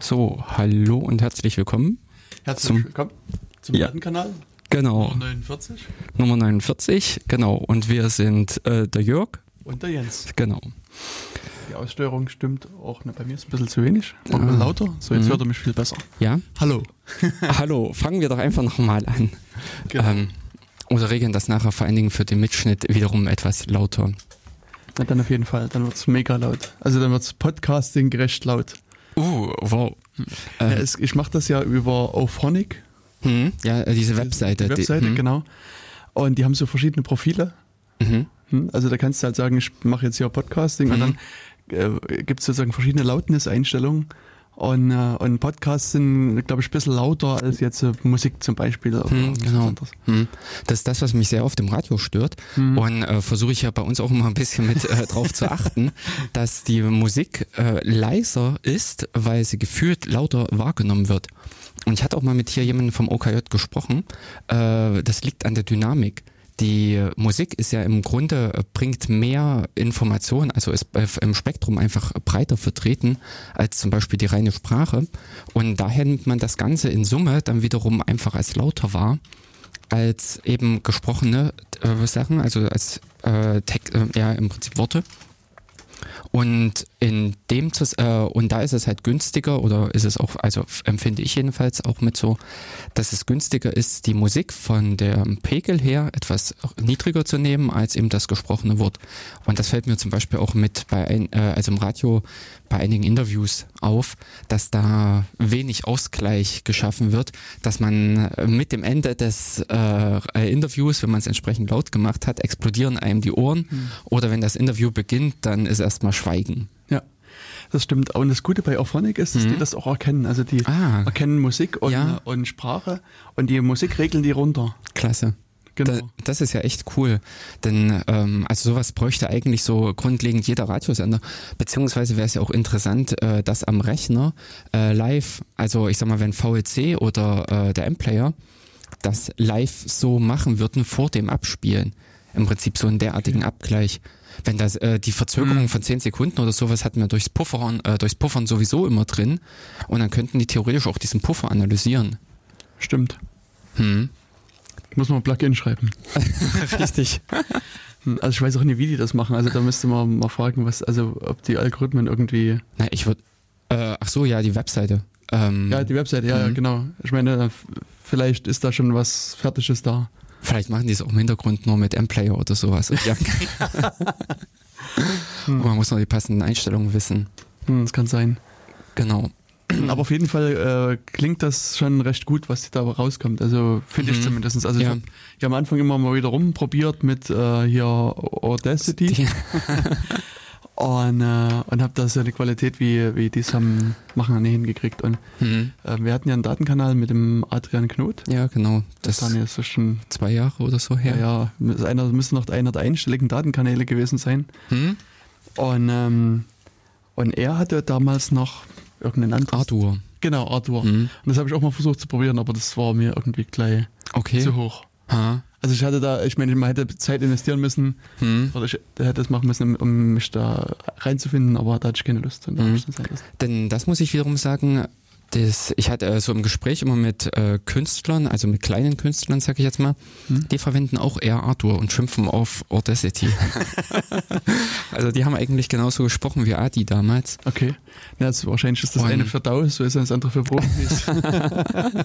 So, hallo und herzlich willkommen. Herzlich Zum- willkommen zum Ja. Plattenkanal Genau, Nummer 49 Nummer 49, genau. Und wir sind äh, der Jörg, und der Jens. genau. Die Aussteuerung stimmt auch ne, bei mir ist ein bisschen zu wenig. Auch ein Ah. bisschen lauter. So, jetzt Mhm. hört er mich viel besser. Ja, Hallo. hallo, fangen wir doch einfach nochmal an. Genau. Ähm, oder regeln das nachher vor allen Dingen für den Mitschnitt wiederum etwas lauter. Na, dann auf jeden Fall. Dann wird's mega laut. Also dann wird's Podcasting gerecht laut. Uh, wow. Ja, Äh, es, ich mache das ja über Auphonic. hm, ja, äh, diese Webseite. Die Webseite, die, hm, genau. Und die haben so verschiedene Profile. mhm, Hm, Also da kannst du halt sagen, ich mache jetzt hier Podcasting Mhm. und dann äh, gibt es sozusagen verschiedene Lautniseinstellungen. Und, äh, und Podcasts sind, glaube ich, ein bisschen lauter als jetzt äh, Musik zum Beispiel. oder Hm, genau. anderes. hm. Das ist das, was mich sehr auf dem Radio stört. Hm. Und äh, versuche ich ja bei uns auch immer ein bisschen mit äh, drauf zu achten, dass die Musik äh, leiser ist, weil sie gefühlt lauter wahrgenommen wird. Und ich hatte auch mal mit hier jemandem vom OKJ gesprochen. Äh, das liegt an der Dynamik. Die Musik ist ja im Grunde, äh, bringt mehr Informationen, also ist äh, im Spektrum einfach breiter vertreten als zum Beispiel die reine Sprache. Und daher nimmt man das Ganze in Summe dann wiederum einfach als lauter wahr als eben gesprochene äh, Sachen, also als äh, Text, äh, ja im Prinzip Worte. Und in dem äh, und da ist es halt günstiger oder ist es auch, also empfinde ich jedenfalls auch mit so, dass es günstiger ist, die Musik von der Pegel her etwas niedriger zu nehmen als eben das gesprochene Wort. Und das fällt mir zum Beispiel auch mit bei ein, äh, also im Radio bei einigen Interviews auf, dass da wenig Ausgleich geschaffen wird, dass man mit dem Ende des äh, Interviews, wenn man es entsprechend laut gemacht hat, explodieren einem die Ohren oder wenn das Interview beginnt, dann ist erstmal Schweigen. Ja, das stimmt. Und das Gute bei Auphonic ist, dass Mhm. die das auch erkennen. Also die Ah, erkennen Musik und, Ja. und Sprache und die Musik regeln die runter. klasse. Genau. Da, das ist ja echt cool, denn ähm, also sowas bräuchte eigentlich so grundlegend jeder Radiosender, beziehungsweise wäre es ja auch interessant, äh, das am Rechner äh, live, also ich sag mal, wenn VLC oder äh, der M-Player das live so machen würden vor dem Abspielen, im Prinzip so einen derartigen Abgleich. Wenn das äh, die Verzögerung Mhm. von 10 Sekunden oder sowas hatten wir durchs Puffern, äh, durchs Puffern sowieso immer drin und dann könnten die theoretisch auch diesen Puffer analysieren. Stimmt. Hm. Muss man ein Plugin schreiben. Richtig. Hm, Also ich weiß auch nicht, wie die das machen. Also da müsste man mal fragen, was, also ob die Algorithmen irgendwie. Na, ich würde. Äh, ach so, ja, die Webseite. Ähm, Ja, die Webseite, ja, ja, Mhm. genau. Ich meine, vielleicht ist da schon was Fertiges da. Vielleicht machen die es auch im Hintergrund nur mit M-Player oder sowas. Und ja, Hm. man muss nur die passenden Einstellungen wissen. Hm, das kann sein. Genau. Aber auf jeden Fall äh, klingt das schon recht gut, was da rauskommt. Also finde ich Mhm. zumindest. Also ich Ja. habe ja am Anfang immer mal wieder rumprobiert mit äh, hier Audacity und, äh, und habe da so eine Qualität wie, wie die es haben machen nicht hingekriegt. Und hm, äh, wir hatten ja einen Datenkanal mit dem Adrian Knot. ja, genau. Das Das waren ist jetzt schon, zwei Jahre oder so ja, her. ja, das einer, müsste noch einer der einstelligen Datenkanäle gewesen sein. Hm? Und, ähm, und er hatte damals noch irgendeinen anderes. Arthur. Genau, Arthur. Hm. Und das habe ich auch mal versucht zu probieren, aber das war mir irgendwie gleich Okay. zu hoch. Ha. Also ich hatte da, ich meine, man hätte Zeit investieren müssen, Hm. oder ich hätte das machen müssen, um mich da reinzufinden, aber da hatte ich keine Lust. Und hab ich das. Denn das muss ich wiederum sagen, das, ich hatte äh, so im Gespräch immer mit äh, Künstlern, also mit kleinen Künstlern, sag ich jetzt mal, Hm? die verwenden auch eher Arthur und schimpfen auf Audacity. also die haben eigentlich genauso gesprochen wie Adi damals. Okay. Ja, also wahrscheinlich ist das Und- eine für DAOs, so ist das andere für Profis.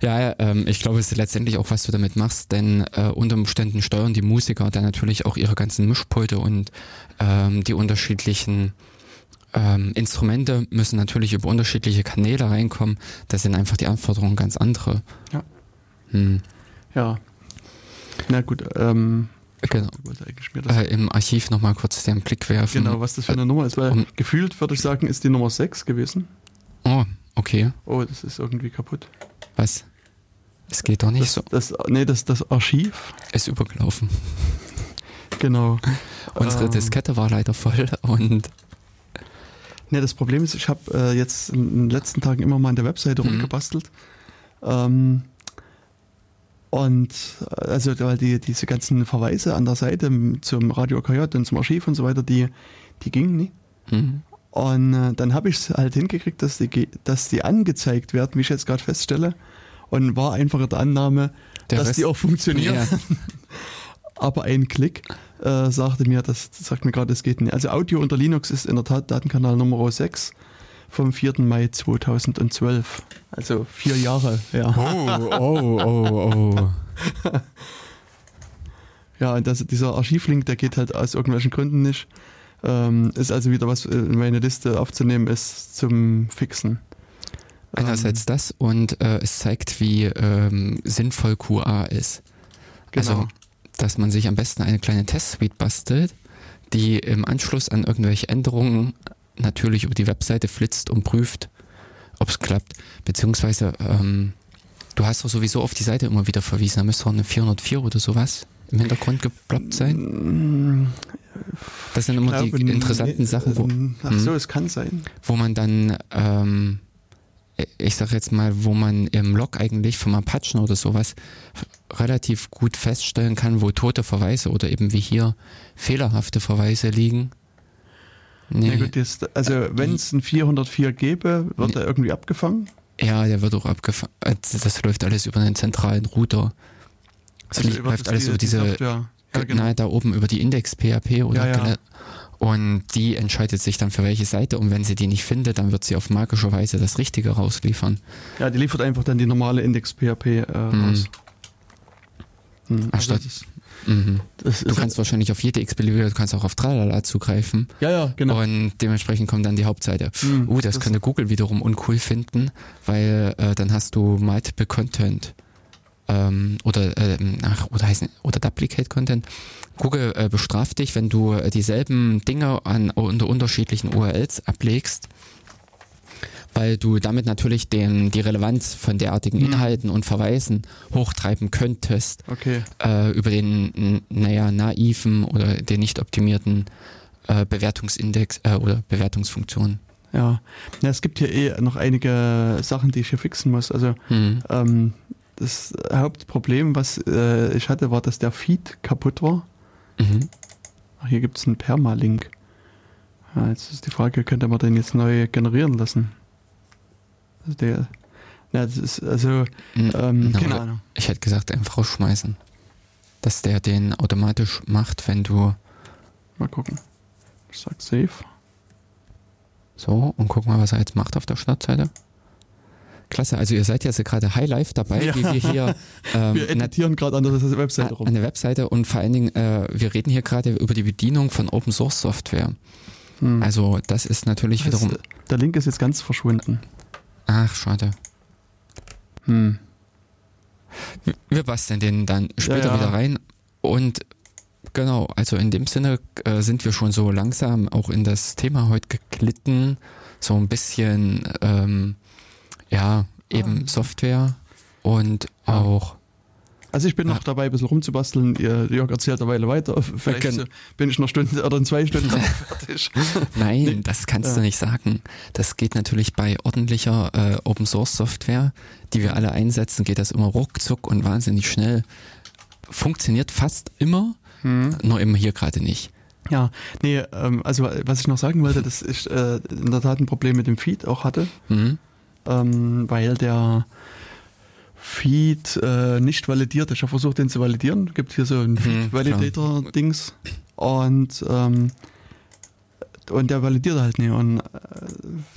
Ja, ja, ähm, ich glaube, es ist letztendlich auch, was du damit machst, denn äh, unter Umständen steuern die Musiker dann natürlich auch ihre ganzen Mischpulte und ähm, die unterschiedlichen ähm, Instrumente müssen natürlich über unterschiedliche Kanäle reinkommen. Da sind einfach die Anforderungen ganz andere. Ja. Hm. ja. Na gut, ähm, Genau. Äh, Im Archiv nochmal kurz den Blick werfen. genau, was das für eine Nummer ist, weil um- gefühlt würde ich sagen, ist die Nummer 6 gewesen. Oh, okay. Oh, das ist irgendwie kaputt. Was? Es geht doch nicht Das, so. das, nee, das das Archiv. Ist übergelaufen. Genau. Unsere Ähm. Diskette war leider voll und Ne, das Problem ist, ich habe äh, jetzt in den letzten Tagen immer mal an der Webseite Mhm. rumgebastelt. Ähm, und äh, also weil die, diese ganzen Verweise an der Seite zum Radio KJ und zum Archiv und so weiter, die, die gingen nie. hm, Und äh, dann habe ich es halt hingekriegt, dass die, dass die angezeigt werden, wie ich jetzt gerade feststelle. Und war einfach in der Annahme, Der dass Rest- die auch funktionieren. Ja. Aber ein Klick äh, sagte mir, das sagt mir gerade, es geht nicht. Also Audio unter Linux ist in der Tat Datenkanal Nummer 6 vom 4. Mai 2012. Also vier Jahre, ja. Oh, oh, oh, oh. Ja, und das, dieser Archivlink, der geht halt aus irgendwelchen Gründen nicht. Ähm, ist also wieder was in meine Liste aufzunehmen ist zum Fixen. Einerseits das und äh, es zeigt, wie ähm, sinnvoll QA ist. Genau. Also, dass man sich am besten eine kleine Testsuite bastelt, die im Anschluss an irgendwelche Änderungen natürlich über die Webseite flitzt und prüft, ob es klappt. Beziehungsweise, ähm, du hast doch sowieso auf die Seite immer wieder verwiesen, da müsste auch eine 404 oder sowas im Hintergrund geploppt sein. Das sind immer die interessanten nee, Sachen, wo, ähm, Ach so, Mhm. es kann sein. wo man dann, ähm, ich sag jetzt mal, wo man im Log eigentlich vom Apachen oder sowas relativ gut feststellen kann, wo tote Verweise oder eben wie hier fehlerhafte Verweise liegen. Nee, Na gut, das, also wenn es ein 404 gäbe, wird er irgendwie abgefangen. ja, der wird auch abgefangen. Das läuft alles über einen zentralen Router. Das Also läuft alles die- über die diese, Software. Ja, genau. nahe da oben über die Index-PHP oder Ja, ja. Und die entscheidet sich dann für welche Seite und wenn sie die nicht findet, dann wird sie auf magische Weise das Richtige rausliefern. ja, die liefert einfach dann die normale Index-PHP äh, Mhm. raus. Hm, Ach, also statt- das Mhm. das Du kannst wahrscheinlich auf jede x-beliebige, du kannst auch auf Tralala zugreifen. ja, ja, genau. Und dementsprechend kommt dann die Hauptseite. Hm, Uh, das, könnte Google wiederum uncool finden, weil äh, dann hast du Multiple Content ähm, oder ähm, ach, oder heißt oder Duplicate Content. Google äh, bestraft dich, wenn du äh, dieselben Dinge an unter unterschiedlichen URLs ablegst, weil du damit natürlich den, die Relevanz von derartigen Hm. Inhalten und Verweisen hochtreiben könntest Okay. äh, über den, naja, naiven oder den nicht optimierten äh, Bewertungsindex äh, oder Bewertungsfunktion. Ja. ja, es gibt hier eh noch einige Sachen, die ich hier fixen muss. Also Hm. ähm, das Hauptproblem, was äh, ich hatte, war, dass der Feed kaputt war. Mhm. Ach, hier gibt es einen Permalink. Ja, jetzt ist die Frage, könnte man den jetzt neu generieren lassen? Also der, ja, das ist also, ähm, na, keine Ahnung. Ich hätte gesagt, einfach rausschmeißen. Dass der den automatisch macht, wenn du Mal gucken. Ich sag Save. so und guck mal, was er jetzt macht auf der Startseite. Klasse, also ihr seid jetzt gerade Highlife dabei, Ja. wie wir hier ähm, Wir editieren gerade an der Webseite an rum. der Webseite und vor allen Dingen, äh, wir reden hier gerade über die Bedienung von Open Source Software. Hm. Also das ist natürlich Das- wiederum. der Link ist jetzt ganz verschwunden. Ach, schade. Hm. Wir- Wir basteln den dann später Ja, ja. wieder rein. Und genau, also in dem Sinne äh, sind wir schon so langsam auch in das Thema heute geglitten. So ein bisschen, ähm, ja, eben Ah. Software und Ja. auch. Also ich bin Ja. noch dabei, ein bisschen rumzubasteln. Ihr, Jörg erzählt eine Weile weiter. Vielleicht so, bin ich in einer Stunde oder in zwei Stunden dann fertig. Nein, Nee. das kannst Ja. du nicht sagen. Das geht natürlich bei ordentlicher äh, Open Source Software, die wir alle einsetzen, geht das immer ruckzuck und wahnsinnig schnell. Funktioniert fast immer, Hm. nur eben hier gerade nicht. Ja, nee, ähm, also was ich noch sagen wollte, dass ich äh, in der Tat ein Problem mit dem Feed auch hatte, Mhm. Ähm, weil der Feed äh, nicht validiert. Ich habe versucht, den zu validieren. Gibt hier so ein Mhm, Feed-Validator-Dings und ähm, und der validiert halt nicht. Und äh,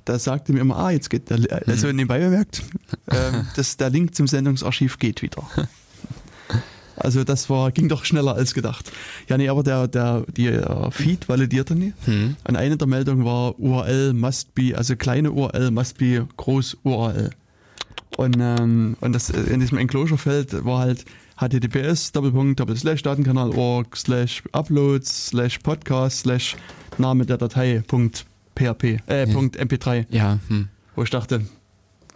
da sagte mir immer, ah, jetzt geht der, also nebenbei bemerkt, ähm, dass der Link zum Sendungsarchiv geht wieder. Also das war, ging doch schneller als gedacht. Ja, nee, aber der, der, die äh, Feed validierte nie. Mhm. Und eine der Meldungen war URL must be, also kleine URL must be groß URL. Und, ähm, und das äh, in diesem Enclosure-Feld war halt https Doppelpunkt Doppel slash Datenkanal org slash uploads slash podcast slash Name der Datei Punkt PHP äh, Ja. Punkt MP3, Ja, hm. wo ich dachte,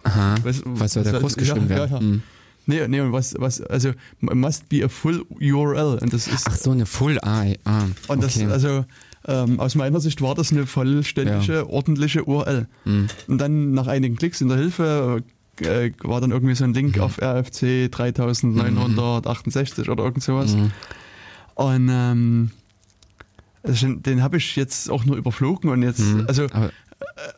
Aha. was, Was soll da groß geschrieben ja, werden? Ja, ja. Hm. Nee, nee, und was, was, also must be a full URL und das ist Ach so, eine Full Eye. Ah, und das, okay. also ähm, aus meiner Sicht war das eine vollständige, ordentliche URL. Hm. Und dann nach einigen Klicks in der Hilfe äh, war dann irgendwie so ein Link Mhm. auf RFC 3968 oder irgend sowas. Mhm. Und ähm, also den habe ich jetzt auch nur überflogen und jetzt, Mhm. also Aber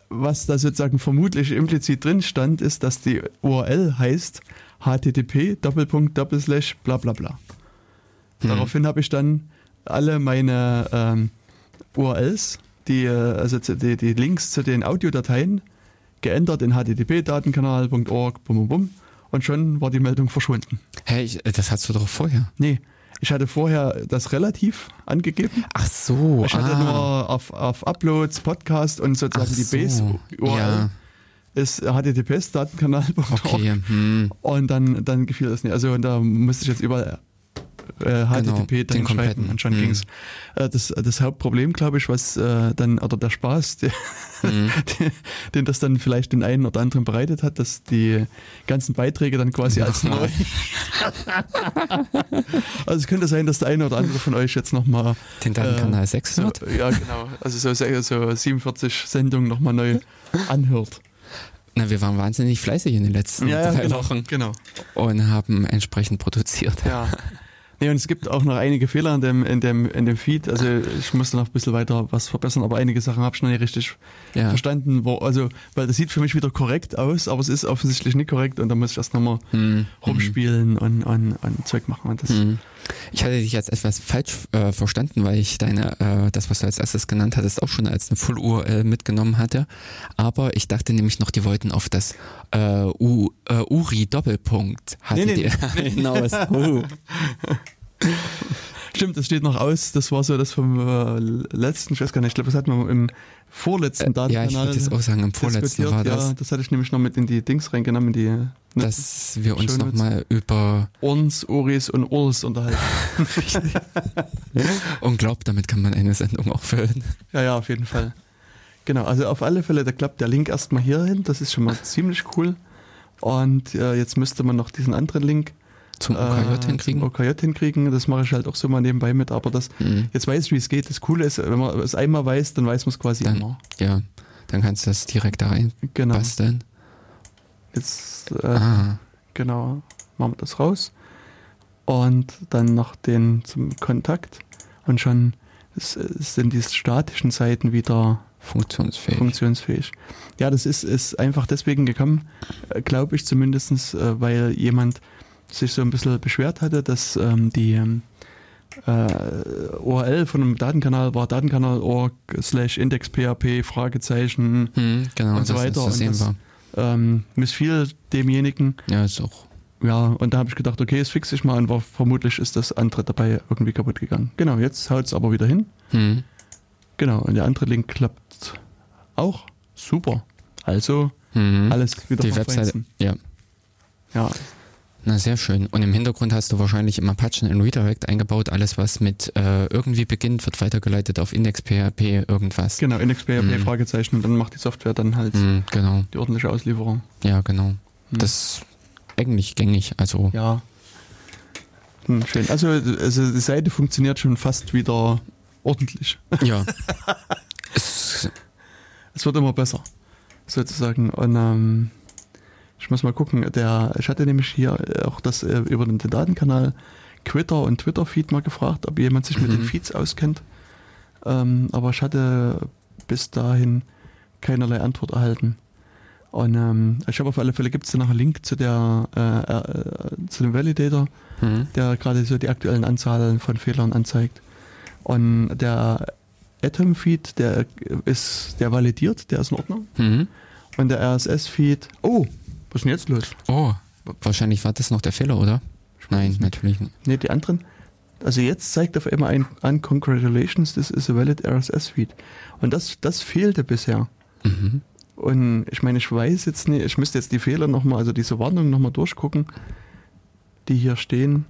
was da sozusagen vermutlich implizit drin stand, ist, dass die URL heißt http Doppelpunkt Doppelslash bla bla bla. Hm. Daraufhin habe ich dann alle meine ähm, URLs, die, äh, also die, die Links zu den Audiodateien geändert in http-datenkanal.org, bum, bum, bum, und schon war die Meldung verschwunden. Hey, ich, äh, das hast du doch vorher. Nee, ich hatte vorher das relativ angegeben. Ach so. Ich hatte ah. nur auf, auf Uploads, Podcast und sozusagen Ach die so. Base-URL Ja, ist https-datenkanal.org okay. Hm. und dann, dann gefiel das nicht. Also da musste ich jetzt überall äh, HTTP den dann schreiben und schon Mhm. ging's. Äh, das, das Hauptproblem, glaube ich, was äh, dann, oder der Spaß, der, Mhm. den, den das dann vielleicht den einen oder anderen bereitet hat, dass die ganzen Beiträge dann quasi als neu. also es könnte sein, dass der eine oder andere von euch jetzt nochmal Den Datenkanal äh, 6 so, hört. ja genau, also so, so 47 Sendungen nochmal neu anhört. Na, wir waren wahnsinnig fleißig in den letzten drei genau, Wochen genau. und haben entsprechend produziert. Ja. Nee, und es gibt auch noch einige Fehler in dem, in dem, in dem Feed. Also ich musste noch ein bisschen weiter was verbessern, aber einige Sachen habe ich noch nicht richtig Ja. verstanden. Wo, also, weil das sieht für mich wieder korrekt aus, aber es ist offensichtlich nicht korrekt und da muss ich erst nochmal Hm. rumspielen und, und, und Zeug machen. Und das, Hm. Ich hatte dich jetzt etwas falsch äh, verstanden, weil ich deine, äh, das, was du als erstes genannt hattest, auch schon als eine Full-URL mitgenommen hatte. Aber ich dachte nämlich noch, die wollten auf das äh, U, äh, URI Doppelpunkt Nee, nee, HTTP hinaus. Uh. Stimmt, das steht noch aus. Das war so das vom äh, letzten, ich weiß gar nicht, ich glaube, das hatten wir im vorletzten Äh, ja, ich Datenkanal wollte jetzt auch sagen, im vorletzten war das, Ja, das hatte ich nämlich noch mit in die Dings reingenommen, in die ne, dass wir uns nochmal über Orns, Oris und Urs unterhalten. und glaubt, damit kann man eine Sendung auch füllen. Ja, ja, auf jeden Fall. Genau, also auf alle Fälle, da klappt der Link erstmal hier hin. Das ist schon mal ziemlich cool. Und äh, jetzt müsste man noch diesen anderen Link Zum OKJ hinkriegen. Zum OKJ hinkriegen. Das mache ich halt auch so mal nebenbei mit. Aber das, Mhm. jetzt weiß ich, wie es geht. Das Coole ist, wenn man es einmal weiß, dann weiß man es quasi Dann- immer. Ja, dann kannst du das direkt da rein Genau. basteln. Jetzt, äh, Ah, genau, machen wir das raus. Und dann noch den zum Kontakt. Und schon sind die statischen Seiten wieder funktionsfähig. funktionsfähig. Ja, das ist, ist einfach deswegen gekommen, glaube ich zumindest, äh, weil jemand sich so ein bisschen beschwert hatte, dass ähm, die ähm, äh, URL von einem Datenkanal war datenkanal.org slash indexphp Fragezeichen Hm, genau, Und so das weiter. Ist Und das- ähm, missfiel demjenigen. Ja, ist auch. Ja, und da habe ich gedacht, okay, das fixe ich mal und war, vermutlich ist das andere dabei irgendwie kaputt gegangen. Genau, jetzt haut es aber wieder hin. Hm. Genau, und der andere Link klappt auch. Super. Also Mhm. alles wieder Die Webseite. Ja, Ja, na sehr schön. Und im Hintergrund hast du wahrscheinlich im Apache einen Redirect eingebaut. Alles, was mit äh, irgendwie beginnt, wird weitergeleitet auf Index.php irgendwas. genau, IndexPHP, Mhm. Fragezeichen und dann macht die Software dann halt Hm, genau. die ordentliche Auslieferung. Ja, genau. Hm. Das ist eigentlich gängig. Also Ja. Hm, schön. Also, also die Seite funktioniert schon fast wieder ordentlich. ja. es, Es wird immer besser, sozusagen. Und ähm, ich muss mal gucken, der, ich hatte nämlich hier auch das äh, über den Datenkanal Twitter und Twitter-Feed mal gefragt, ob jemand sich mit Mhm. den Feeds auskennt. Ähm, aber ich hatte bis dahin keinerlei Antwort erhalten. Und ähm, ich habe auf alle Fälle, gibt es da noch einen Link zu der äh, äh, zu dem Validator, hm. der gerade so die aktuellen Anzahlen von Fehlern anzeigt. Und der Atom-Feed, der ist, der validiert, der ist in Ordnung. Mhm. Und der RSS-Feed, oh, was ist denn jetzt los? Oh, wahrscheinlich war das noch der Fehler, oder? Nein, natürlich nicht. Ne, die anderen. Also jetzt zeigt auf einmal ein an Congratulations, this is a valid RSS-Feed. Und das, das fehlte bisher. Mhm. Und ich meine, ich weiß jetzt nicht, ich müsste jetzt die Fehler nochmal, also diese Warnungen nochmal durchgucken, die hier stehen.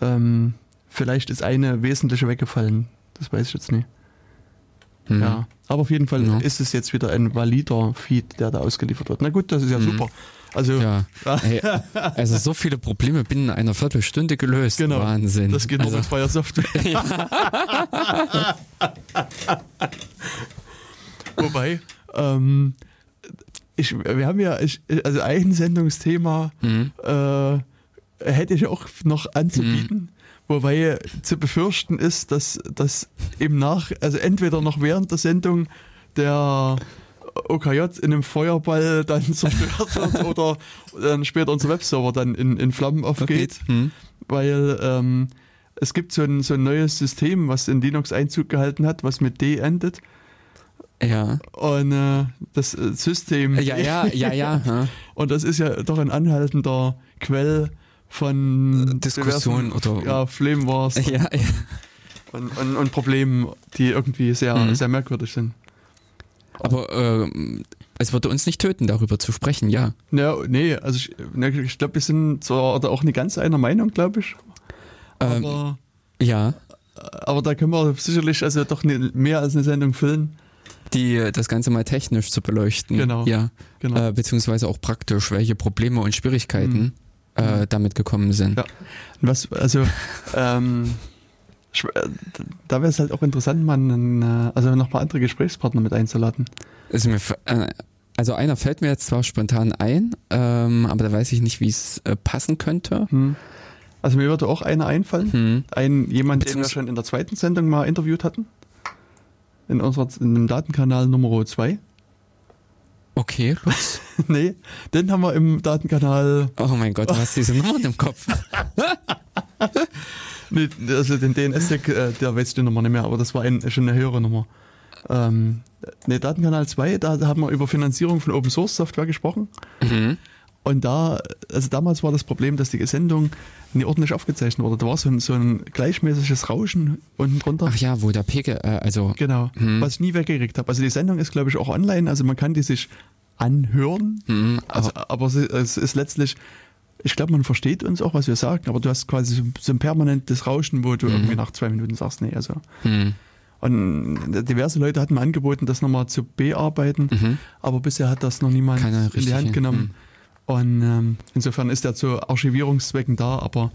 Ähm, vielleicht ist eine wesentliche weggefallen. Das weiß ich jetzt nicht. Mhm. Ja. Aber auf jeden Fall Ja. ist es jetzt wieder ein valider Feed, der da ausgeliefert wird. Na gut, das ist ja Mhm. super. Also Ja, ey, also so viele Probleme binnen einer Viertelstunde gelöst. Genau. Wahnsinn. das geht nur also, mit freier Software. Wobei, ähm, ich, wir haben ja, ich, also ein Sendungsthema Mhm. äh, hätte ich auch noch anzubieten. Wobei zu befürchten ist, dass, dass im Nach, also entweder noch während der Sendung der OKJ in einem Feuerball dann zerstört wird oder dann später unser Webserver dann in, in Flammen aufgeht, Hm. weil ähm, es gibt so ein, so ein neues System, was in Linux Einzug gehalten hat, was mit D endet Ja. und äh, das äh, System Ja, ja, ja, ja. ja. und das ist ja doch ein anhaltender Quell von Diskussion diversen, oder- ja, Flame Wars Ja, ja. und, und, und Problemen, die irgendwie sehr, Mhm. sehr merkwürdig sind. Aber ähm, es würde uns nicht töten, darüber zu sprechen, ja. Ja, nee, also ich, ich glaube, wir sind zwar auch nicht ganz einer Meinung, glaube ich. Ähm, Aber, ja. aber da können wir sicherlich also doch ne, mehr als eine Sendung füllen. Die, das Ganze mal technisch zu beleuchten. Genau. Ja. Genau. Äh, beziehungsweise auch praktisch, welche Probleme und Schwierigkeiten äh, damit gekommen sind. Ja. Was, also, ähm, äh, da wäre es halt auch interessant, mal einen, äh, also noch mal andere Gesprächspartner mit einzuladen. Mir, f- äh, also einer fällt mir jetzt zwar spontan ein, ähm, aber da weiß ich nicht, wie es äh, passen könnte. Hm. Also mir würde auch einer einfallen. Hm. Ein jemand, den wir schon in der zweiten Sendung mal interviewt hatten. In unserer in dem Datenkanal Nummer 2. Okay, Lutz. nee, den haben wir im Datenkanal Oh mein Gott, du hast diese Nummern im Kopf. Nee, also den DNS-Deck, äh, der weiß die Nummer nicht mehr, aber das war ein, schon eine höhere Nummer. Ähm, ne, Datenkanal 2, da, da haben wir über Finanzierung von Open Source Software gesprochen. Mhm. Und da, also damals war das Problem, dass die Sendung nicht ordentlich aufgezeichnet wurde. Da war so ein, so ein gleichmäßiges Rauschen unten drunter. Ach ja, wo der Pegel, äh, also Genau, Hm. was ich nie weggekriegt habe. Also die Sendung ist, glaube ich, auch online, also man kann die sich anhören. hm, Also, aber es es ist letztlich, ich glaube, man versteht uns auch, was wir sagen, aber du hast quasi so, ein permanentes Rauschen, wo du Mhm. irgendwie nach zwei Minuten sagst, nee, also. hm, Und diverse Leute hatten mir angeboten, das nochmal zu bearbeiten, mhm. aber bisher hat das noch niemand in die Hand genommen. Und ähm, insofern ist er zu Archivierungszwecken da, aber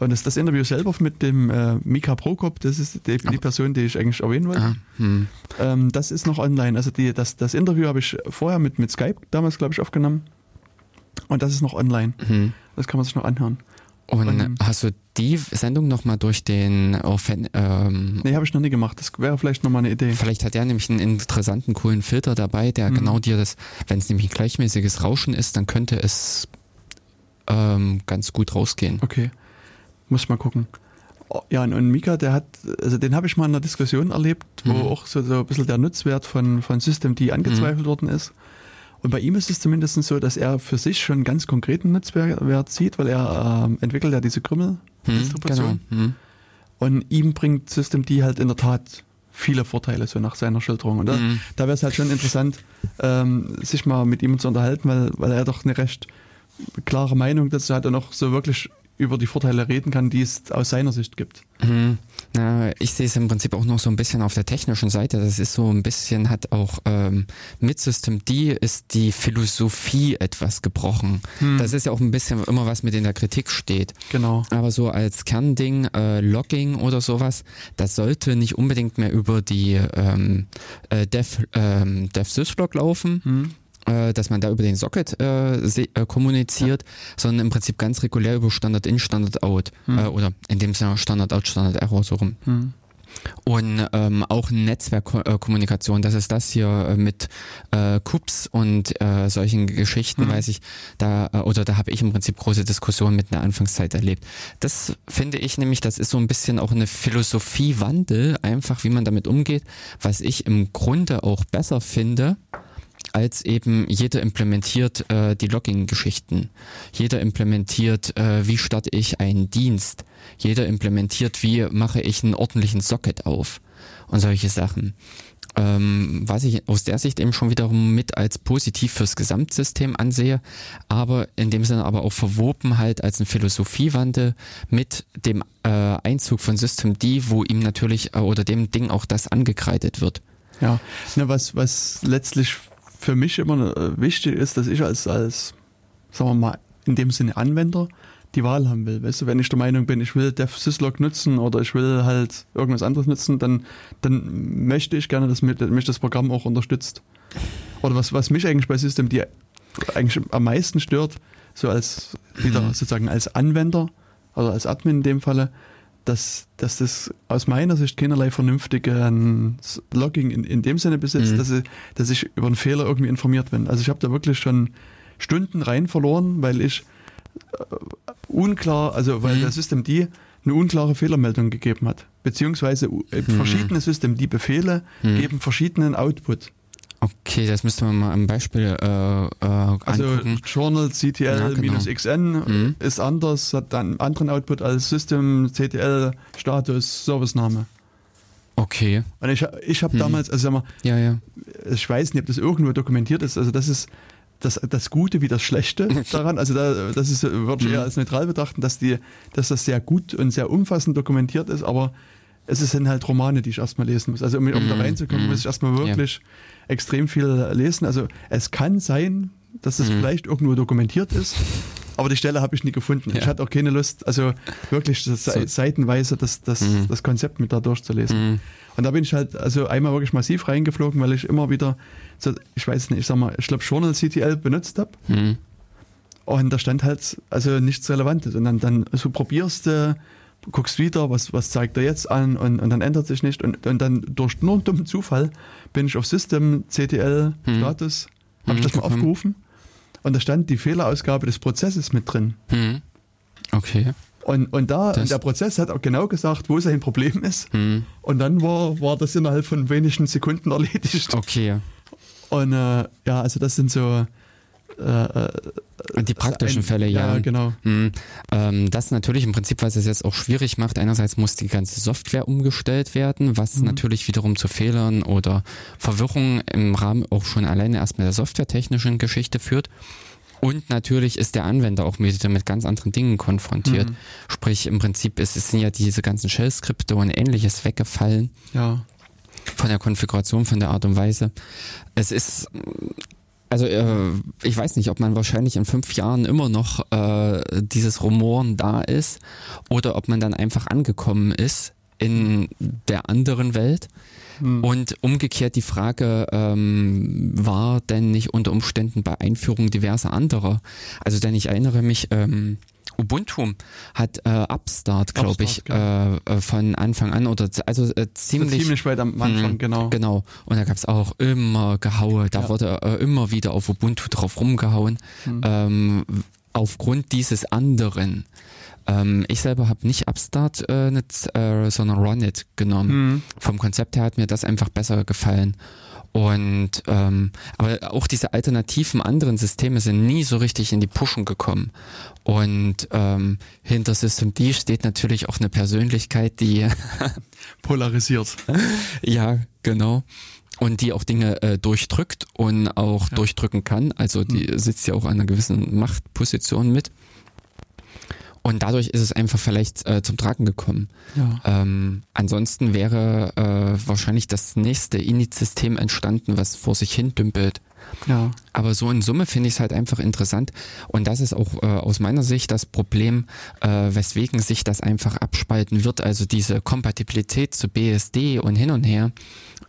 und das, das Interview selber mit dem äh, Mika Prokop, das ist die, die Person, die ich eigentlich erwähnen wollte. Ah, hm. Ähm, das ist noch online. Also die, das, das Interview habe ich vorher mit, mit Skype damals, glaube ich, aufgenommen. Und das ist noch online. Mhm. Das kann man sich noch anhören. Und Und- hast du die Sendung nochmal durch den Fan, ähm, Nee, habe ich noch nie gemacht. Das wäre vielleicht nochmal eine Idee. Vielleicht hat er nämlich einen interessanten, coolen Filter dabei, der Mhm. genau dir das, wenn es nämlich ein gleichmäßiges Rauschen ist, dann könnte es ähm, ganz gut rausgehen. Okay. Muss mal gucken. Oh, Ja, und, Mika, der hat, also den habe ich mal in einer Diskussion erlebt, wo Mhm. auch so, so ein bisschen der Nutzwert von, von Systemd angezweifelt worden ist. Und bei ihm ist es zumindest so, dass er für sich schon einen ganz konkreten Nutzwert sieht, weil er ähm, entwickelt ja diese Hm, Krümmel-Distribution. genau. Hm. Und ihm bringt Systemd halt in der Tat viele Vorteile, so nach seiner Schilderung. Und da, Mhm. da wäre es halt schon interessant, ähm, sich mal mit ihm zu unterhalten, weil, weil er doch eine recht klare Meinung dazu hat und auch so wirklich über die Vorteile reden kann, die es aus seiner Sicht gibt. Hm, Na, ich sehe es im Prinzip auch noch so ein bisschen auf der technischen Seite. Das ist so ein bisschen, hat auch ähm, mit System D ist die Philosophie etwas gebrochen. Hm. Das ist ja auch ein bisschen immer was mit in der Kritik steht. Genau. Aber so als Kernding, äh, Logging oder sowas, das sollte nicht unbedingt mehr über die ähm, äh, Dev, ähm, DevSyslog laufen, Hm. Äh, dass man da über den Socket äh, äh, kommuniziert, sondern im Prinzip ganz regulär über Standard-In, Standard-Out Hm. äh, oder in dem Sinne Standard-Out, Standard-Error so rum. Hm. Und ähm, auch Netzwerkkommunikation, das ist das hier äh, mit äh, KUPS und äh, solchen Geschichten, Mhm. weiß ich, da äh, oder da habe ich im Prinzip große Diskussionen mit einer Anfangszeit erlebt. Das finde ich nämlich, das ist so ein bisschen auch eine Philosophiewandel, einfach wie man damit umgeht, was ich im Grunde auch besser finde, als eben jeder implementiert äh, die Logging-Geschichten. Jeder implementiert, äh, wie starte ich einen Dienst. Jeder implementiert, wie mache ich einen ordentlichen Socket auf und solche Sachen. Ähm, was ich aus der Sicht eben schon wiederum mit als positiv fürs Gesamtsystem ansehe, aber in dem Sinne aber auch verwoben halt als ein Philosophiewandel mit dem äh, Einzug von System D, wo ihm natürlich äh, oder dem Ding auch das angekreidet wird. Ja, Na, was, was letztlich für mich immer äh, wichtig ist, dass ich als, als, sagen wir mal, in dem Sinne Anwender die Wahl haben will. Weißt du, wenn ich der Meinung bin, ich will DevSyslog nutzen oder ich will halt irgendwas anderes nutzen, dann, dann möchte ich gerne, dass mich, mich das Programm auch unterstützt. Oder was, was mich eigentlich bei System, die eigentlich am meisten stört, so als wieder Mhm. sozusagen als Anwender, also als Admin in dem Falle, dass, dass das aus meiner Sicht keinerlei vernünftigen Logging in, in dem Sinne besitzt, Mhm. dass, ich, dass ich über einen Fehler irgendwie informiert bin. Also ich habe da wirklich schon Stunden rein verloren, weil ich äh, unklar, also weil Mhm. der Systemd eine unklare Fehlermeldung gegeben hat. Beziehungsweise äh, verschiedene Systemd-Befehle Mhm. geben verschiedenen Output. Okay, das müsste man mal am Beispiel äh, äh, Also angucken. Journal CTL-XN Mhm. ist anders, hat dann einen anderen Output als System CTL Status Servicename. Okay, Und ich, ich habe Mhm. damals, also sag mal, ja, ja. ich weiß nicht, ob das irgendwo dokumentiert ist, also das ist das, das Gute wie das Schlechte daran, also da, das ist, würde ich Mhm. eher als neutral betrachten, dass, die, dass das sehr gut und sehr umfassend dokumentiert ist, aber es sind halt Romane, die ich erstmal lesen muss. Also um, um da Mhm. reinzukommen, Mhm. muss ich erstmal wirklich extrem viel lesen. Also es kann sein, dass das Mhm. vielleicht irgendwo dokumentiert ist, aber die Stelle habe ich nie gefunden. Ich Ja. hatte auch keine Lust, also wirklich So. seitenweise das, das, Mhm. das Konzept mit da durchzulesen. Mhm. Und da bin ich halt also einmal wirklich massiv reingeflogen, weil ich immer wieder, so, ich weiß nicht, ich sag mal, ich glaube Journal CTL benutzt habe Mhm. und da stand halt also nichts Relevantes. Und dann, dann so probierst du, guckst wieder, was, was zeigt er jetzt an und, und dann ändert sich nicht. Und, und dann durch nur einen dummen Zufall bin ich auf System CTL Mhm. Status, habe Mhm, ich das mal aufgerufen und da stand die Fehlerausgabe des Prozesses mit drin. Mhm. Okay. Und, und da, Das- und der Prozess hat auch genau gesagt, wo sein Problem ist. Mhm. Und dann war, war das innerhalb von wenigen Sekunden erledigt. Okay. Und äh, ja, also das sind so äh, äh, die praktischen ein- Fälle, ja. Ja, genau. Mhm. Ähm, das natürlich im Prinzip, was es jetzt auch schwierig macht. Einerseits muss die ganze Software umgestellt werden, was Mhm. natürlich wiederum zu Fehlern oder Verwirrung im Rahmen auch schon alleine erstmal der softwaretechnischen Geschichte führt. Und natürlich ist der Anwender auch wieder mit ganz anderen Dingen konfrontiert. Mhm. Sprich, im Prinzip ist, es sind ja diese ganzen Shell-Skripte und ähnliches weggefallen Ja. von der Konfiguration, von der Art und Weise. Es ist, also äh, ich weiß nicht, ob man wahrscheinlich in fünf Jahren immer noch äh, dieses Rumoren da ist oder ob man dann einfach angekommen ist in der anderen Welt. Hm. Und umgekehrt die Frage, ähm, war denn nicht unter Umständen bei Einführung diverser anderer? Also denn ich erinnere mich, ähm, Ubuntu hat äh, Upstart, glaube ich, Upstart, äh, äh, von Anfang an oder also äh, Ziemlich, ziemlich ziemlich weit am Anfang, Mhm, genau. Genau. Und da gab es auch immer Gehaue. Da Ja. wurde äh, immer wieder auf Ubuntu drauf rumgehauen. Mhm. Ähm, aufgrund dieses anderen. Ähm, ich selber habe nicht Upstart, äh, nicht, äh, sondern Runit genommen. Hm. Vom Konzept her hat mir das einfach besser gefallen. Und ähm, aber auch diese alternativen anderen Systeme sind nie so richtig in die Pushen gekommen. Und ähm, hinter Systemd steht natürlich auch eine Persönlichkeit, die Polarisiert. ja, genau. Und die auch Dinge äh, durchdrückt und auch Ja. durchdrücken kann. Also die sitzt ja auch an einer gewissen Machtposition mit. Und dadurch ist es einfach vielleicht äh, zum Tragen gekommen. Ja. Ähm, ansonsten wäre äh, wahrscheinlich das nächste Init-System entstanden, was vor sich hin dümpelt. ja. Aber so in Summe finde ich es halt einfach interessant. Und das ist auch äh, aus meiner Sicht das Problem, äh, weswegen sich das einfach abspalten wird. Also diese Kompatibilität zu BSD und hin und her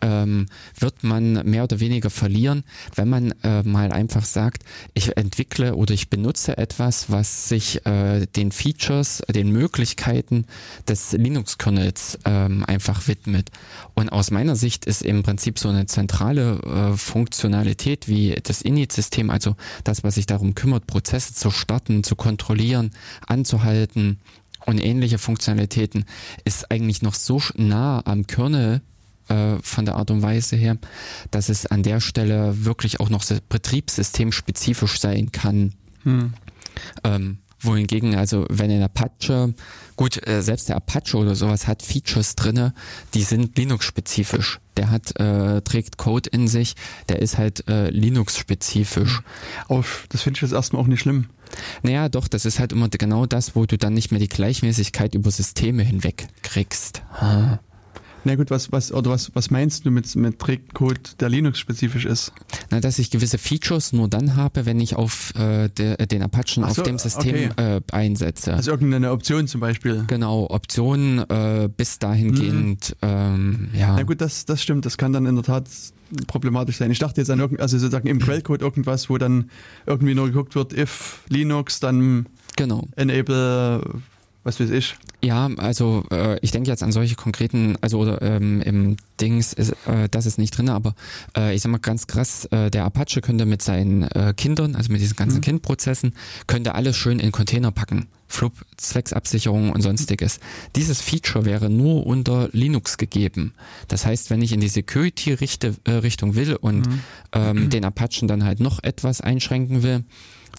ähm, wird man mehr oder weniger verlieren, wenn man äh, mal einfach sagt, ich entwickle oder ich benutze etwas, was sich äh, den Features, den Möglichkeiten des Linux-Kernels ähm, einfach widmet. Und aus meiner Sicht ist im Prinzip so eine zentrale äh, Funktionalität wie das Init-System, also das, was sich darum kümmert, Prozesse zu starten, zu kontrollieren, anzuhalten und ähnliche Funktionalitäten, ist eigentlich noch so nah am Kernel äh, von der Art und Weise her, dass es an der Stelle wirklich auch noch betriebssystemspezifisch sein kann. Hm. Ähm, wohingegen, also wenn ein Apache, gut, äh, selbst der Apache oder sowas hat Features drinne, die sind Linux-spezifisch. Der hat, äh, trägt Code in sich, der ist halt äh, Linux-spezifisch. Aber das finde ich jetzt erstmal auch nicht schlimm. Naja, doch, das ist halt immer genau das, wo du dann nicht mehr die Gleichmäßigkeit über Systeme hinweg kriegst. Ah. Na gut, was, was, oder was, was meinst du mit, mit Trägcode, der Linux-spezifisch ist? Na, dass ich gewisse Features nur dann habe, wenn ich auf äh, de, den Apachen Ach auf so, dem System okay. äh, einsetze. Also irgendeine Option zum Beispiel. genau, Optionen äh, bis dahingehend, ähm, ja. Na gut, das, das stimmt, das kann dann in der Tat problematisch sein. Ich dachte jetzt an irgend, also sozusagen im Quellcode irgendwas, wo dann irgendwie nur geguckt wird, if Linux, dann Genau. enable was weiß ich. Ja, also äh, ich denke jetzt an solche konkreten, also oder ähm, im Dings ist äh, das ist nicht drin, aber äh, ich sag mal ganz krass, äh, der Apache könnte mit seinen äh, Kindern, also mit diesen ganzen Mhm. Kindprozessen, könnte alles schön in Container packen. Flub, Zwecksabsicherung und sonstiges. Dieses Feature wäre nur unter Linux gegeben. Das heißt, wenn ich in die Security-Richtung will und Mhm. ähm, den Apachen dann halt noch etwas einschränken will,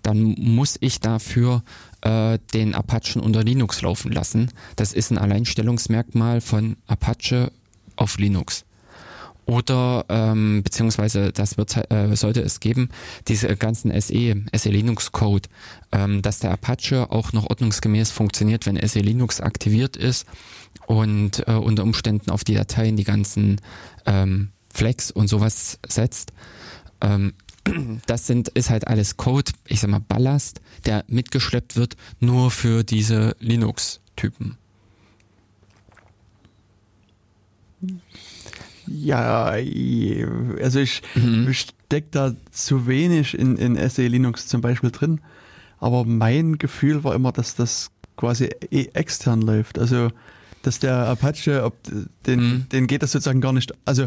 dann muss ich dafür äh, den Apachen unter Linux laufen lassen. Das ist ein Alleinstellungsmerkmal von Apache auf Linux. Oder ähm, beziehungsweise das wird äh, sollte es geben, diese ganzen SE, SE Linux Code, ähm, dass der Apache auch noch ordnungsgemäß funktioniert, wenn SE Linux aktiviert ist und äh, unter Umständen auf die Dateien die ganzen ähm, Flex und sowas setzt. Ähm, das sind, ist halt alles Code, ich sag mal Ballast, der mitgeschleppt wird, nur für diese Linux-Typen. Ja, also ich Mhm. stecke da zu wenig in, in SE Linux zum Beispiel drin. Aber mein Gefühl war immer, dass das quasi eh extern läuft. Also, dass der Apache, ob den, Mhm. den geht das sozusagen gar nicht. Also,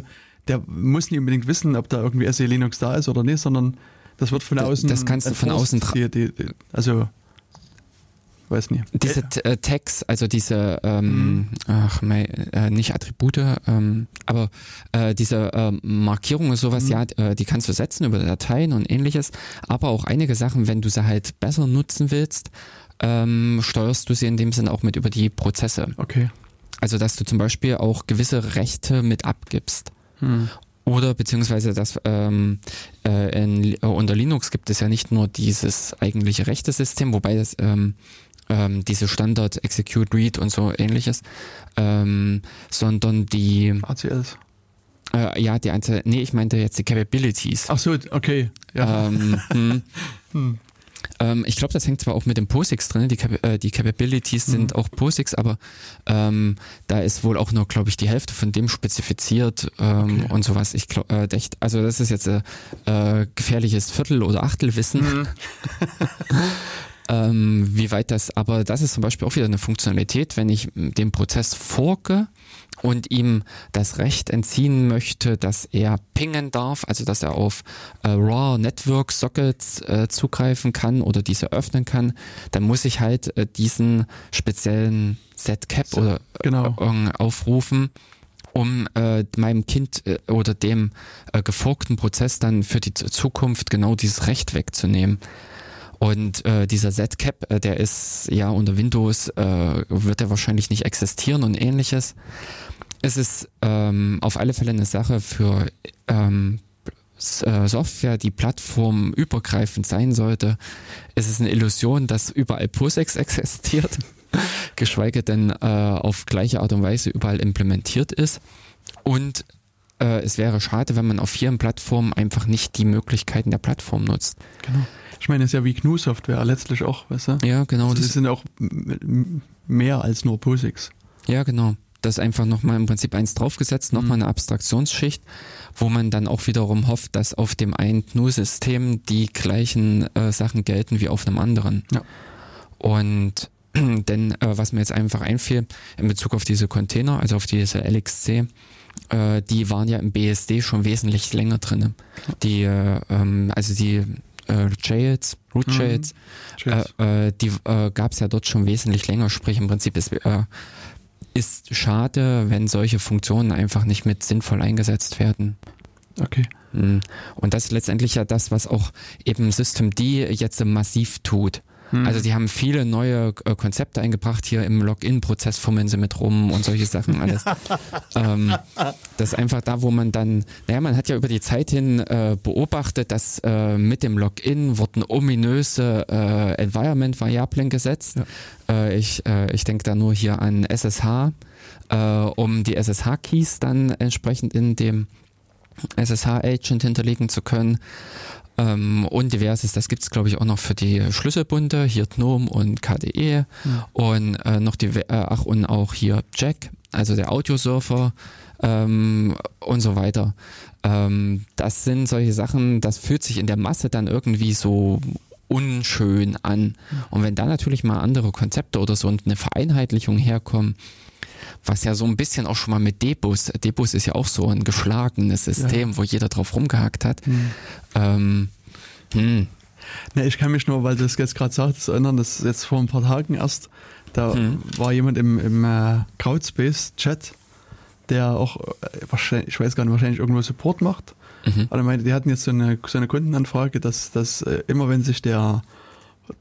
der muss nicht unbedingt wissen, ob da irgendwie SE Linux da ist oder nicht, sondern das wird von außen. das kannst du von außen die, die, die, Also, weiß nicht. Diese äh, Tags, also diese, ähm, ach, mei, äh, nicht Attribute, ähm, aber äh, diese ähm, Markierungen und sowas, Mhm. ja, äh, die kannst du setzen über Dateien und ähnliches, aber auch einige Sachen, wenn du sie halt besser nutzen willst, ähm, steuerst du sie in dem Sinn auch mit über die Prozesse. Okay. Also dass du zum Beispiel auch gewisse Rechte mit abgibst. Hm. Oder beziehungsweise das ähm, äh, in, äh, unter Linux gibt es ja nicht nur dieses eigentliche Rechtesystem, wobei das ähm, ähm, diese Standard Execute Read und so ähnliches, ähm, sondern die ACLs. äh, ja die einzelne, nee ich meinte jetzt die Capabilities. Ach so, okay. Ja. Ähm, hm. Hm. Ähm, ich glaube, das hängt zwar auch mit dem POSIX drin, die, Cap äh, die Capabilities sind Mhm. auch POSIX, aber ähm, da ist wohl auch nur, glaube ich, die Hälfte von dem spezifiziert ähm, Okay. und sowas. Ich glaube, äh, also das ist jetzt äh, äh, gefährliches Viertel- oder Achtelwissen, Mhm. ähm, wie weit das, aber das ist zum Beispiel auch wieder eine Funktionalität, wenn ich m, dem Prozess forke und ihm das Recht entziehen möchte, dass er pingen darf, also dass er auf äh, RAW Network Sockets äh, zugreifen kann oder diese öffnen kann, dann muss ich halt äh, diesen speziellen Setcap So, oder genau. äh, aufrufen, um äh, meinem Kind äh, oder dem äh, geforkten Prozess dann für die Zukunft genau dieses Recht wegzunehmen. Und äh, dieser Z-Cap, äh, der ist ja unter Windows, äh, wird er wahrscheinlich nicht existieren und ähnliches. Es ist ähm, auf alle Fälle eine Sache für ähm, äh, Software, die plattformübergreifend sein sollte. Es ist eine Illusion, dass überall POSIX existiert, geschweige denn äh, auf gleiche Art und Weise überall implementiert ist. Und äh, es wäre schade, wenn man auf vielen Plattformen einfach nicht die Möglichkeiten der Plattform nutzt. Genau. Ich meine, das ist ja wie GNU-Software letztlich auch, weißt du? Ja, genau. Also Das, das sind auch mehr als nur POSIX. ja, genau. Das ist einfach nochmal im Prinzip eins draufgesetzt, nochmal eine Abstraktionsschicht, wo man dann auch wiederum hofft, dass auf dem einen GNU-System die gleichen äh, Sachen gelten wie auf einem anderen. Ja. Und denn äh, was mir jetzt einfach einfiel in Bezug auf diese Container, also auf diese LXC, äh, die waren ja im BSD schon wesentlich länger drinne. Die, äh, ähm, also die äh, Jails, Root Mhm. Jails, Tschüss. äh, äh, die äh, gab es ja dort schon wesentlich länger. Sprich, im Prinzip ist, äh, ist schade, wenn solche Funktionen einfach nicht mit sinnvoll eingesetzt werden. okay. Mm. Und das ist letztendlich ja das, was auch eben Systemd jetzt massiv tut. Hm. Also die haben viele neue äh, Konzepte eingebracht. Hier im Login-Prozess fummeln sie mit rum und solche Sachen alles. ähm, das ist einfach da, wo man dann, naja, man hat ja über die Zeit hin äh, beobachtet, dass äh, mit dem Login wurden ominöse äh, Environment-Variablen gesetzt. Äh, ich äh, ich denke da nur hier an SSH, um die SSH-Keys dann entsprechend in dem SSH-Agent hinterlegen zu können. Ähm, und diverses, das gibt's glaube ich auch noch für die Schlüsselbunde, hier GNOME und KDE und äh, noch die, äh, ach und auch hier Jack, also der Audiosurfer ähm, und so weiter. Ähm, das sind solche Sachen, das fühlt sich in der Masse dann irgendwie so unschön an. Und wenn da natürlich mal andere Konzepte oder so und eine Vereinheitlichung herkommen, was ja so ein bisschen auch schon mal mit Debus, Debus ist ja auch so ein geschlagenes System, ja. wo jeder drauf rumgehackt hat. Hm. Ähm, hm. Ne, ich kann mich nur, weil du das jetzt gerade sagst, erinnern, das ist jetzt vor ein paar Tagen erst, da hm. war jemand im, im äh, Crowdspace-Chat, der auch äh, wahrscheinlich, ich weiß gar nicht, wahrscheinlich irgendwo Support macht. Mhm. Aber meinte, die hatten jetzt so eine, so eine Kundenanfrage, dass, dass äh, immer wenn sich der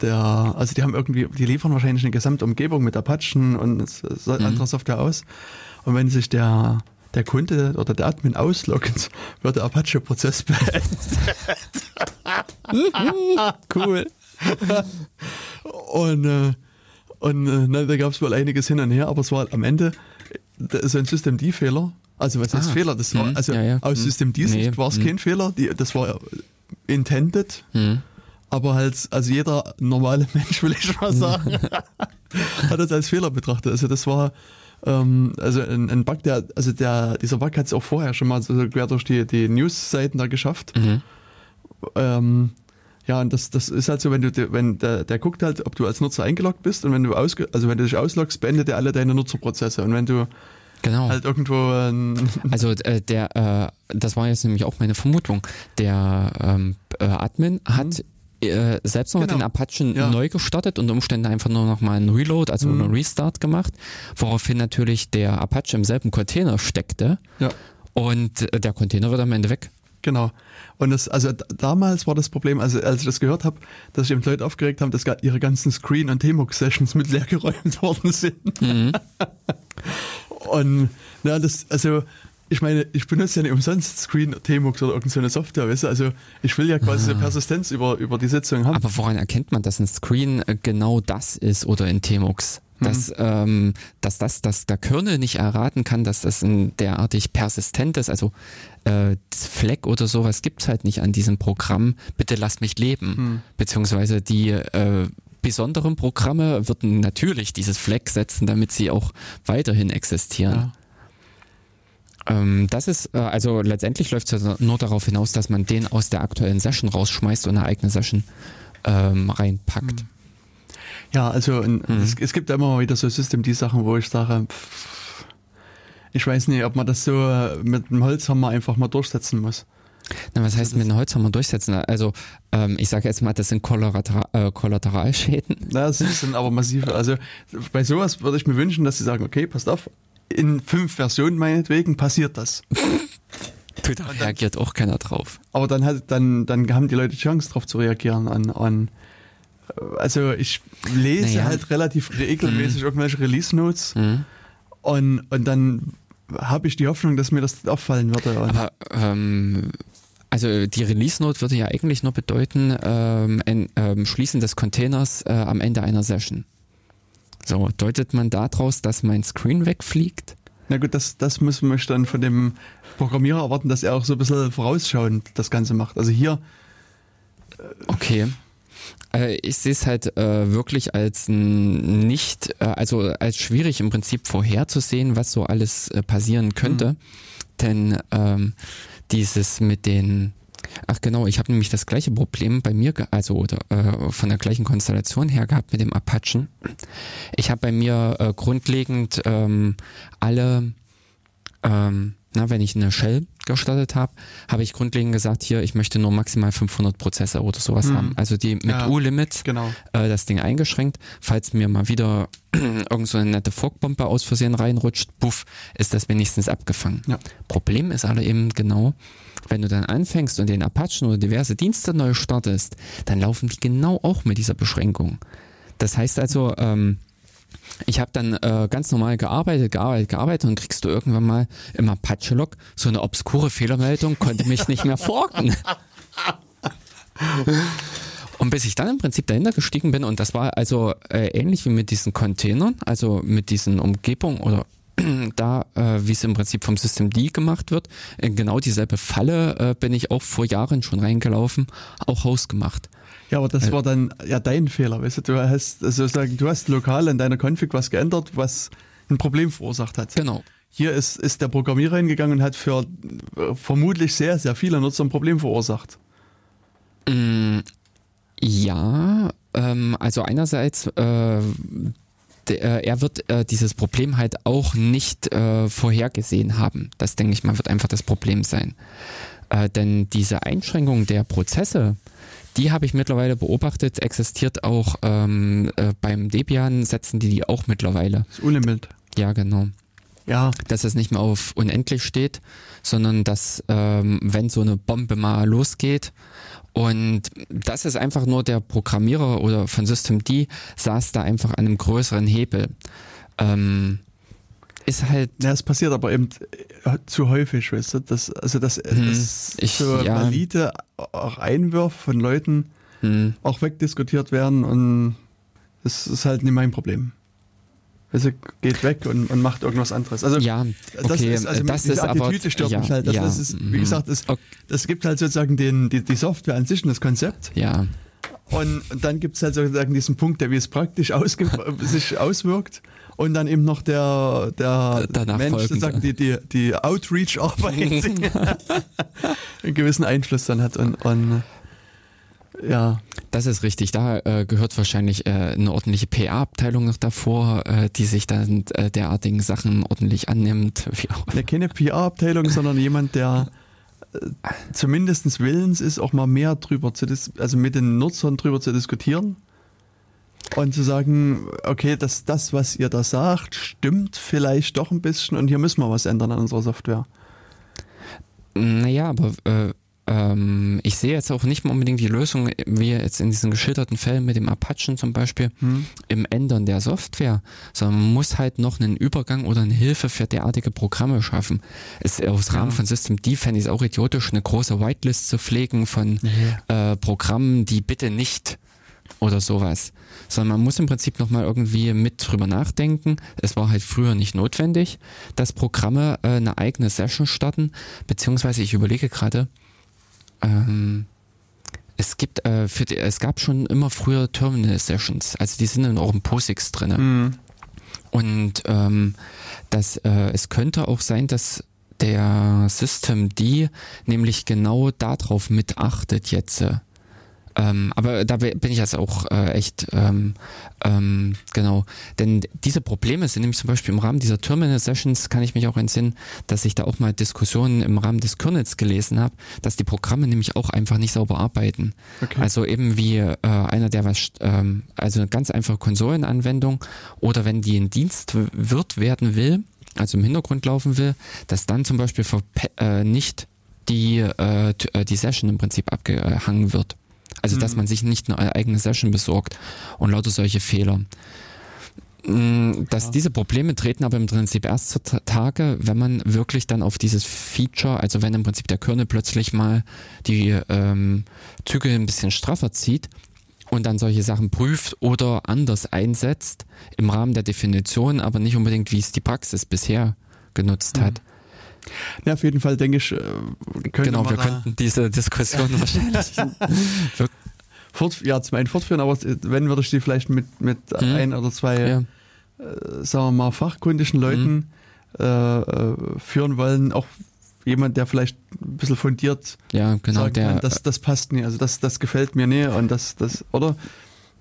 der, also die haben irgendwie, die liefern wahrscheinlich eine gesamte Umgebung mit Apachen und mhm. anderer Software aus. Und wenn sich der, der Kunde oder der Admin ausloggt, wird der Apache-Prozess beendet. cool. und äh, und äh, na, da gab es wohl einiges hin und her, aber es war am Ende so ein System-D-Fehler. Also was heißt ah. Fehler? Das war, mhm. also ja, ja. aus mhm. System-D-Sicht nee. war es mhm. kein Fehler, die, das war intended. Mhm aber halt, also jeder normale Mensch, will ich mal sagen, hat das als Fehler betrachtet. Also das war ähm, also ein, ein, Bug, der, also der, dieser Bug hat es auch vorher schon mal so quer durch die, die News-Seiten da geschafft. Mhm. Ähm, ja, und das, das ist halt so, wenn du, wenn der, der guckt halt, ob du als Nutzer eingeloggt bist und wenn du ausge, also wenn du dich ausloggst, beendet er alle deine Nutzerprozesse. Und wenn du Genau. Halt irgendwo. Ähm also äh, der, äh, das war jetzt nämlich auch meine Vermutung. Der ähm, äh, Admin hat mhm äh, selbst noch genau. den Apachen ja. neu gestartet und Umstände einfach nur noch mal einen Reload, also mhm. einen Restart gemacht, woraufhin natürlich der Apache im selben Container steckte ja. und äh, der Container wird am Ende weg. Genau. Und das, also damals war das Problem, also als ich das gehört habe, dass sich eben Leute aufgeregt haben, dass ihre ganzen Screen- und T-Mux-Sessions mit leer geräumt worden sind. Mhm. und na, das, also ich meine, ich benutze ja nicht umsonst Screen, Tmux oder irgendeine Software, weißt du? Also ich will ja quasi ah. eine Persistenz über, über die Sitzung haben. Aber woran erkennt man, dass ein Screen äh, genau das ist oder in Tmux? Dass, mhm. ähm, dass das, dass der Kernel nicht erraten kann, dass das ein derartig persistent ist, also äh, Fleck oder sowas gibt's halt nicht an diesem Programm. Bitte lass mich leben. Mhm. Beziehungsweise die äh, besonderen Programme würden natürlich dieses Fleck setzen, damit sie auch weiterhin existieren. Ja. Ähm, das ist, äh, also letztendlich läuft es ja nur darauf hinaus, dass man den aus der aktuellen Session rausschmeißt und eine eigene Session ähm, reinpackt. Hm. Ja, also hm. es, es, gibt immer mal wieder so System, die Sachen, wo ich sage, pff, ich weiß nicht, ob man das so mit dem Holzhammer einfach mal durchsetzen muss. Na, was heißt mit einem Holzhammer durchsetzen? Also ähm, ich sage jetzt mal, das sind Kollateral, äh, Kollateralschäden. Das sind aber massive. Also bei sowas würde ich mir wünschen, dass sie sagen, okay, passt auf, in fünf Versionen meinetwegen passiert das. Du, da reagiert auch keiner drauf. Aber dann hat dann dann haben die Leute Chance drauf zu reagieren an, an also ich lese naja. halt relativ regelmäßig mhm. irgendwelche Release Notes mhm. und, und dann habe ich die Hoffnung, dass mir das auffallen würde. Aber ähm, also die Release Note würde ja eigentlich nur bedeuten ähm, ein, ähm, Schließen des Containers äh, am Ende einer Session. So, deutet man daraus, dass mein Screen wegfliegt? Na gut, das, das müssen wir dann von dem Programmierer erwarten, dass er auch so ein bisschen vorausschauend das Ganze macht. Also hier. Äh okay. Äh, ich sehe es halt äh, wirklich als nicht, äh, also als schwierig im Prinzip vorherzusehen, was so alles äh, passieren könnte. Mhm. Denn ähm, dieses mit den Ach genau, ich habe nämlich das gleiche Problem bei mir, also oder, äh, von der gleichen Konstellation her gehabt mit dem Apachen. Ich habe bei mir äh, grundlegend ähm, alle, ähm, na, wenn ich eine Shell gestartet habe, habe ich grundlegend gesagt, hier, ich möchte nur maximal 500 Prozesse oder sowas mhm. haben. Also die mit ja, U-Limit genau. äh, das Ding eingeschränkt. Falls mir mal wieder irgend so eine nette Fogbombe aus Versehen reinrutscht, puff, ist das wenigstens abgefangen. Ja. Problem ist aber eben genau, wenn du dann anfängst und den Apachen oder diverse Dienste neu startest, dann laufen die genau auch mit dieser Beschränkung. Das heißt also, ähm, ich habe dann äh, ganz normal gearbeitet, gearbeitet, gearbeitet und kriegst du irgendwann mal im Apache-Log so eine obskure Fehlermeldung, konnte mich nicht mehr forken. Und bis ich dann im Prinzip dahinter gestiegen bin, und das war also äh, ähnlich wie mit diesen Containern, also mit diesen Umgebungen oder da, äh, wie es im Prinzip vom System D gemacht wird, in genau dieselbe Falle äh, bin ich auch vor Jahren schon reingelaufen, auch Host gemacht. Ja, aber das äh, war dann ja dein Fehler, weißt du, du hast sozusagen, du hast lokal in deiner Config was geändert, was ein Problem verursacht hat. Genau. Hier ist, ist der Programmierer hingegangen und hat für äh, vermutlich sehr, sehr viele Nutzer ein Problem verursacht. Mm, Ja, ähm, also einerseits, äh, der, er wird äh, dieses Problem halt auch nicht äh, vorhergesehen haben. Das denke ich mal, wird einfach das Problem sein. Äh, denn diese Einschränkung der Prozesse, die habe ich mittlerweile beobachtet, existiert auch ähm, äh, beim Debian, setzen die die auch mittlerweile. Das unlimit. Ja, genau. Ja, Dass es nicht mehr auf unendlich steht, sondern dass, ähm, wenn so eine Bombe mal losgeht, und das ist einfach nur der Programmierer oder von Systemd saß da einfach an einem größeren Hebel. Ähm, ist halt ja, es passiert aber eben äh, zu häufig, weißt du? Das, also, dass, Hm, dass ich- so ja. valide auch Einwürfe von Leuten hm, auch wegdiskutiert werden und das ist halt nicht mein Problem. Also geht weg und, und macht irgendwas anderes. Also ja, das okay, ist, also das diese ist aber Attitüde stört ja, mich halt. Das, ja, das ist, wie mhm. gesagt, es, Ok- das gibt halt sozusagen den, die, die Software an sich und das Konzept. ja, Und dann gibt es halt sozusagen diesen Punkt, der wie es praktisch ausge sich auswirkt. Und dann eben noch der, der Danach Mensch, sozusagen die, die, die Outreach-Arbeit einen gewissen Einfluss dann hat. Und, und ja, das ist richtig. Da äh, gehört wahrscheinlich äh, eine ordentliche PA-Abteilung noch davor, äh, die sich dann äh, derartigen Sachen ordentlich annimmt. Wie auch ja, keine PR-Abteilung, sondern jemand, der äh, zumindest willens ist, auch mal mehr drüber zu also mit den Nutzern drüber zu diskutieren. Und zu sagen, okay, das, das, was ihr da sagt, stimmt vielleicht doch ein bisschen und hier müssen wir was ändern an unserer Software. Naja, aber äh, ähm, ich sehe jetzt auch nicht mal unbedingt die Lösung, wie jetzt in diesen geschilderten Fällen mit dem Apachen zum Beispiel, Hm. im Ändern der Software, sondern man muss halt noch einen Übergang oder eine Hilfe für derartige Programme schaffen. Es, aus Rahmen Ja. von Systemd fände ich es auch idiotisch, eine große Whitelist zu pflegen von äh, Programmen, die bitte nicht oder sowas. Sondern man muss im Prinzip nochmal irgendwie mit drüber nachdenken. Es war halt früher nicht notwendig, dass Programme äh, eine eigene Session starten, beziehungsweise ich überlege gerade, ähm, es gibt äh, für die, es gab schon immer früher Terminal Sessions, also die sind in eurem POSIX drinne. Hm. Und ähm, das, äh, es könnte auch sein, dass der Systemd nämlich genau darauf mit achtet jetzt. äh. Ähm, aber da bin ich jetzt auch äh, echt ähm, ähm, genau. Denn diese Probleme sind nämlich zum Beispiel im Rahmen dieser Terminal Sessions kann ich mich auch entsinnen, dass ich da auch mal Diskussionen im Rahmen des Kernels gelesen habe, dass die Programme nämlich auch einfach nicht sauber arbeiten. Okay. Also eben wie äh, einer, der was, ähm, also eine ganz einfache Konsolenanwendung oder wenn die in Dienst wird werden will, also im Hintergrund laufen will, dass dann zum Beispiel äh, nicht die, äh, äh, die Session im Prinzip abgehangen wird. Also dass Mhm. man sich nicht eine eigene Session besorgt und lauter solche Fehler. Mm, Dass Ja. diese Probleme treten aber im Prinzip erst zutage, wenn man wirklich dann auf dieses Feature, also wenn im Prinzip der Kernel plötzlich mal die ähm, Zügel ein bisschen straffer zieht und dann solche Sachen prüft oder anders einsetzt im Rahmen der Definition, aber nicht unbedingt, wie es die Praxis bisher genutzt Mhm. hat. Ja, auf jeden Fall denke ich, äh, könnte genau, wir da könnten diese Diskussion wahrscheinlich. fort, ja, zum einen fortführen, aber wenn würde ich die vielleicht mit, mit Mhm. ein oder zwei, ja. äh, sagen wir mal, fachkundigen Leuten äh, äh, führen wollen, auch jemand, der vielleicht ein bisschen fundiert ja, genau, sagen der kann, das, das passt nicht, also das, das gefällt mir nicht und das, das, oder?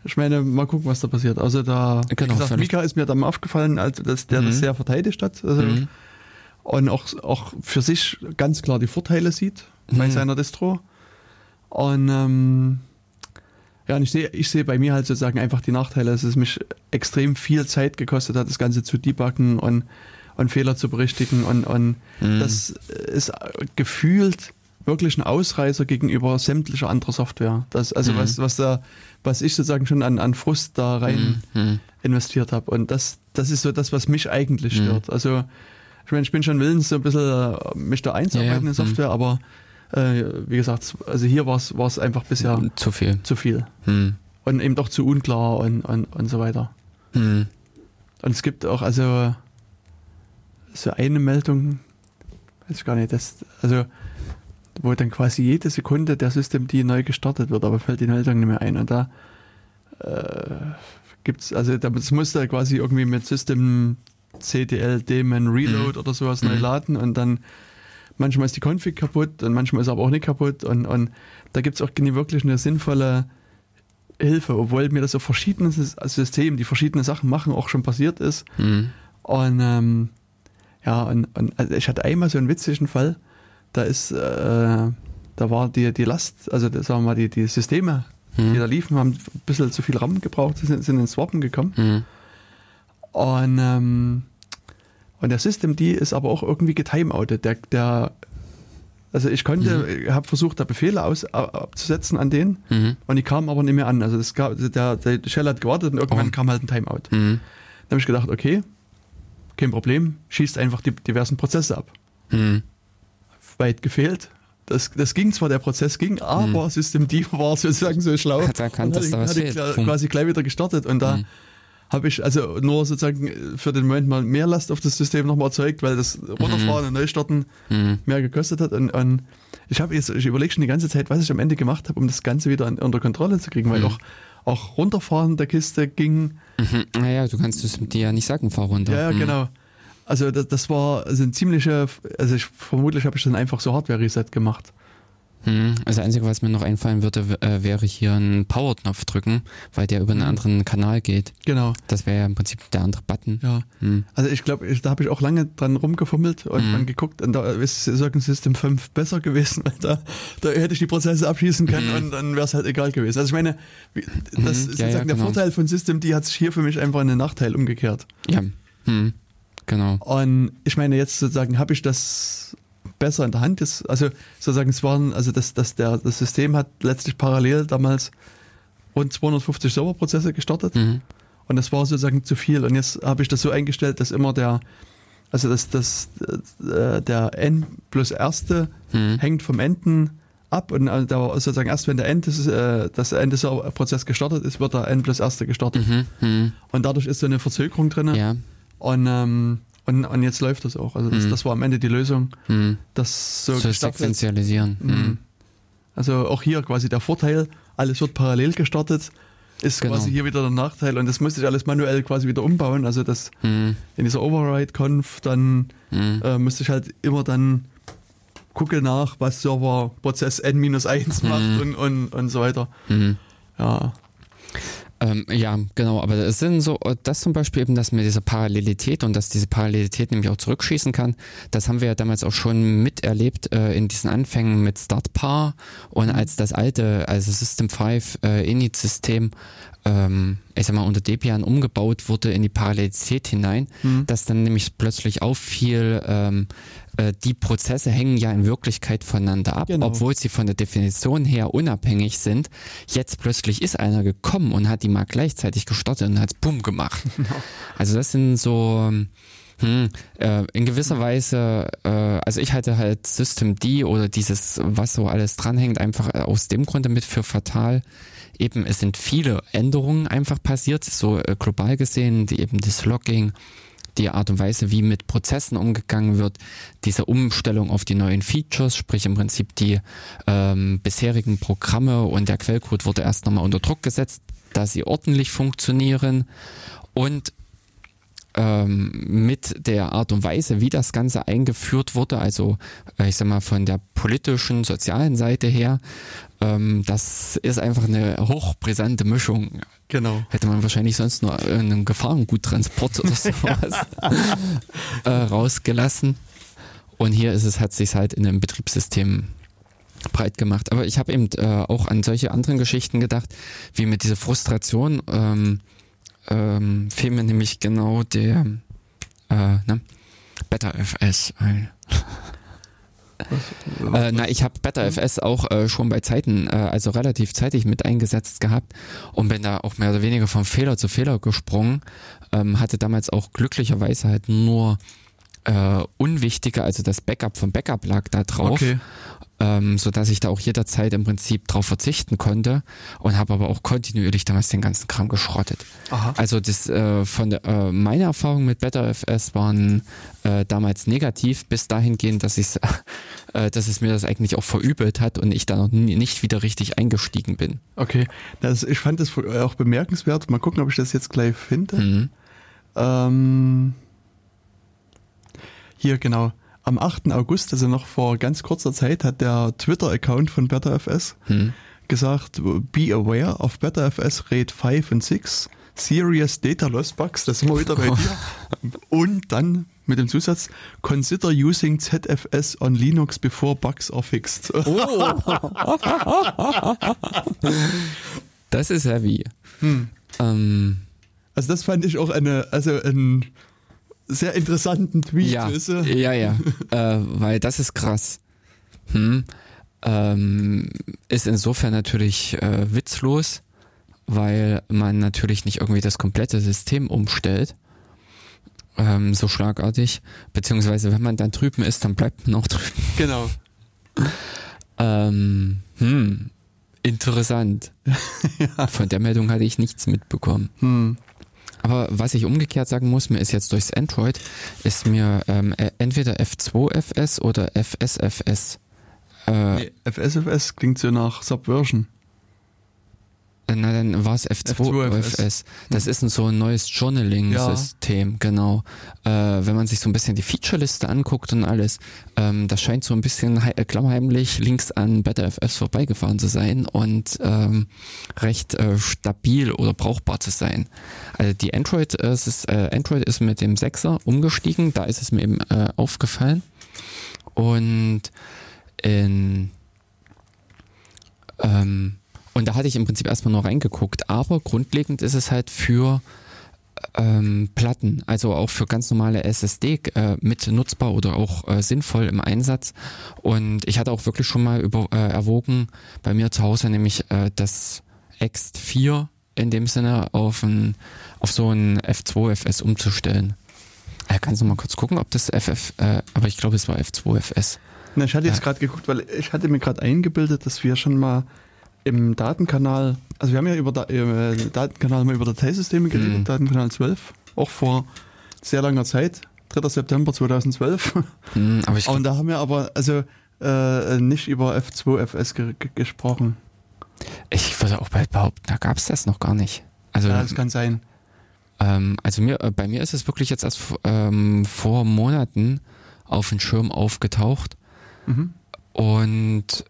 Ich meine, mal gucken, was da passiert. Also da, Genau, gesagt. Mika ist mir dann aufgefallen, also dass der Mhm. das sehr verteidigt hat also, Mhm. Und auch, auch für sich ganz klar die Vorteile sieht bei Mhm. seiner Distro. Und ähm, ja, und ich sehe ich sehe bei mir halt sozusagen einfach die Nachteile, dass es mich extrem viel Zeit gekostet hat, das Ganze zu debuggen und, und Fehler zu berichtigen. Und, und Mhm. das ist gefühlt wirklich ein Ausreißer gegenüber sämtlicher anderer Software. Das, also Mhm. was, was da, was ich sozusagen schon an, an Frust da rein Mhm. investiert habe. Und das, das ist so das, was mich eigentlich Mhm. stört. Also, ich meine, ich bin schon willens, so ein bisschen äh, mich da einzuarbeiten Ja, in Software, aber äh, wie gesagt, also hier war es einfach bisher Zu viel. zu viel. Mhm. Und eben doch zu unklar und, und, und so weiter. Mhm. Und es gibt auch also so eine Meldung, weiß ich gar nicht, das, also wo dann quasi jede Sekunde der System die neu gestartet wird, aber fällt die Meldung nicht mehr ein. Und da äh, gibt's, also da- das muss da quasi irgendwie mit System CTL Daemon Reload Mhm. oder sowas Mhm. neu laden und dann manchmal ist die Config kaputt und manchmal ist aber auch nicht kaputt und, und da gibt es auch nie wirklich eine sinnvolle Hilfe, obwohl mir das auf verschiedenen Sys- Systemen, die verschiedene Sachen machen, auch schon passiert ist. Mhm. Und ähm, ja, und, und also ich hatte einmal so einen witzigen Fall, da ist, äh, da war die, die Last, also das, sagen wir mal, die, die Systeme, die Mhm. da liefen, haben ein bisschen zu viel RAM gebraucht, sind, sind ins Swappen gekommen. Mhm. Und, ähm, und der System die ist aber auch irgendwie getimeoutet. Der, der, also ich konnte, Mhm. habe versucht, da Befehle aus, ab- abzusetzen an denen Mhm. und die kamen aber nicht mehr an. Also das gab, der, der Shell hat gewartet und irgendwann Oh. kam halt ein Timeout. Mhm. Dann habe ich gedacht, okay, kein Problem, schießt einfach die diversen Prozesse ab. Mhm. Weit gefehlt. Das, das ging zwar, der Prozess ging, aber System D war sozusagen so schlau. Hat erkannt, dass da was hatte fehlt. quasi gleich wieder gestartet und da Mhm. Habe ich also nur sozusagen für den Moment mal mehr Last auf das System nochmal erzeugt, weil das Runterfahren und Neustarten Mhm. mehr gekostet hat. Und, und ich habe jetzt, ich überlege schon die ganze Zeit, was ich am Ende gemacht habe, um das Ganze wieder an, unter Kontrolle zu kriegen, weil Mhm. auch, auch runterfahren der Kiste ging. Mhm. Naja, du kannst es dir ja nicht sagen, fahr runter. Ja, ja, Mhm. genau. Also das, das war also ein ziemliche, also ich vermutlich habe ich dann einfach so Hardware-Reset gemacht. Mhm. Das Einzige, was mir noch einfallen würde, äh, wäre hier einen Power-Knopf drücken, weil der über einen Mhm. anderen Kanal geht. Genau, Das wäre ja im Prinzip der andere Button. ja. Mhm. Also ich glaube, da habe ich auch lange dran rumgefummelt und, Mhm. geguckt und da ist Circle System 5 besser gewesen, weil da, da hätte ich die Prozesse abschießen können Mhm. und dann wäre es halt egal gewesen. Also ich meine, wie- das Mhm. ist Ja, sozusagen ja, der genau. Vorteil von System, die hat sich hier für mich einfach in den Nachteil umgekehrt. Ja. Mhm. Genau. Und ich meine, jetzt sozusagen habe ich das besser in der Hand. Jetzt, also sozusagen, es waren, also das, das, der, das System hat letztlich parallel damals rund 250 Serverprozesse gestartet Mhm. und das war sozusagen zu viel. Und jetzt habe ich das so eingestellt, dass immer der, also das, das, äh, der N plus erste Mhm. hängt vom Enden ab und äh, da sozusagen erst wenn der End des, äh, das Ende Prozess gestartet ist, wird der N plus erste gestartet. Mhm. Mhm. Und dadurch ist so eine Verzögerung drin. Ja. Und, ähm, und, und jetzt läuft das auch. Also das, Mhm. das war am Ende die Lösung, Mhm. das so, So gestartet. sequenzialisieren. Mhm. Mhm. Also auch hier quasi der Vorteil, alles wird parallel gestartet, ist Genau. quasi hier wieder der Nachteil und das musste ich alles manuell quasi wieder umbauen. Also das Mhm. in dieser Override-Conf, dann Mhm. äh, musste ich halt immer dann gucken nach, was Server Prozess N-1 macht und, und, und so weiter. Ja. Ähm, ja, genau, aber es sind so, das zum Beispiel eben, dass mir diese Parallelität und dass diese Parallelität nämlich auch zurückschießen kann, das haben wir ja damals auch schon miterlebt äh, in diesen Anfängen mit StartPar und als das alte, also System 5 äh, Init-System, ähm, ich sag mal, unter Debian umgebaut wurde in die Parallelität hinein, Mhm. dass dann nämlich plötzlich auffiel, ähm, äh, die Prozesse hängen ja in Wirklichkeit voneinander ab, Genau. obwohl sie von der Definition her unabhängig sind. Jetzt plötzlich ist einer gekommen und hat die mal gleichzeitig gestartet und hat Bumm gemacht. Also das sind so hm, äh, in gewisser Weise, äh, also ich halte halt System D oder dieses, was so alles dranhängt, einfach äh, aus dem Grunde mit für fatal. Eben, es sind viele Änderungen einfach passiert, so äh, global gesehen, die eben das Logging, die Art und Weise, wie mit Prozessen umgegangen wird, diese Umstellung auf die neuen Features, sprich im Prinzip die ähm, bisherigen Programme und der Quellcode wurde erst nochmal unter Druck gesetzt, dass sie ordentlich funktionieren und ähm, mit der Art und Weise, wie das Ganze eingeführt wurde, also äh, ich sag mal von der politischen, sozialen Seite her, ähm, das ist einfach eine hochbrisante Mischung. Genau. Hätte man wahrscheinlich sonst nur einen Gefahrenguttransport oder sowas äh, rausgelassen. Und hier ist es, hat sich halt in einem Betriebssystem breit gemacht. Aber ich habe eben äh, auch an solche anderen Geschichten gedacht, wie mit dieser Frustration. Ähm, ähm, fiel mir nämlich genau der äh, ne? BetterFS ein. Äh, na, ich habe BetterFS auch äh, schon bei Zeiten, äh, also relativ zeitig mit eingesetzt gehabt und bin da auch mehr oder weniger von Fehler zu Fehler gesprungen. Ähm, hatte damals auch glücklicherweise halt nur äh, unwichtige, also das Backup vom Backup lag da drauf, Okay. ähm, so dass ich da auch jederzeit im Prinzip drauf verzichten konnte und habe aber auch kontinuierlich damals den ganzen Kram geschrottet. Aha. Also das äh, von der, äh, meine Erfahrungen mit BetterFS waren äh, damals negativ bis dahingehend, dass ich äh, dass es mir das eigentlich auch verübelt hat und ich da noch nie, nicht wieder richtig eingestiegen bin. Okay. Das, ich fand das auch bemerkenswert. Mal gucken, ob ich das jetzt gleich finde. Mhm. Ähm, hier, genau. Am 8. August, also noch vor ganz kurzer Zeit, hat der Twitter-Account von BetterFS Mhm. gesagt, be aware of BetterFS RAID 5 und 6, serious data loss bugs, das sind wir wieder bei dir. Und dann mit dem Zusatz, consider using ZFS on Linux before bugs are fixed. Oh. das ist heavy. Hm. Ähm. Also das fand ich auch eine, also einen sehr interessanten Tweet. Ja, ja, ja, äh, weil das ist krass. Hm. Ähm, ist insofern natürlich äh, witzlos, weil man natürlich nicht irgendwie das komplette System umstellt, ähm, so schlagartig, beziehungsweise wenn man dann drüben ist, dann bleibt man auch drüben. Genau. ähm, hm, interessant. ja. Von der Meldung hatte ich nichts mitbekommen. Hm. Aber was ich umgekehrt sagen muss, mir ist jetzt durchs Android, ist mir ähm, e, entweder F2FS oder FSFS äh, nee, FSFS klingt so nach Subversion. Äh, na, dann war es F2FS. Das ist ein, so ein neues Journaling-System, ja. genau. Äh, wenn man sich so ein bisschen die Featureliste anguckt und alles, ähm, das scheint so ein bisschen äh, klammheimlich links an BetterFS vorbeigefahren zu sein und ähm, recht äh, stabil oder brauchbar zu sein. Also die Android, äh, ist, äh, Android ist mit dem 6er umgestiegen, da ist es mir eben aufgefallen. Und in ähm, und da hatte ich im Prinzip erstmal nur reingeguckt, aber grundlegend ist es halt für ähm, Platten, also auch für ganz normale SSD äh, mit nutzbar oder auch äh, sinnvoll im Einsatz. Und ich hatte auch wirklich schon mal über, äh, erwogen, bei mir zu Hause nämlich äh, das Ext 4 in dem Sinne auf, ein, auf so ein F2FS umzustellen. Äh, kannst du mal kurz gucken, ob das FF, äh, aber ich glaube, es war F2FS. Na, ich hatte jetzt gerade geguckt, weil ich hatte mir gerade eingebildet, dass wir schon mal im Datenkanal, also wir haben ja über da, äh, Datenkanal mal über Dateisysteme geredet, mhm. Datenkanal 12, auch vor sehr langer Zeit, 3. September 2012. Mhm, aber ich Und da haben wir aber also äh, nicht über F2FS ge gesprochen. Ich würde auch bald behaupten, da gab es das noch gar nicht. Also, ja, das kann sein. Ähm, also mir, äh, bei mir ist es wirklich jetzt erst ähm, vor Monaten auf den Schirm aufgetaucht. Mhm. Und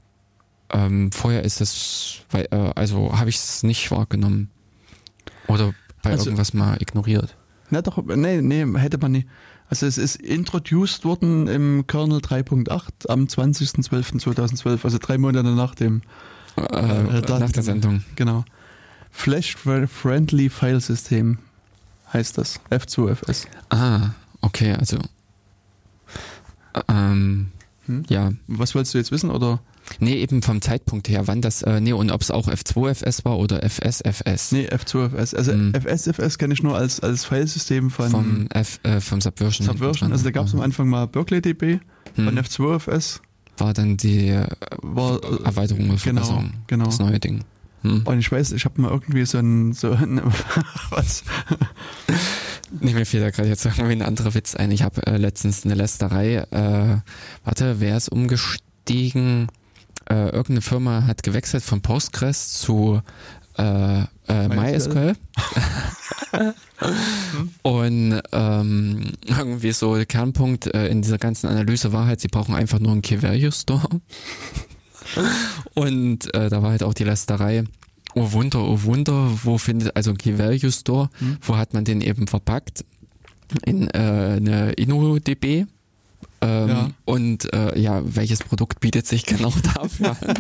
ähm, vorher ist es, weil, äh, also habe ich es nicht wahrgenommen. Oder bei also, irgendwas mal ignoriert. Na doch, nee, nee, hätte man nicht. Also es ist introduced worden im Kernel 3.8 am 20.12.2012, also drei Monate nach dem äh, äh, nach der Sendung. Genau. Flash Friendly File System heißt das. F2FS. Ah, okay, also ähm, hm? Ja. Was wolltest du jetzt wissen oder? Nee, eben vom Zeitpunkt her, wann das, äh, nee, und ob es auch F2FS war oder FSFS. Nee, F2FS. Also hm. FSFS kenne ich nur als, als Filesystem von. Vom, F, äh, vom Subversion. Subversion, also da gab es am Anfang mal BerkeleyDB hm. von F2FS. War dann die äh, war, äh, Erweiterung oder genau, genau. das neue Ding. Hm. Und ich weiß, ich habe mal irgendwie so ein, so ein was. Nee, mir fiel da gerade jetzt irgendwie ein anderer Witz ein. Ich habe äh, letztens eine Lästerei, äh, warte, wer ist umgestiegen? Äh, irgendeine Firma hat gewechselt von Postgres zu äh, äh, MySQL. Und ähm, irgendwie so der Kernpunkt äh, in dieser ganzen Analyse war halt, sie brauchen einfach nur einen Key-Value-Store. Und äh, da war halt auch die Lästerei oh Wunder, oh Wunder, wo findet, also Key Value Store, hm. wo hat man den eben verpackt? In äh, eine InnoDB. Ähm, ja. Und äh, ja, welches Produkt bietet sich genau dafür an?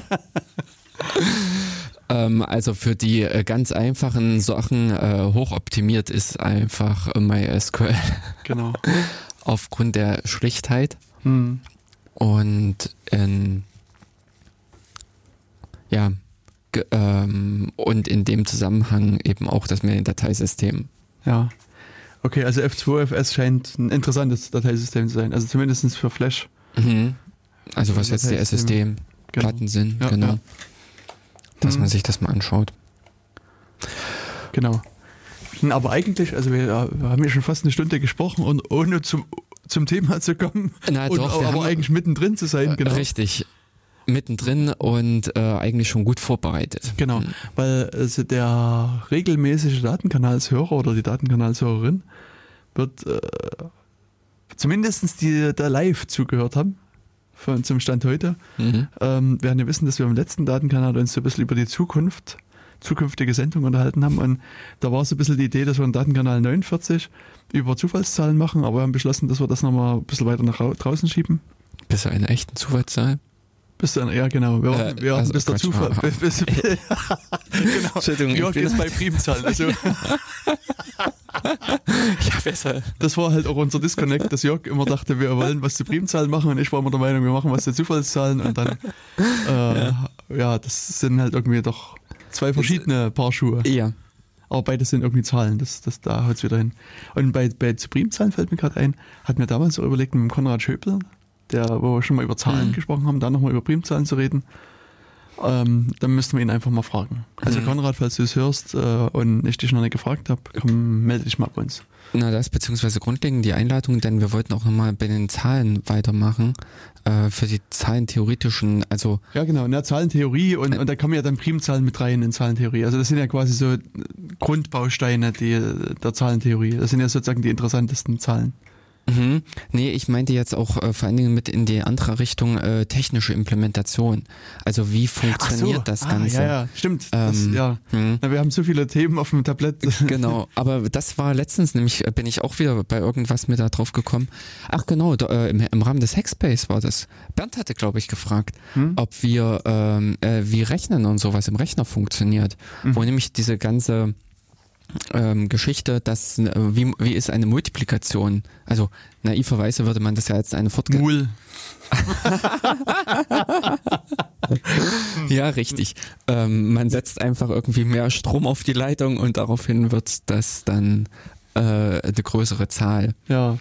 ähm, also für die äh, ganz einfachen Sachen äh, hochoptimiert ist einfach MySQL. Genau. Aufgrund der Schlichtheit. Hm. Und in, ja, ähm, und in dem Zusammenhang eben auch das Mail-Dateisystem. Ja. Okay, also F2FS scheint ein interessantes Dateisystem zu sein, also zumindest für Flash. Mhm. Also was jetzt die SSD-Platten genau. sind, ja, genau. Ja. Dass mhm. man sich das mal anschaut. Genau. Aber eigentlich, also wir, wir, haben ja schon fast eine Stunde gesprochen und ohne zum, zum Thema zu kommen, Na, und, doch, aber eigentlich mittendrin zu sein. Genau. Richtig mittendrin und äh, eigentlich schon gut vorbereitet. Genau, mhm. weil also der regelmäßige Datenkanalshörer oder die von, zum Stand heute. Mhm. Ähm, wir haben ja wissen, dass wir im letzten Datenkanal uns so ein bisschen über die Zukunft, zukünftige Sendung unterhalten haben. Und da war so ein bisschen die Idee, dass wir im Datenkanal 49 über Zufallszahlen machen, aber wir haben beschlossen, dass wir das nochmal ein bisschen weiter nach rau- draußen schieben. Bist du eine echten Zufallszahl? Bis dann, ja genau. Wir warten, Äh, wir also bis der Zufall. Bis, genau. Entschuldigung, Jörg ist bei Primzahlen. Also Ja, besser. das war halt auch unser Disconnect, dass Jörg immer dachte, wir wollen was zu Primzahlen machen und ich war immer der Meinung, wir machen was zu Zufallszahlen und dann äh, ja. das sind halt irgendwie doch zwei verschiedene Paar Schuhe. Ja. Aber beide sind irgendwie Zahlen, das, das da haut wieder hin. Und bei, bei zu Primzahlen fällt mir gerade ein, hat mir damals auch überlegt mit dem Konrad Schöpel, der, wo wir schon mal über Zahlen Mhm. gesprochen haben, da nochmal über Primzahlen zu reden. Ähm, dann müssten wir ihn einfach mal fragen. Also Mhm. Konrad, falls du es hörst äh, und ich dich noch nicht gefragt habe, komm, melde dich mal bei uns. Na, das beziehungsweise grundlegend die Einladung, denn wir wollten auch nochmal bei den Zahlen weitermachen. Äh, für die zahlentheoretischen, also Ja, genau, in der Zahlentheorie und, und da kommen ja dann Primzahlen mit rein in Zahlentheorie. Also das sind ja quasi so Grundbausteine die, der Zahlentheorie. Das sind ja sozusagen die interessantesten Zahlen. Mhm. Nee, ich meinte jetzt auch äh, vor allen Dingen mit in die andere Richtung äh, technische Implementation. Also wie funktioniert das ah, Ganze? Ja, ja, stimmt. das, Ähm, ja. Hm. Na, wir haben so viele Themen auf dem Tablett. Genau, aber das war letztens nämlich, äh, bin ich auch wieder bei irgendwas mit da drauf gekommen. Ach genau, da, äh, im, im Rahmen des Hackspace war das. Bernd hatte, glaube ich, gefragt, Hm? ob wir ähm, äh, wie Rechnen und sowas im Rechner funktioniert. Mhm. Wo nämlich diese ganze ähm, Geschichte, dass äh, wie, wie ist eine Multiplikation? Also naiverweise würde man das ja als eine Fortge Mul. Ja, richtig. Ähm, man setzt einfach irgendwie mehr Strom auf die Leitung und daraufhin wird das dann äh, eine größere Zahl. Ja.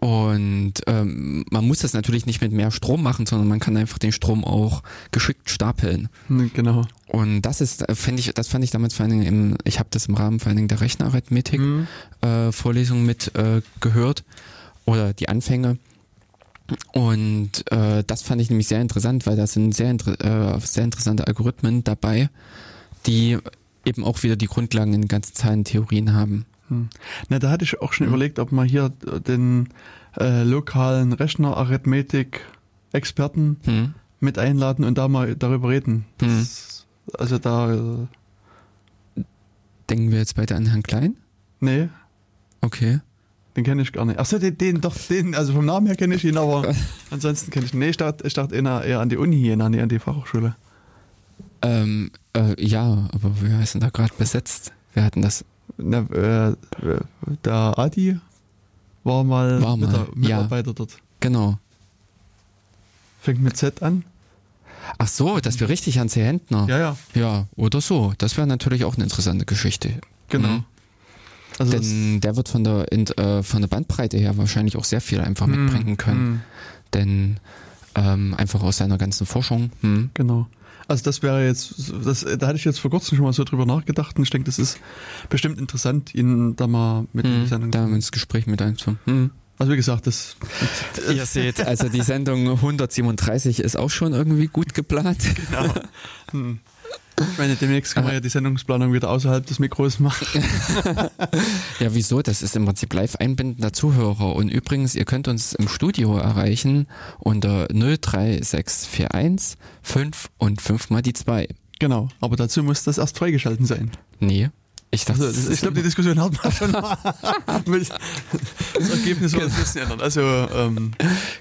Und ähm, man muss das natürlich nicht mit mehr Strom machen, sondern man kann einfach den Strom auch geschickt stapeln. Hm, Genau. Und das ist, äh, fand ich, das fand ich damals vor allen Dingen im, ich habe das im Rahmen vor allen Dingen der Rechenarithmetik Hm. äh, Vorlesung mit äh, gehört oder die Anfänge. Und äh, das fand ich nämlich sehr interessant, weil da sind sehr, inter äh, sehr interessante Algorithmen dabei, die eben auch wieder die Grundlagen in ganzen Zahlentheorien haben. Hm. Na, da hatte ich auch schon Hm. überlegt, ob man hier den äh, lokalen Rechnerarithmetik-Experten Hm. mit einladen und da mal darüber reden. Das, Also da, äh, Denken wir jetzt beide an Herrn Klein? nee, Okay. den kenne ich gar nicht. Achso, den, den, doch, den, also vom Namen her kenne ich ihn, aber ansonsten kenne ich ihn. Nee, ich dachte, ich dachte eher, eher an die Uni hier, an die, an die Fachhochschule. Ähm, äh, ja, aber wer ist denn da gerade besetzt? Wir hatten das. Na, äh, der Adi war mal, War mal, Mitar- ja. Mitarbeiter dort. Genau. Fängt mit Z an? Ach so, dass wir richtig Hans Händner. Ja, ja, Ja, oder so. Das wäre natürlich auch eine interessante Geschichte. genau. Mhm. Also das- Denn der wird von der, in, äh, von der Bandbreite her wahrscheinlich auch sehr viel einfach Hm, mitbringen können. hm, Denn ähm, einfach aus seiner ganzen Forschung. Hm. Genau. Also das wäre jetzt, das, da hatte ich jetzt vor kurzem schon mal so drüber nachgedacht und ich denke, das ist bestimmt interessant, ihn da mal mit in die Hm. Sendung Da ins Gespräch mit einzuführen. Hm. Also wie gesagt, das Ihr seht, also die Sendung 137 ist auch schon irgendwie gut geplant. genau. Hm. Ich meine, demnächst kann man ja die Sendungsplanung wieder außerhalb des Mikros machen. Ja, wieso? Das ist im Prinzip live einbindender Zuhörer. Und übrigens, ihr könnt uns im Studio erreichen unter 03641 5 und 5 mal die 2. Genau, aber dazu muss das erst freigeschalten sein. Nee. Ich dachte, Also, ich glaube, die Diskussion hatten wir schon mal. Das Ergebnis soll ein bisschen ändern. Also, ähm,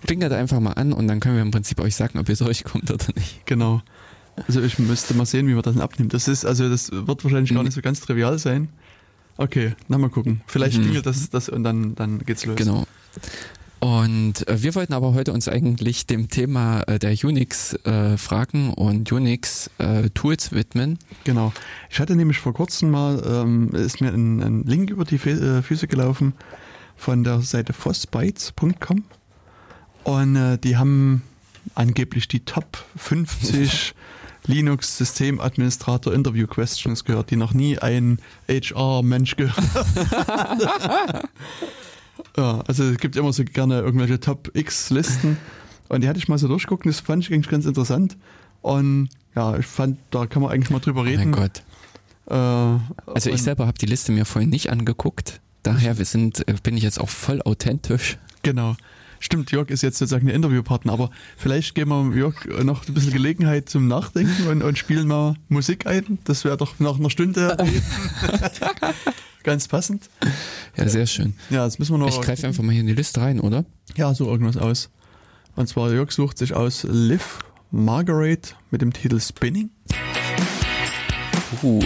klingelt einfach mal an und dann können wir im Prinzip euch sagen, ob ihr durchkommt oder nicht. genau. Also ich müsste mal sehen, wie man das abnimmt. Das ist, also das wird wahrscheinlich gar Mhm. nicht so ganz trivial sein. Okay, na mal gucken. Vielleicht Mhm. klingelt das, das und dann, dann geht's los. Genau. Und äh, wir wollten aber heute uns eigentlich dem Thema äh, der Unix-Fragen und Unix-Tools widmen. Genau. Ich hatte nämlich vor kurzem mal, ähm, ist mir ein, ein Link über die Fü- äh, Füße gelaufen von der Seite fossbytes.com und äh, die haben angeblich die Top 50 Linux-Systemadministrator Interview Questions gehört, die noch nie ein HR-Mensch gehört hat. ja, also es gibt immer so gerne irgendwelche Top X-Listen und die hatte ich mal so durchguckt und das fand ich eigentlich ganz interessant und ja, ich fand, da kann man eigentlich mal drüber Oh reden. mein Gott. Äh, Also ich selber habe die Liste mir vorhin nicht angeguckt. Daher wir sind, äh, bin ich jetzt auch voll authentisch. Genau. Stimmt, Jörg ist jetzt sozusagen der Interviewpartner, aber vielleicht geben wir Jörg noch ein bisschen Gelegenheit zum Nachdenken und, und spielen mal Musik ein. Das wäre doch nach einer Stunde ganz passend. Ja, sehr schön. Ja, jetzt müssen wir noch. Ich greife einfach mal hier in die Liste rein, oder? Ja, so irgendwas aus. Und zwar Jörg sucht sich aus Liv Margaret mit dem Titel Spinning. Uh.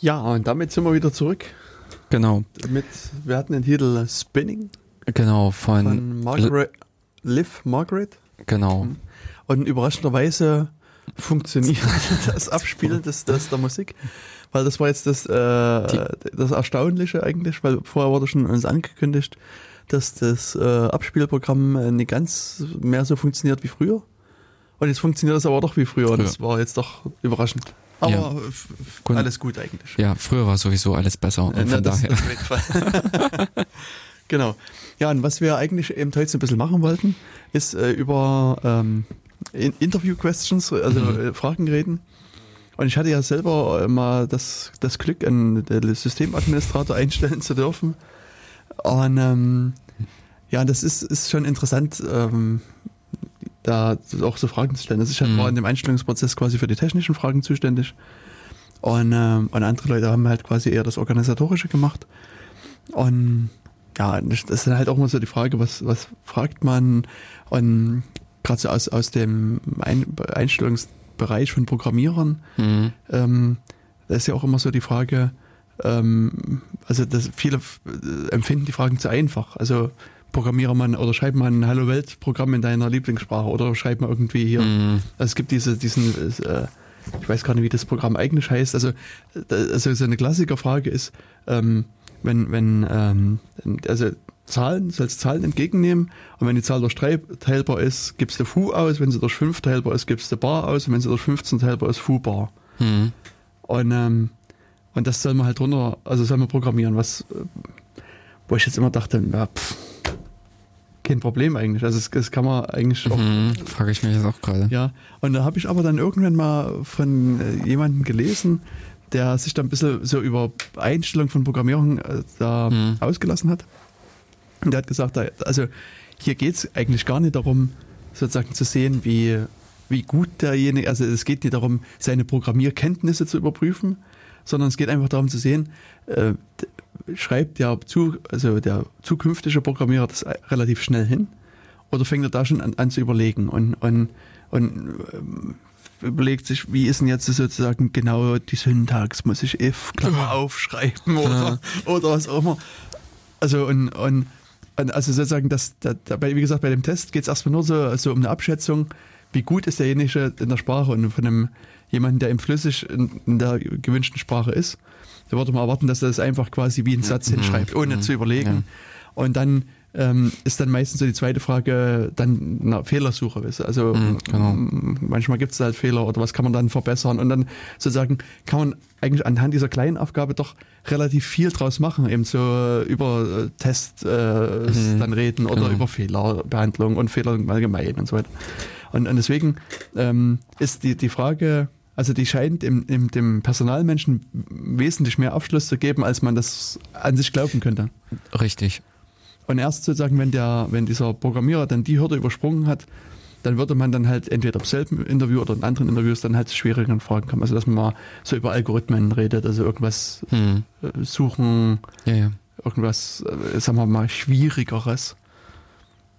Ja, und damit sind wir wieder zurück. Genau, Mit, wir hatten den Titel Spinning genau, von, von Margaret, Liv Margaret. genau. Und überraschenderweise funktioniert das Abspielen des, des, der Musik. Weil das war jetzt das, äh, das Erstaunliche eigentlich, weil vorher wurde schon uns angekündigt, dass das äh, Abspielprogramm äh, nicht ganz mehr so funktioniert wie früher. Und jetzt funktioniert das aber doch wie früher. Und das war jetzt doch überraschend. Aber Ja. alles gut eigentlich. Ja, früher war sowieso alles besser und Äh, na, von das- daher. auf jeden Fall. genau. Ja, und was wir eigentlich eben heute so ein bisschen machen wollten, ist äh, über ähm, in Interview-Questions, also Mhm. äh, Fragen reden. Und ich hatte ja selber äh, mal das, das Glück, einen den Systemadministrator einstellen zu dürfen. Und ähm, ja, das ist, ist schon interessant, ähm, da auch so Fragen zu stellen. Also ich Mhm. war in dem Einstellungsprozess quasi für die technischen Fragen zuständig. Und, ähm, und andere Leute haben halt quasi eher das Organisatorische gemacht. Und ja, das ist dann halt auch immer so die Frage, was, was fragt man? Und gerade so aus, aus dem Ein Einstellungsbereich von Programmierern, Mhm. ähm, da ist ja auch immer so die Frage, ähm, also das, viele äh, empfinden die Fragen zu einfach. Also programmiere man oder schreib mal ein Hallo Welt Programm in deiner Lieblingssprache oder schreib mal irgendwie hier. Mhm. Also es gibt diese, diesen, äh, ich weiß gar nicht, wie das Programm eigentlich heißt. Also, äh, also so eine Klassikerfrage ist, ähm, wenn, wenn, ähm, also Zahlen, sollst Zahlen entgegennehmen und wenn die Zahl durch 3 teilbar ist, gibst du Fu aus, wenn sie durch 5 teilbar ist, gibst du Bar aus und wenn sie durch 15 teilbar ist, Fu Bar. Hm. Und, ähm, und das soll man halt runter, also soll man programmieren, was, wo ich jetzt immer dachte, ja, pff, kein Problem eigentlich. Also das, das kann man eigentlich auch Hm, Frage ich mich jetzt auch gerade. ja, und da habe ich aber dann irgendwann mal von äh, jemandem gelesen, der sich da ein bisschen so über Einstellung von Programmierung äh, da Mhm. ausgelassen hat. Und der hat gesagt, also hier geht es eigentlich gar nicht darum, sozusagen zu sehen, wie, wie gut derjenige, also es geht nicht darum, seine Programmierkenntnisse zu überprüfen, sondern es geht einfach darum zu sehen, äh, schreibt der, zu, also der zukünftige Programmierer das relativ schnell hin? Oder fängt er da schon an, an zu überlegen und, und, und ähm, überlegt sich, wie ist denn jetzt sozusagen genau die Syntax, muss ich if, Klammer aufschreiben oder, oder was auch immer. Also und, und, und also sozusagen, das, da, dabei, wie gesagt, bei dem Test geht es erstmal nur so, so um eine Abschätzung, wie gut ist derjenige in der Sprache und von einem jemanden, der eben flüssig in, in der gewünschten Sprache ist, da würde man erwarten, dass er das einfach quasi wie einen Satz hinschreibt, ohne zu überlegen. Und dann ähm, ist dann meistens so die zweite Frage dann eine Fehlersuche. weißt? Also Mhm, genau. manchmal gibt es halt Fehler oder was kann man dann verbessern und dann sozusagen kann man eigentlich anhand dieser kleinen Aufgabe doch relativ viel draus machen, eben so über äh, Tests äh, Mhm, dann reden oder genau. über Fehlerbehandlung und Fehler im Allgemeinen und so weiter. Und, und deswegen ähm, ist die, die Frage, also die scheint im, im, dem Personalmenschen wesentlich mehr Aufschluss zu geben, als man das an sich glauben könnte. Richtig. Und erst sozusagen, wenn der, wenn dieser Programmierer dann die Hürde übersprungen hat, dann würde man dann halt entweder im selben Interview oder in anderen Interviews dann halt zu schwierigeren Fragen kommen. Also dass man mal so über Algorithmen redet, also irgendwas Hm. äh, suchen, Ja, ja. irgendwas, äh, sagen wir mal, schwierigeres.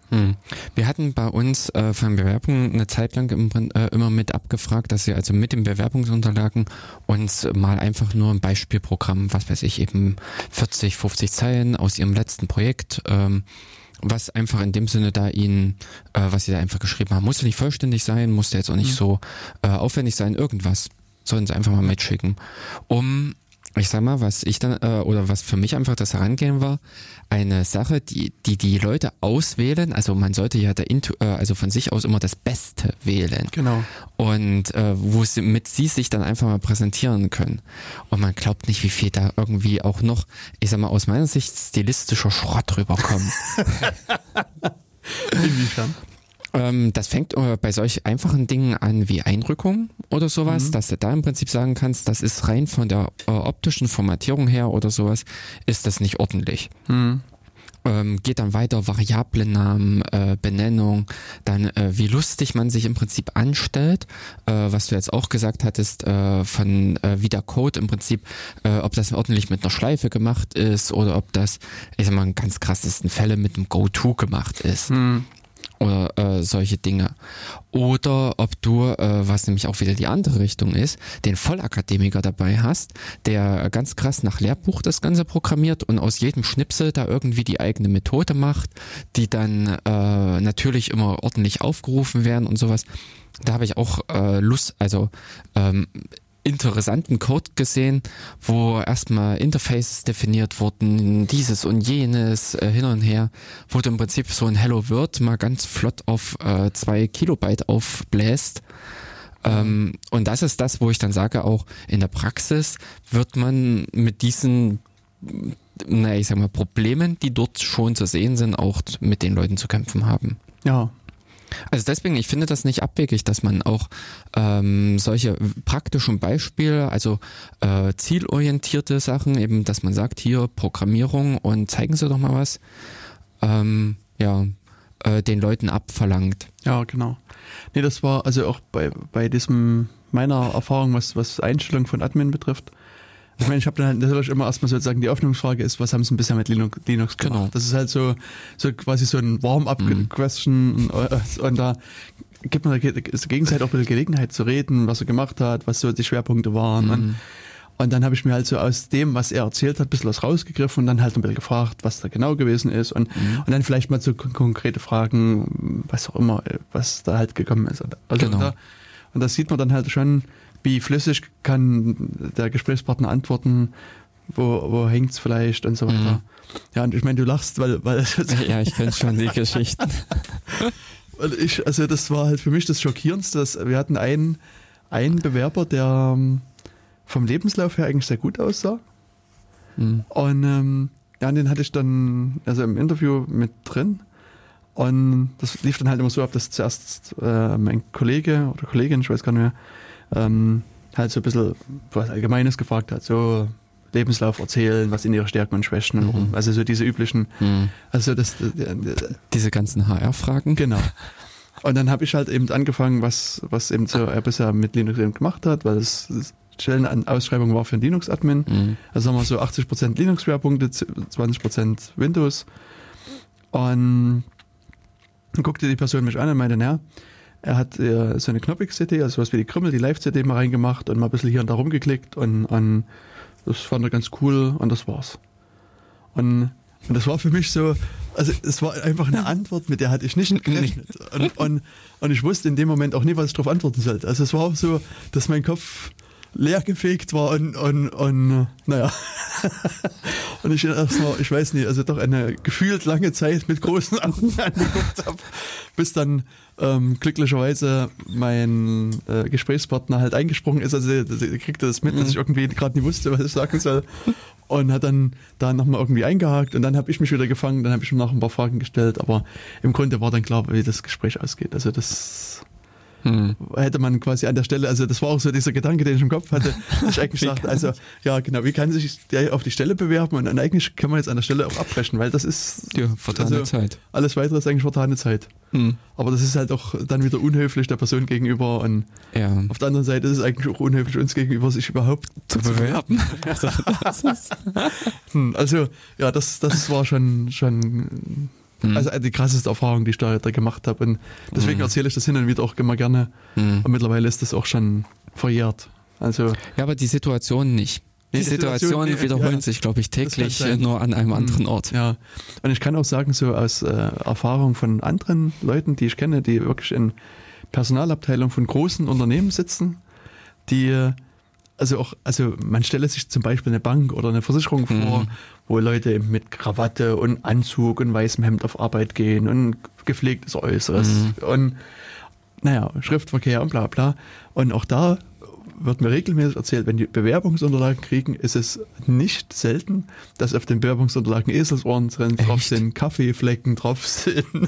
Hm. Wir hatten bei uns äh, von Bewerbungen eine Zeit lang im, äh, immer mit abgefragt, dass sie also mit den Bewerbungsunterlagen uns mal einfach nur ein Beispielprogramm, was weiß ich, eben 40, 50 Zeilen aus ihrem letzten Projekt, ähm, was einfach in dem Sinne da ihnen, äh, was sie da einfach geschrieben haben, musste nicht vollständig sein, musste jetzt auch nicht so äh, aufwendig sein, irgendwas. Sollen sie einfach mal mitschicken. Um ich sag mal, was ich dann, äh, oder was für mich einfach das Herangehen war, eine Sache, die, die die Leute auswählen, also man sollte ja der Intu, äh, also von sich aus immer das Beste wählen. Genau. Und äh, wo sie mit sie sich dann einfach mal präsentieren können. Und man glaubt nicht, wie viel da irgendwie auch noch, ich sag mal, aus meiner Sicht stilistischer Schrott rüberkommt. Inwiefern? Ähm, das fängt äh, bei solch einfachen Dingen an wie Einrückung oder sowas, Mhm. dass du da im Prinzip sagen kannst, das ist rein von der äh, optischen Formatierung her oder sowas, ist das nicht ordentlich. Hm. Ähm, geht dann weiter, Variablennamen, äh, Benennung, dann äh, wie lustig man sich im Prinzip anstellt, äh, was du jetzt auch gesagt hattest, äh, von äh, wie der Code im Prinzip, äh, ob das ordentlich mit einer Schleife gemacht ist oder ob das, ich sag mal, in ganz krassesten Fälle mit einem Go-To gemacht ist Hm. Oder äh, solche Dinge. Oder ob du, äh, was nämlich auch wieder die andere Richtung ist, den Vollakademiker dabei hast, der ganz krass nach Lehrbuch das Ganze programmiert und aus jedem Schnipsel da irgendwie die eigene Methode macht, die dann äh, natürlich immer ordentlich aufgerufen werden und sowas. Da habe ich auch äh, Lust, also ähm, interessanten Code gesehen, wo erstmal Interfaces definiert wurden, dieses und jenes äh, hin und her, wo du im Prinzip so ein Hello World mal ganz flott auf äh, zwei Kilobyte aufbläst. Ähm, und das ist das, wo ich dann sage, auch in der Praxis wird man mit diesen, naja, ich sag mal, Problemen, die dort schon zu sehen sind, auch mit den Leuten zu kämpfen haben. Ja. Also deswegen, ich finde das nicht abwegig, dass man auch ähm, solche praktischen Beispiele, also äh, zielorientierte Sachen, eben, dass man sagt, hier Programmierung und zeigen Sie doch mal was, ähm, ja, äh, den Leuten abverlangt. Ja, genau. Nee, das war also auch bei, bei diesem, meiner Erfahrung, was, was Einstellung von Admin betrifft. Ich meine, ich habe dann halt natürlich immer erstmal sozusagen die Öffnungsfrage ist, was haben sie bisher mit Linux, Linux gemacht? Genau. Das ist halt so, so quasi so ein Mhm. Warm-up-Question und, äh, und da gibt man der Gegenseite auch ein bisschen Gelegenheit zu reden, was er gemacht hat, was so die Schwerpunkte waren. Mhm. Und, und dann habe ich mir halt so aus dem, was er erzählt hat, ein bisschen was rausgegriffen und dann halt ein bisschen gefragt, was da genau gewesen ist und, Mhm. und dann vielleicht mal so kon konkrete Fragen, was auch immer, äh, was da halt gekommen ist. Also Genau. da, und das sieht man dann halt schon, wie flüssig kann der Gesprächspartner antworten, wo, wo hängt's vielleicht und so weiter. Mhm. Ja, und ich meine, du lachst, weil, weil, Ja, ich kenne schon die Geschichten. ich, also das war halt für mich das Schockierendste, dass wir hatten einen, einen Bewerber, der ähm, vom Lebenslauf her eigentlich sehr gut aussah. Hm. Und ähm, ja, den hatte ich dann also im Interview mit drin. Und das lief dann halt immer so ab, dass zuerst äh, mein Kollege oder Kollegin, ich weiß gar nicht mehr, ähm, halt so ein bisschen was Allgemeines gefragt hat, so Lebenslauf erzählen, was sind ihre Stärken und Schwächen und warum. Also so diese üblichen, Hm. also das, das Diese ganzen HR-Fragen. Genau. Und dann habe ich halt eben angefangen, was, was eben so er bisher mit Linux eben gemacht hat, weil es es Stellenausschreibung war für einen Linux-Admin. Hm. Also haben wir so 80% Linux-Schwerpunkte, 20% Windows. Und dann guckte die Person mich an und meinte, naja, er hat äh, so eine Knoppix-CD, also sowas wie die Krümmel, die Live-CD mal reingemacht und mal ein bisschen hier und da rumgeklickt und, und das fand er ganz cool und das war's. Und, und das war für mich so, also es war einfach eine Antwort, mit der hatte ich nicht gerechnet. Und, und, und ich wusste in dem Moment auch nicht, was ich darauf antworten sollte. Also es war auch so, dass mein Kopf leer gefegt war und, und, und äh, naja. und ich erstmal, ich weiß nicht, also doch eine gefühlt lange Zeit mit großen Augen angeguckt habe, bis dann ähm, glücklicherweise mein äh, Gesprächspartner halt eingesprungen ist. Also er kriegte das mit, dass ich irgendwie gerade nicht wusste, was ich sagen soll. Und hat dann da nochmal irgendwie eingehakt und dann habe ich mich wieder gefangen, dann habe ich ihm noch ein paar Fragen gestellt, aber im Grunde war dann klar, wie das Gespräch ausgeht. Also das Hm. hätte man quasi an der Stelle, also das war auch so dieser Gedanke, den ich im Kopf hatte, dass ich eigentlich sagte, also ja genau, wie kann sich der auf die Stelle bewerben und dann eigentlich kann man jetzt an der Stelle auch abbrechen, weil das ist Ja, vertane also, Zeit. Alles weitere ist eigentlich vertane Zeit. Hm. Aber das ist halt auch dann wieder unhöflich der Person gegenüber und Ja. auf der anderen Seite ist es eigentlich auch unhöflich uns gegenüber, sich überhaupt Zu bewerben. Also, das ist, Hm, Also, ja, das, das war schon, schon Hm. also die krasseste Erfahrung, die ich da, da gemacht habe. Und deswegen Hm. erzähle ich das hin und wieder auch immer gerne. hm. Und mittlerweile ist das auch schon verjährt. Also, Ja, aber die Situation nicht. Die die Situation, Situationen nee, wiederholen ja. sich, glaube ich, täglich, äh, nur an einem anderen Ort. ja. Und ich kann auch sagen, so aus äh, Erfahrung von anderen Leuten, die ich kenne, die wirklich in Personalabteilungen von großen Unternehmen sitzen, die äh, also auch, also man stelle sich zum Beispiel eine Bank oder eine Versicherung vor, Mhm. wo Leute mit Krawatte und Anzug und weißem Hemd auf Arbeit gehen und gepflegtes Äußeres Mhm. und naja, Schriftverkehr und bla bla. Und auch da wird mir regelmäßig erzählt, wenn die Bewerbungsunterlagen kriegen, ist es nicht selten, dass auf den Bewerbungsunterlagen Eselsohren drin drauf sind, Kaffeeflecken drauf sind,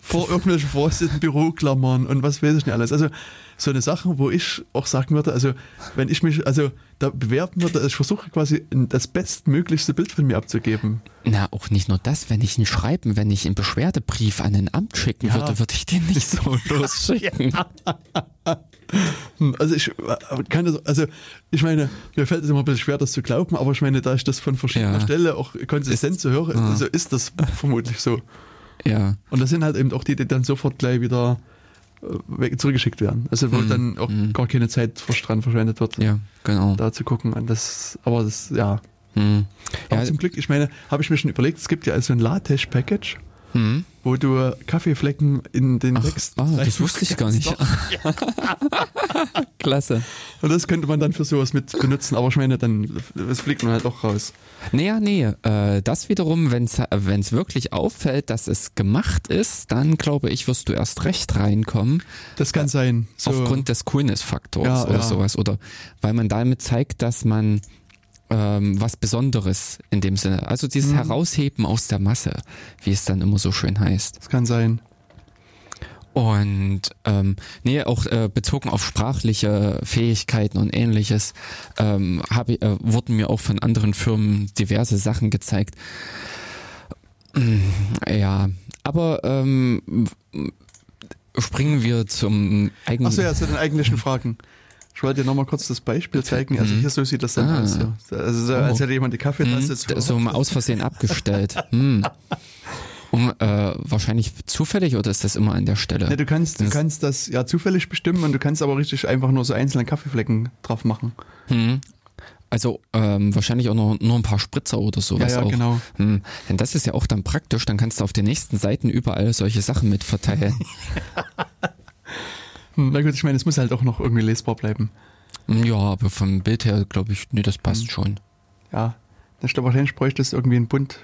vor irgendwelche verrosteten Büroklammern und was weiß ich nicht alles. Also so eine Sache, wo ich auch sagen würde, also wenn ich mich also da bewerben würde, ich versuche quasi das bestmöglichste Bild von mir abzugeben. Na, auch nicht nur das, wenn ich ihn schreiben, wenn ich einen Beschwerdebrief an ein Amt schicken Ja. würde, würde ich den nicht so losschicken. Also ich kann das, also ich meine, mir fällt es immer ein bisschen schwer, das zu glauben, aber ich meine, da ich das von verschiedener Ja. Stelle auch konsistent Ist- so höre, ah. also ist das vermutlich so. Ja. Und das sind halt eben auch die, die dann sofort gleich wieder äh, zurückgeschickt werden. Also wo Mhm. dann auch Mhm. gar keine Zeit dran verschwendet wird, Ja, genau. da zu gucken. Und das, aber das, ja. Hm. Aber Ja, zum Glück, ich meine, habe ich mir schon überlegt, es gibt ja also ein LaTeX-Package, hm. wo du Kaffeeflecken in den Ach, Text ah, das wusste ich gar nicht. Klasse. Und das könnte man dann für sowas mit benutzen, aber ich meine, dann das fliegt man halt auch raus. Naja, nee, äh, das wiederum, wenn es wirklich auffällt, dass es gemacht ist, dann glaube ich, wirst du erst recht reinkommen, Das kann sein. So, aufgrund des Coolness-Faktors Ja, oder ja. sowas. Oder weil man damit zeigt, dass man ähm, was Besonderes in dem Sinne, also dieses Mhm. Herausheben aus der Masse, wie es dann immer so schön heißt. das kann sein. Und ähm, nee, auch äh, bezogen auf sprachliche Fähigkeiten und ähnliches ähm, hab ich, äh, wurden mir auch von anderen Firmen diverse Sachen gezeigt. Mm, Ja, aber ähm, springen wir zum eigenen. Achso, ja, zu den eigentlichen Fragen. Ich wollte dir nochmal kurz das Beispiel zeigen. Also Mhm. hier so sieht das dann Ah. aus. Ja. Also so, als hätte jemand die Kaffeetasse Hm, so mal aus Versehen abgestellt. Hm. Um, äh, wahrscheinlich zufällig oder ist das immer an der Stelle? Ne, du kannst, du Das- kannst das ja zufällig bestimmen und du kannst aber richtig einfach nur so einzelne Kaffeeflecken drauf machen. Hm. Also ähm, wahrscheinlich auch noch, nur ein paar Spritzer oder sowas ja, ja, auch. genau. Hm. Denn das ist ja auch dann praktisch, dann kannst du auf den nächsten Seiten überall solche Sachen mit verteilen. Hm, na gut, ich meine, es muss halt auch noch irgendwie lesbar bleiben. Hm, ja, aber vom Bild her glaube ich, nee, das passt Hm. schon. ja, glaube, wahrscheinlich bräuchte es irgendwie einen Bund,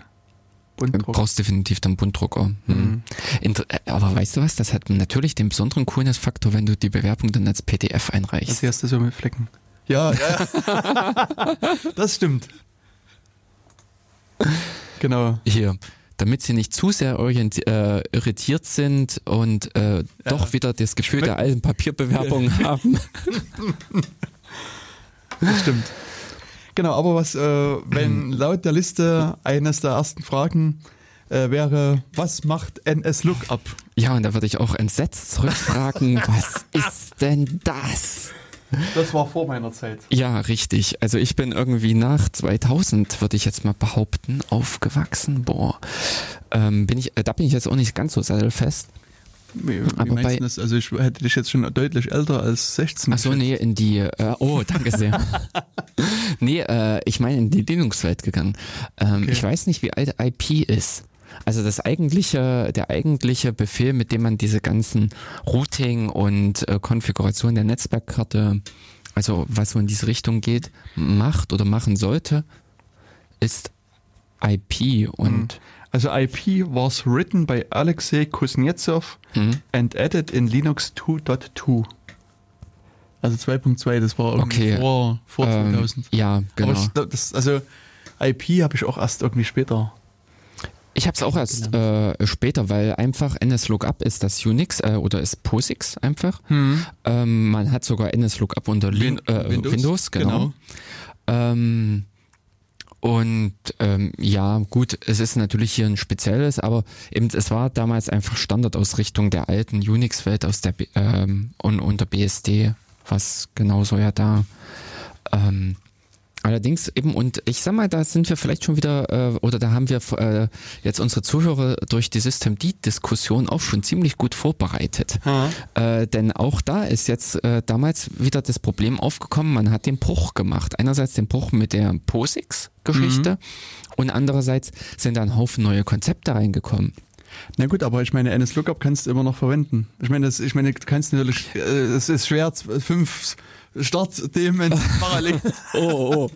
Du Bunddruck. brauchst definitiv den Bunddrucker. Hm. Mhm. Äh, aber weißt du was? Das hat natürlich den besonderen Coolness-Faktor, wenn du die Bewerbung dann als PDF einreichst. Das erste so mit Flecken. Ja. ja. das stimmt. Genau. Hier, damit sie nicht zu sehr äh, irritiert sind und äh, doch wieder das Gefühl der alten Papierbewerbung haben. Das stimmt. Genau, aber was, äh, wenn laut der Liste eines der ersten Fragen äh, wäre, was macht NS-Lookup? Ja, und da würde ich auch entsetzt zurückfragen, was ist denn das? Das war vor meiner Zeit. Ja, richtig. Also ich bin irgendwie nach 2000, würde ich jetzt mal behaupten, aufgewachsen. Boah, ähm, bin ich, äh, da bin ich jetzt auch nicht ganz so sattelfest. Wie, wie Aber bei- das? Also ich hätte dich jetzt schon deutlich älter als 16. Ach so, nee, in die, äh, oh, danke sehr. nee, äh, ich meine in die Linux-Welt gegangen. Ähm, Okay. Ich weiß nicht, wie alt IP ist. Also das eigentliche, der eigentliche Befehl, mit dem man diese ganzen Routing und äh, Konfiguration der Netzwerkkarte, also was so in diese Richtung geht, macht oder machen sollte, ist IP und Also IP was written by Alexei Kuznetsov hm, and added in Linux 2.2. Also 2.2, das war irgendwie Okay. vor, vor ähm, 2000. ja, genau. Ich, das, also IP habe ich auch erst irgendwie später. Ich habe es auch erst äh, später, weil einfach NSLookup ist das Unix äh, oder ist POSIX einfach. Ähm, man hat sogar NSLookup unter Lin Win- äh, Windows, Windows, genau. genau. Ähm, und ähm, ja, gut, es ist natürlich hier ein spezielles, aber eben es war damals einfach Standardausrichtung der alten Unix-Welt aus der B ähm, und unter BSD, was genauso ja da. Allerdings eben, und ich sag mal, da sind wir vielleicht schon wieder, äh, oder da haben wir äh, jetzt unsere Zuhörer durch die Systemd-Diskussion auch schon ziemlich gut vorbereitet. Äh, denn auch da ist jetzt äh, damals wieder das Problem aufgekommen, man hat den Bruch gemacht. Einerseits den Bruch mit der POSIX-Geschichte und andererseits sind da ein Haufen neue Konzepte reingekommen. Na gut, aber ich meine, NS-Lookup kannst du immer noch verwenden. Ich meine, das, ich meine, du kannst natürlich, äh, es ist schwer, fünf Startthemen parallel. Oh, oh.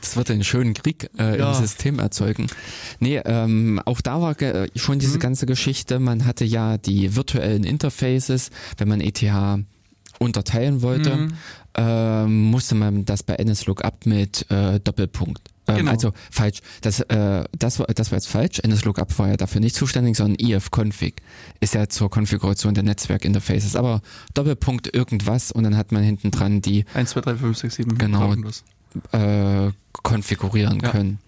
Das wird einen schönen Krieg äh, Ja. im System erzeugen. Nee, ähm, auch da war ge- schon diese Mhm. ganze Geschichte. Man hatte ja die virtuellen Interfaces, wenn man ETH unterteilen wollte, Mhm. ähm, musste man das bei NSLookup mit äh, Doppelpunkt. Ähm, Genau. Also falsch. Das, äh, das, war, das war jetzt falsch. NSLookup war ja dafür nicht zuständig, sondern ifconfig ist ja zur Konfiguration der Netzwerkinterfaces. Aber Doppelpunkt irgendwas und dann hat man hinten dran die 1, 2, 3, 5, 6, 7. Genau. äh, konfigurieren Ja. können.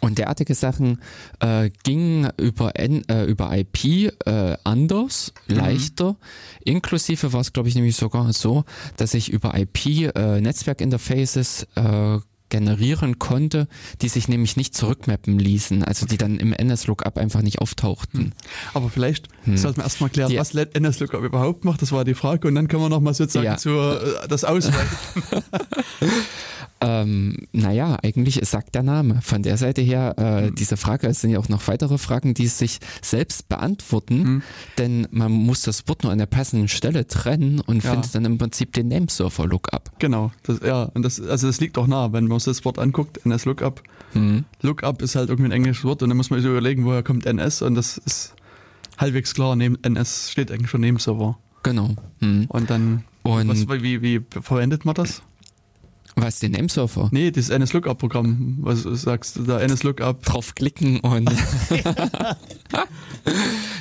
Und derartige Sachen äh, gingen über, N, äh, über IP äh, anders, Mhm. leichter. Inklusive war es, glaube ich, nämlich sogar so, dass ich über IP äh, Netzwerkinterfaces äh, generieren konnte, die sich nämlich nicht zurückmappen ließen, also die dann im NS-Lookup einfach nicht auftauchten. Aber vielleicht Hm. sollten wir erstmal klären, Die- was NS-Lookup überhaupt macht. Das war die Frage. Und dann können wir nochmal sozusagen Ja. zur, äh, das ausweiten. Ähm, naja, eigentlich sagt der Name. Von der Seite her, äh, Hm. diese Frage, es sind ja auch noch weitere Fragen, die sich selbst beantworten, Hm. denn man muss das Wort nur an der passenden Stelle trennen und Ja. findet dann im Prinzip den Nameserver-Lookup. genau. Das, ja, und das, also das liegt auch nah, wenn man sich das Wort anguckt, NS-Lookup. Hm. Lookup ist halt irgendwie ein englisches Wort und dann muss man sich überlegen, woher kommt NS und das ist halbwegs klar. Neben NS steht eigentlich schon neben Server. Genau. Hm. Und dann, Und was, wie, wie verwendet man das? Was den Nameserver? Nee, das NS-Lookup-Programm. Was sagst du da? NS-Lookup. draufklicken und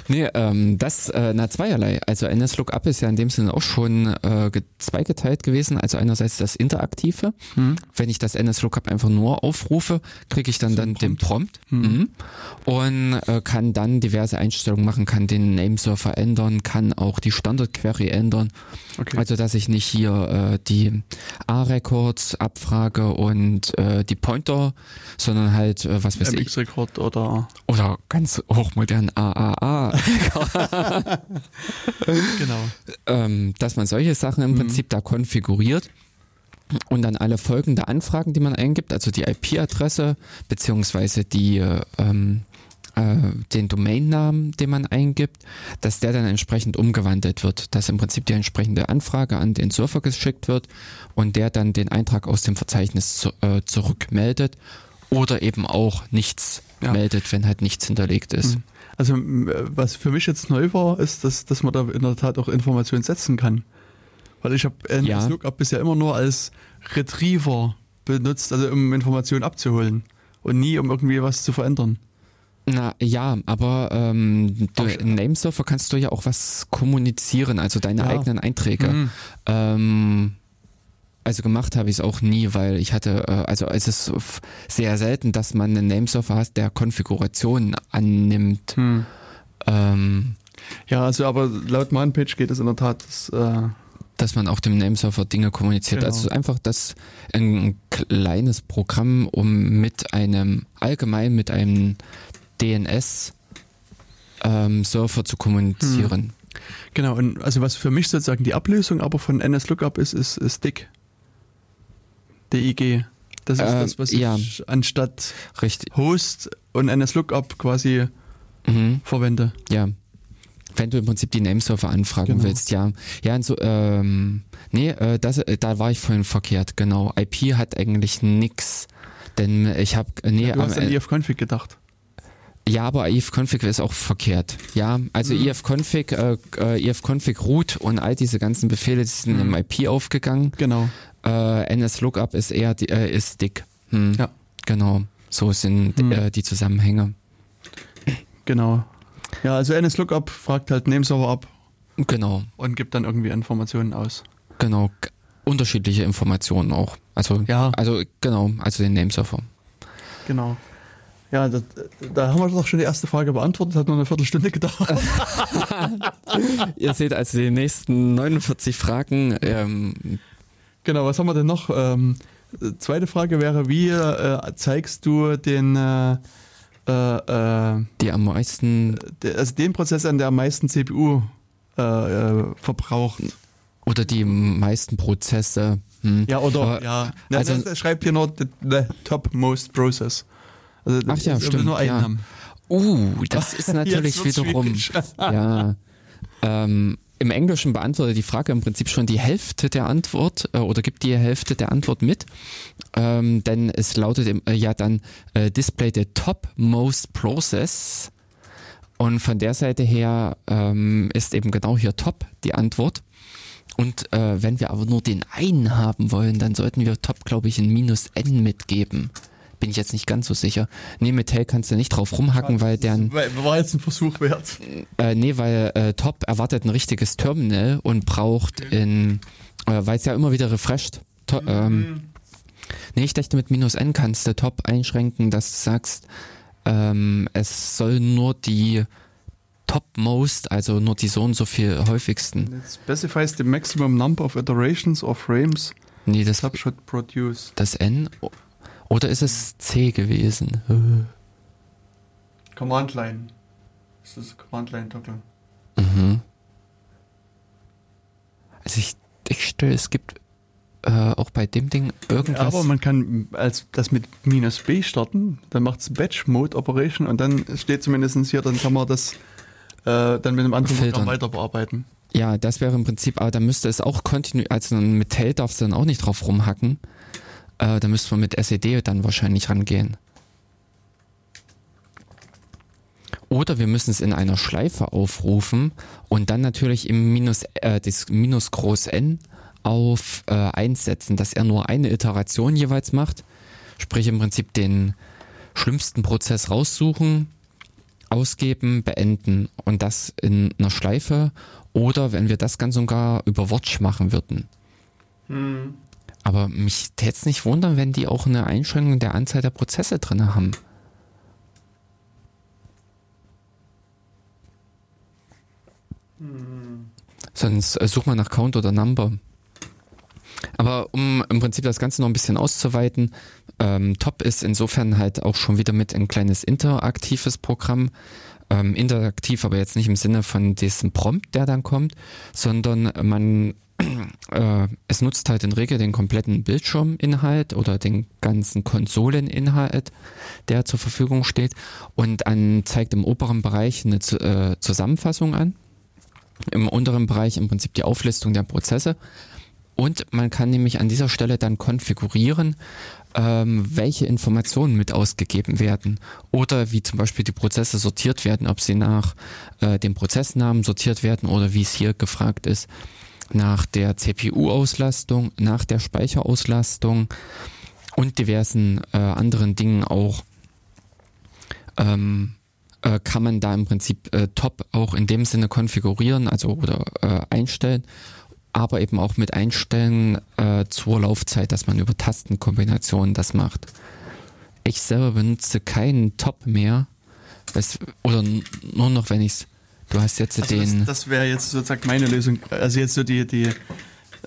nee, ähm, das äh, na zweierlei. Also NSLookup ist ja in dem Sinne auch schon äh, ge- zweigeteilt gewesen. Also einerseits das Interaktive. Hm. Wenn ich das NSLookup einfach nur aufrufe, kriege ich dann So dann ein den Prompt Hm. mhm. und äh, kann dann diverse Einstellungen machen, kann den Nameserver ändern, kann auch die Standardquery ändern. Okay. Also dass ich nicht hier äh, die A-Records abfrage und äh, die Pointer, sondern halt, äh, was weiß ich, MX-Rekord oder. oder ganz hochmodern AAA, Genau. ähm, dass man solche Sachen im Mhm. Prinzip da konfiguriert und dann alle folgende Anfragen, die man eingibt, also die IP-Adresse beziehungsweise die äh, ähm, äh, den Domainnamen, den man eingibt, dass der dann entsprechend umgewandelt wird, dass im Prinzip die entsprechende Anfrage an den Surfer geschickt wird und der dann den Eintrag aus dem Verzeichnis zu, äh, zurückmeldet oder eben auch nichts Ja. meldet, wenn halt nichts hinterlegt ist. Mhm. Also äh, was für mich jetzt neu war, ist, dass, dass man da in der Tat auch Informationen setzen kann. Weil ich habe NS Ja. Lookup bisher immer nur als Retriever benutzt, also um Informationen abzuholen und nie um irgendwie was zu verändern. Na ja, aber ähm, du, Auch- in Namesurfer kannst du ja auch was kommunizieren, also deine Ja. eigenen Einträge. Mhm. Ähm, also gemacht habe ich es auch nie, weil ich hatte, äh, also es ist sehr selten, dass man einen Namesurfer hat, der Konfigurationen annimmt. Hm. Ähm, Ja, also aber laut Manpage geht es in der Tat, dass, äh, dass man auch dem Namesurfer Dinge kommuniziert. Genau. Also einfach das ein kleines Programm, um mit einem allgemein mit einem DNS ähm, zu kommunizieren. genau, und also was für mich sozusagen die Ablösung aber von NS Lookup ist, ist, ist DIG. DIG. Das ist Ähm, das, was ja. ich anstatt Richtig. Host und NS Lookup quasi Mhm. verwende. Ja. Wenn du im Prinzip die Namesurfer anfragen Genau. willst, ja. Ja, und so, ähm, nee, äh, das, äh, da war ich vorhin verkehrt, genau. IP hat eigentlich nix. Denn ich habe, nee, du hast am- an EF-Config gedacht. Ja, aber ifconfig ist auch verkehrt. Ja, also Mhm. ifconfig, äh, äh, ifconfig root und all diese ganzen Befehle, die sind Mhm. im IP aufgegangen. Genau. Äh, nslookup ist eher, äh, ist dick. Hm. Ja. Genau. So sind Mhm. äh, die Zusammenhänge. Genau. Ja, also NS Lookup fragt halt Nameserver ab Genau. und gibt dann irgendwie Informationen aus. Genau, unterschiedliche Informationen auch. Also, Ja. also genau, also den Namesurfer. Genau. Ja, das, da haben wir doch schon die erste Frage beantwortet, hat nur eine Viertelstunde gedauert. Ihr seht also die nächsten 49 Fragen. Ähm, genau, was haben wir denn noch? Ähm, äh, zweite Frage wäre, wie äh, zeigst du den, äh, äh, äh, die am meisten also den Prozess an, der am meisten CPU äh, äh, verbraucht? oder die meisten Prozesse. Hm. Ja, oder, Aber- ja. Na, also- das, das schreibt hier nur the, the top most process. Also, Ach ja, das will stimmt, Nur einen ja. haben. Uh, das ist natürlich wiederum. ja. Ähm, Im Englischen beantwortet die Frage im Prinzip schon die Hälfte der Antwort äh, oder gibt die Hälfte der Antwort mit. Ähm, denn es lautet im, äh, ja dann äh, Display the top most process. Und von der Seite her ähm, ist eben genau hier top die Antwort. Und äh, wenn wir aber nur den einen haben wollen, dann sollten wir top, glaube ich, ein minus n mitgeben. Bin ich jetzt nicht ganz so sicher. Nee, mit Tail kannst du nicht drauf rumhacken, weil deren Weil- War jetzt ein Versuch wert. äh, nee, weil äh, Top erwartet ein richtiges Terminal und braucht in, äh, weil es ja immer wieder refresht. To ähm, nee, ich dachte mit minus n kannst du Top einschränken, dass du sagst, ähm, es soll nur die Topmost, also nur die so und so viel häufigsten. It specifies the maximum number of iterations or frames Nee, das, sub should produce. das n. Oder ist es C gewesen? Command Line. Das ist Command Line Toggle. Mhm. Also ich, ich stelle, es gibt äh, auch bei dem Ding irgendwas. Aber man kann als das mit minus B starten, dann macht es Batch Mode Operation und dann steht zumindest hier, dann kann man das äh, dann mit einem anderen Filtern. Programm weiter bearbeiten. Ja, das wäre im Prinzip, aber da müsste es auch kontinuierlich, also mit Tail darfst du dann auch nicht drauf rumhacken. Äh, da müsste man mit SED dann wahrscheinlich rangehen. Oder wir müssen es in einer Schleife aufrufen und dann natürlich im Minus, äh, das Minus Groß N auf äh, 1 setzen, dass er nur eine Iteration jeweils macht. Sprich im Prinzip den schlimmsten Prozess raussuchen, ausgeben, beenden und das in einer Schleife oder wenn wir das ganz und gar über Watch machen würden. Aber mich täte es nicht wundern, wenn die auch eine Einschränkung der Anzahl der Prozesse drin haben. Sonst äh, such mal nach Count oder Number. Aber um im Prinzip das Ganze noch ein bisschen auszuweiten, ähm, Top ist insofern halt auch schon wieder mit ein kleines interaktives Programm. Ähm, interaktiv, aber jetzt nicht im Sinne von diesem Prompt, der dann kommt, sondern man äh, es nutzt halt in Regel den kompletten Bildschirminhalt oder den ganzen Konsoleninhalt, der zur Verfügung steht und an, zeigt im oberen Bereich eine äh, Zusammenfassung an, im unteren Bereich im Prinzip die Auflistung der Prozesse. Und man kann nämlich an dieser Stelle dann konfigurieren, ähm, welche Informationen mit ausgegeben werden oder wie zum Beispiel die Prozesse sortiert werden, ob sie nach äh, dem Prozessnamen sortiert werden oder wie es hier gefragt ist, nach der CPU-Auslastung, nach der Speicherauslastung und diversen äh, anderen Dingen auch. Ähm, äh, kann man da im Prinzip äh, top auch in dem Sinne konfigurieren, also oder äh, einstellen, aber eben auch mit Einstellen äh, zur Laufzeit, dass man über Tastenkombinationen das macht. Ich selber benutze keinen Top mehr, wes- oder nur noch, wenn ich's. Du hast jetzt Also den. das das wäre jetzt sozusagen meine Lösung, also jetzt so die, die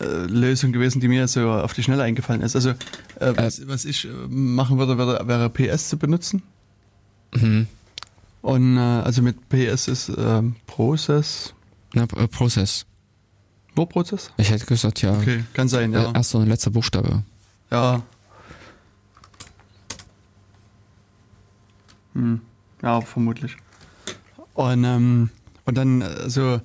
äh, Lösung gewesen, die mir so auf die Schnelle eingefallen ist. Also äh, was, was ich äh, machen würde, wäre, wäre PS zu benutzen. Mhm. Und äh, also mit PS ist ähm, Process. Na, äh, Process. Nur Prozess? Ich hätte gesagt, ja. Okay, kann sein, ja. Äh, erster und letzter Buchstabe. Ja. Hm. Ja, vermutlich. Und, ähm, und dann äh, so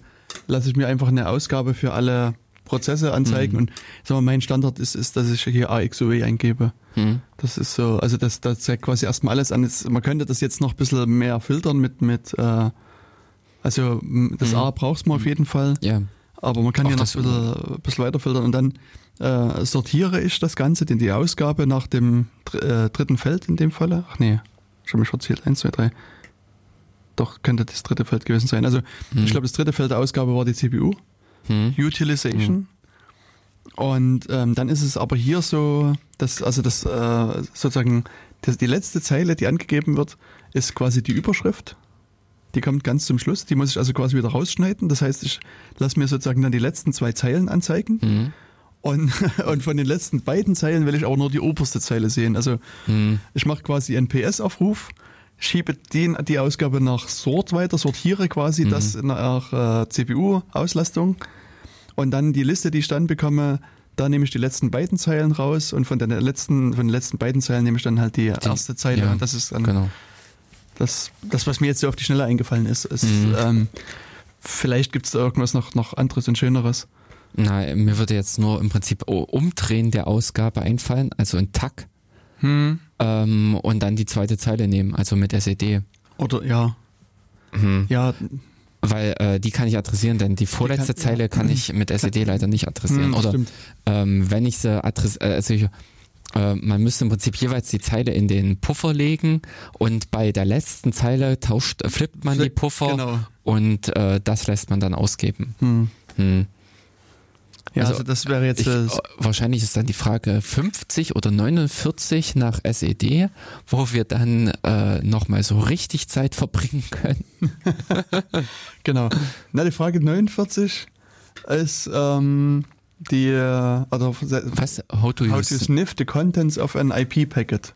lasse ich mir einfach eine Ausgabe für alle Prozesse anzeigen. Mhm. Und sag mal, mein Standard ist, ist, dass ich hier AXOE eingebe. Hm. Das ist so, also das, das zeigt quasi erstmal alles an. Jetzt, man könnte das jetzt noch ein bisschen mehr filtern mit, mit äh, also das Mhm. A brauchst man auf jeden Fall. Ja. Aber man kann Auch hier noch ein bisschen, ein bisschen weiter filtern und dann äh, sortiere ich das Ganze, in die Ausgabe nach dem dr äh, dritten Feld in dem Falle. Ach nee, schon mich verzählt. Eins, zwei, drei. Doch, könnte das dritte Feld gewesen sein. Also Hm. ich glaube, das dritte Feld der Ausgabe war die CPU, Hm. Utilization. Und ähm, dann ist es aber hier so, dass also das äh, sozusagen das, die letzte Zeile, die angegeben wird, ist quasi die Überschrift. Die kommt ganz zum Schluss. Die muss ich also quasi wieder rausschneiden. Das heißt, ich lasse mir sozusagen dann die letzten zwei Zeilen anzeigen. Hm. Und, und von den letzten beiden Zeilen will ich aber nur die oberste Zeile sehen. Also Hm. ich mache quasi einen PS-Aufruf, schiebe den, die Ausgabe nach Sort weiter, sortiere quasi Mhm. das nach äh, CPU-Auslastung und dann die Liste, die ich dann bekomme, da nehme ich die letzten beiden Zeilen raus und von den letzten, von den letzten beiden Zeilen nehme ich dann halt die, erste Zeile ja, und das ist dann Genau. das, das, was mir jetzt so auf die Schnelle eingefallen ist. ist Mhm. ähm, vielleicht gibt es da irgendwas noch, noch anderes und Schöneres. Na, mir würde jetzt nur im Prinzip Umdrehen der Ausgabe einfallen, also ein Tack, Hm. Ähm, und dann die zweite Zeile nehmen, also mit SED. Oder ja, Mhm. ja, Weil äh, die kann ich adressieren, denn die vorletzte kann- Zeile ja. kann ich mit SED leider nicht adressieren. hm, Oder ähm, wenn ich sie adressiere, äh, also ich, äh, man müsste im Prinzip jeweils die Zeile in den Puffer legen und bei der letzten Zeile tauscht, äh, flippt man die Flip- Puffer Genau. und äh, das lässt man dann ausgeben. Hm. Ja, also, Also, das wäre jetzt Ich, äh, äh, wahrscheinlich ist dann die Frage 50 oder 49 nach SED, wo wir dann äh, nochmal so richtig Zeit verbringen können. Genau. Na, die Frage 49 ist ähm, die, äh, oder Was? How to how to sniff the contents of an IP-Packet.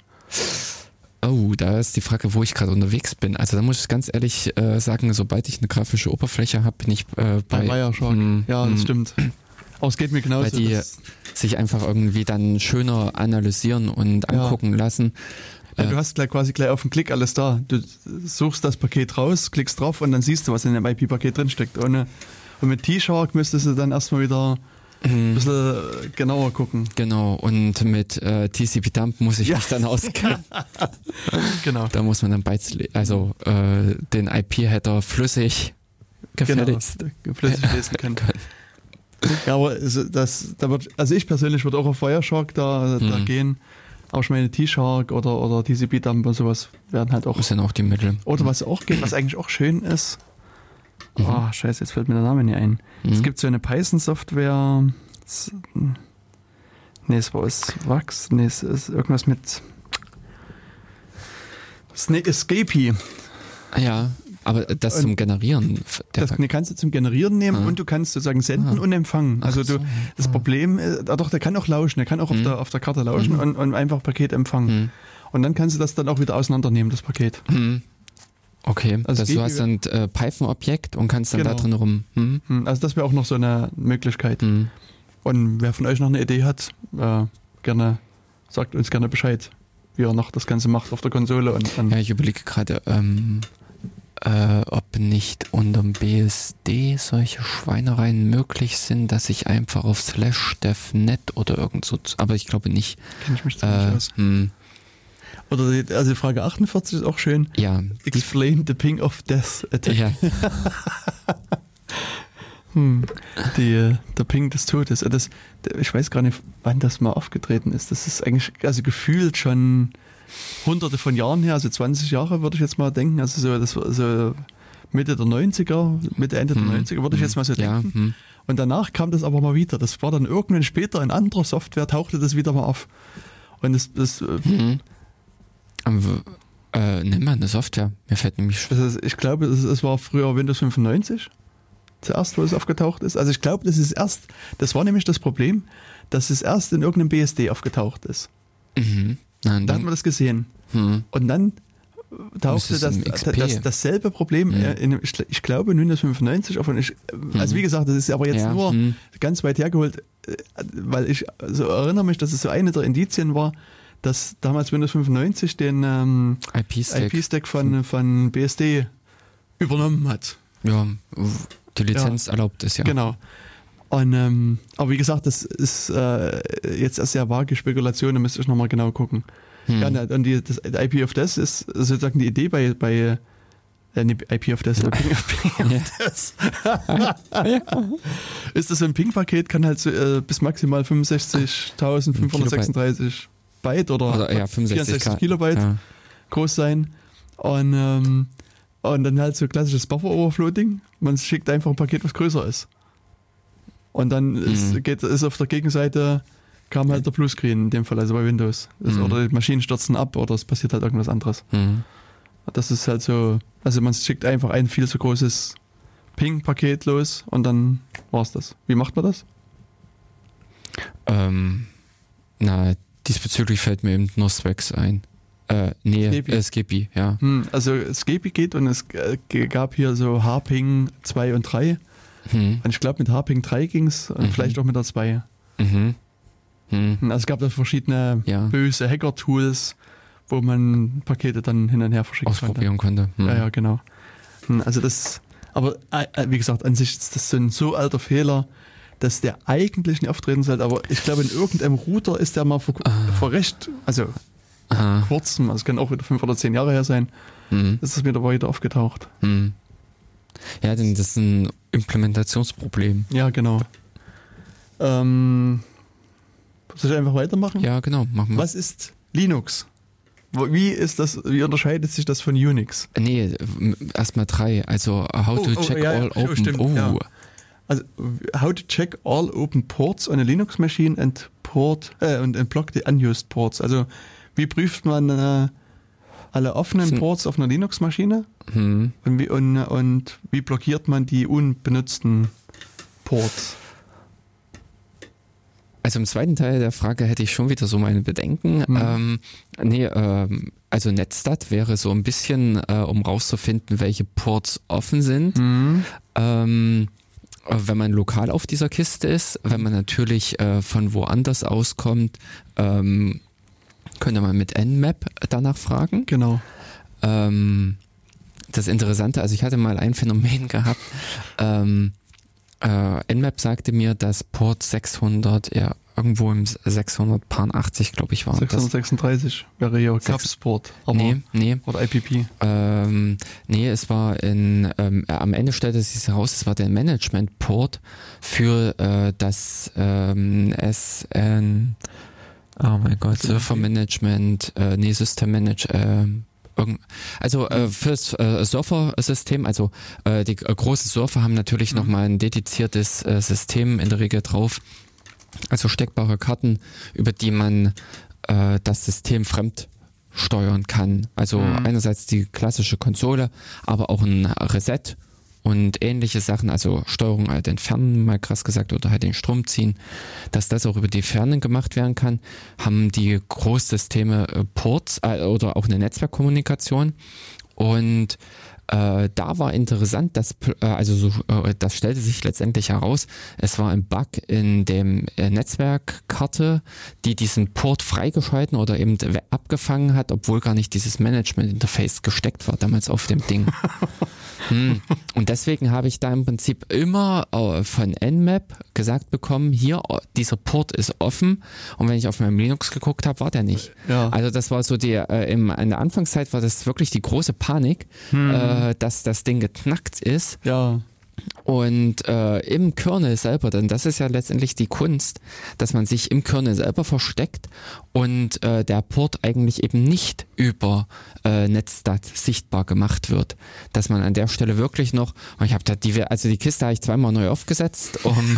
Oh, da ist die Frage, wo ich gerade unterwegs bin. Also da muss ich ganz ehrlich äh, sagen, sobald ich eine grafische Oberfläche habe, bin ich äh, Bei bei, Wireshark. Hm, ja, das hm. stimmt. Aber es geht mir genauso. Weil die sich einfach irgendwie dann schöner analysieren und Ja. angucken lassen. ja, äh, du hast gleich quasi gleich auf den Klick alles da. Du suchst das Paket raus, klickst drauf und dann siehst du, was in dem IP-Paket drinsteckt. Ohne, und mit T-Shark müsstest du dann erstmal wieder ein hm, bisschen äh, genauer gucken. Genau, und mit äh, TCP-Dump muss ich Ja. mich dann auskennen. Genau. Da muss man dann Bytes, also äh, den IP-Header flüssig gefälligst. Genau, flüssig lesen können. Ja, aber das, da wird, also ich persönlich würde auch auf Wireshark da, da Mhm. gehen. Auch ich meine T-Shark oder, oder TCP-Dump und sowas werden halt auch. Das sind auch die Mittel. Oder was auch geht, was eigentlich auch schön ist. Mhm. Oh, scheiße, jetzt fällt mir der Name nicht ein. Mhm. Es gibt so eine Python-Software. Nee, es war es Wachs. Nee, es ist irgendwas mit. Snake Escapee. Ja, aber das Und zum Generieren Das nee, kannst du zum Generieren nehmen Ah. und du kannst sozusagen senden Ah. und empfangen. Also Ach du, so. das Ah. Problem ist, ah, doch, der kann auch lauschen, der kann auch auf, Mhm. der, auf der Karte lauschen Mhm. und, und einfach Paket empfangen. Hm. Und dann kannst du das dann auch wieder auseinandernehmen, das Paket. Hm. Okay, Also das, du hast dann äh, Python-Objekt und kannst dann da Genau. drin rum. Hm. Hm, Also das wäre auch noch so eine Möglichkeit. Hm. Und wer von euch noch eine Idee hat, äh, gerne sagt uns gerne Bescheid, wie er noch das Ganze macht auf der Konsole. Und dann Ja, ich überlege gerade, ähm, äh, ob nicht unterm BSD solche Schweinereien möglich sind, dass ich einfach auf slash devnet oder irgend so, aber ich glaube nicht. kenne ich mich ziemlich Äh, aus. hm, Oder die, also Frage 48 ist auch schön. ja, Explain the ping of death attack. ja, Hm. Die, äh, der Ping des Todes. Äh, Das, ich weiß gar nicht, wann das mal aufgetreten ist. Das ist eigentlich, also gefühlt schon hunderte von Jahren her, also 20 Jahre würde ich jetzt mal denken. Also so, das war so Mitte der 90er, Mitte, Ende Hm. der 90er würde ich jetzt mal so ja, denken. hm. Und danach kam das aber mal wieder. Das war dann irgendwann später in anderer Software, tauchte das wieder mal auf. Und das, das, Hm. Äh, nimm mal eine Software. Mir fällt nämlich das ist, ich glaube, es, es war früher Windows 95 zuerst, wo es aufgetaucht ist. Also ich glaube, das ist erst, das war nämlich das Problem, dass es erst in irgendeinem BSD aufgetaucht ist. Mhm. Nein, Da hat man das gesehen. hm. Und dann tauchte das, XP? das, dasselbe Problem, Mhm. äh, in, ich, ich glaube, in Windows 95 auf. Ich, also Mhm. wie gesagt, das ist aber jetzt ja, nur hm. ganz weit hergeholt, äh, weil ich so erinnere mich, dass es so eine der Indizien war, dass damals Windows 95 den ähm, IP-Stack. IP-Stack von, von BSD übernommen hat. ja, die Lizenz erlaubt es ja. Genau. Und, ähm, aber wie gesagt, das ist äh, jetzt erst sehr vage Spekulation, da müsste ich nochmal genau gucken. Hm. Ja, und die, das IP of Death ist sozusagen die Idee bei, bei äh, nee, IP of Death, Ja. of Death. ist das so ein Ping-Paket, kann halt so, äh, bis maximal 65.536 Byte oder, Oder ja, 65 64 Kilobyte Ja. groß sein. Und, ähm, und dann halt so klassisches Buffer-Overflow-Ding. Man schickt einfach ein Paket, was größer ist. Und dann ist, Mhm. geht, ist auf der Gegenseite kam halt der Bluescreen in dem Fall, also bei Windows. Das, Mhm. Oder die Maschinen stürzen ab oder es passiert halt irgendwas anderes. Hm. Das ist halt so, also man schickt einfach ein viel zu großes Ping-Paket los und dann war's das. Wie macht man das? Ähm, na, diesbezüglich fällt mir eben nur Specs ein. Äh, nee, Skepi. äh, Skepi, ja. Hm, also Skepi geht und es äh, gab hier so Harping 2 und 3. Hm. Und ich glaube mit Harping 3 ging's und Mhm. vielleicht auch mit der 2. Mhm. Hm. Also es gab da verschiedene Ja, böse Hacker-Tools, wo man Pakete dann hin und her verschicken konnte. ausprobieren konnte. Hm. Ja, ja, genau. Hm, Also das, aber äh, äh, wie gesagt, an sich ist das so ein so alter Fehler, dass der eigentlich nicht auftreten sollte, aber ich glaube, in irgendeinem Router ist der mal vor, Ah. vor recht, also Aha. kurzem, also es kann auch wieder fünf oder zehn Jahre her sein, Hm. ist es wieder weiter aufgetaucht. Hm. Ja, denn das ist ein Implementationsproblem. Ja, genau. Ähm, soll ich einfach weitermachen? Ja, genau, machen wir. Was ist Linux? Wie ist das, wie unterscheidet sich das von Unix? Nee, erstmal drei. Also, how Oh, to oh, check ja, ja, all oh, open. stimmt, oh, ja. Also, how to check all open ports on a Linux machine and port äh, and block the unused ports. Also, wie prüft man äh, alle offenen Sind- Ports auf einer Linux-Maschine Hm. und wie, und, und wie blockiert man die unbenutzten Ports? Also im zweiten Teil der Frage hätte ich schon wieder so meine Bedenken. Mhm. Ähm, nee, ähm, also Netstat wäre so ein bisschen, äh, um rauszufinden, welche Ports offen sind. Mhm. Ähm, äh, wenn man lokal auf dieser Kiste ist, wenn man natürlich äh, von woanders auskommt, ähm, könnte man mit Nmap danach fragen. Genau. Ähm, das Interessante, also ich hatte mal ein Phänomen gehabt. Ähm, äh, Nmap sagte mir, dass Port 600, ja, irgendwo im 680, glaube ich, war das. 636 wäre hier Capsport. Aber, Nee, nee, Oder IPP. ähm, nee, es war in, ähm, äh, am Ende stellte es sich heraus, es war der Management-Port für äh, das ähm, SN, oh mein Gott, Server-Management, äh, nee, System-Manage, äh, also äh, fürs äh, Surfer-System, also äh, die äh, großen Surfer haben natürlich Mhm. nochmal ein dediziertes äh, System in der Regel drauf, also steckbare Karten, über die man äh, das System fremd steuern kann. Also Mhm. einerseits die klassische Konsole, aber auch ein Reset und ähnliche Sachen, also Steuerung halt entfernen, mal krass gesagt, oder halt den Strom ziehen, dass das auch über die Ferne gemacht werden kann, haben die Großsysteme äh, Ports äh, oder auch eine Netzwerkkommunikation und Äh, da war interessant, dass, äh, also so, äh, das stellte sich letztendlich heraus, es war ein Bug in dem äh, Netzwerkkarte, die diesen Port freigeschalten oder eben abgefangen hat, obwohl gar nicht dieses Management-Interface gesteckt war damals auf dem Ding. Hm. Und deswegen habe ich da im Prinzip immer äh, von Nmap gesagt bekommen, hier, oh, dieser Port ist offen. Und wenn ich auf meinem Linux geguckt habe, war der nicht. Ja. Also das war so die, äh, im, in der Anfangszeit war das wirklich die große Panik, äh, dass das Ding geknackt ist. Ja. Und äh, im Kernel selber, denn das ist ja letztendlich die Kunst, dass man sich im Kernel selber versteckt und äh, der Port eigentlich eben nicht über äh, Netstat sichtbar gemacht wird. Dass man an der Stelle wirklich noch, ich habe da die, also die Kiste habe ich zweimal neu aufgesetzt, um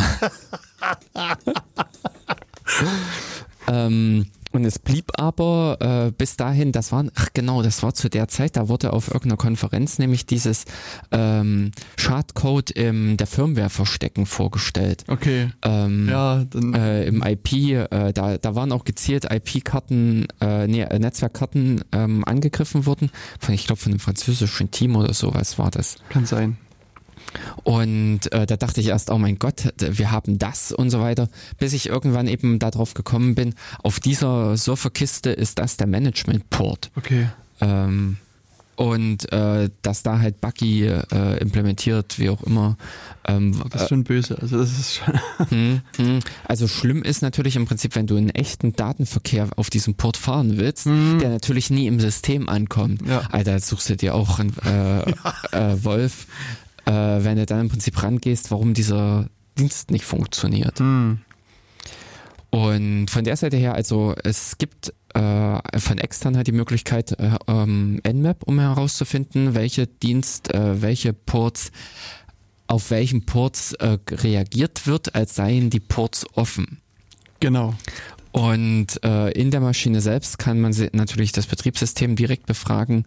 ähm, und es blieb aber äh, bis dahin, das war, ach genau, das war zu der Zeit, da wurde auf irgendeiner Konferenz nämlich dieses ähm, Schadcode im der Firmware verstecken vorgestellt. Okay. Ähm, Ja, dann. äh, im IP, äh, da, da waren auch gezielt IP-Karten, äh, nee, äh, Netzwerkkarten ähm, angegriffen worden. Von, ich glaube, von einem französischen Team oder sowas war das. Kann sein. Und äh, da dachte ich erst, oh mein Gott, wir haben das und so weiter, bis ich irgendwann eben darauf gekommen bin, auf dieser Surferkiste ist das der Management-Port. Okay. Ähm, und äh, dass da halt Buggy äh, implementiert, wie auch immer. Ähm, Das ist schon böse. Also das ist schon. hm, hm. Also schlimm ist natürlich im Prinzip, wenn du einen echten Datenverkehr auf diesem Port fahren willst, der natürlich nie im System ankommt. Ja. Alter, suchst du dir auch einen äh, äh, Wolf, äh, wenn du dann im Prinzip rangehst, warum dieser Dienst nicht funktioniert. Hm. Und von der Seite her, also es gibt äh, von extern halt die Möglichkeit, äh, ähm, Nmap, um herauszufinden, welche Dienst, äh, welche Ports, auf welchen Ports äh, reagiert wird, als seien die Ports offen. Genau. Und äh, in der Maschine selbst kann man natürlich das Betriebssystem direkt befragen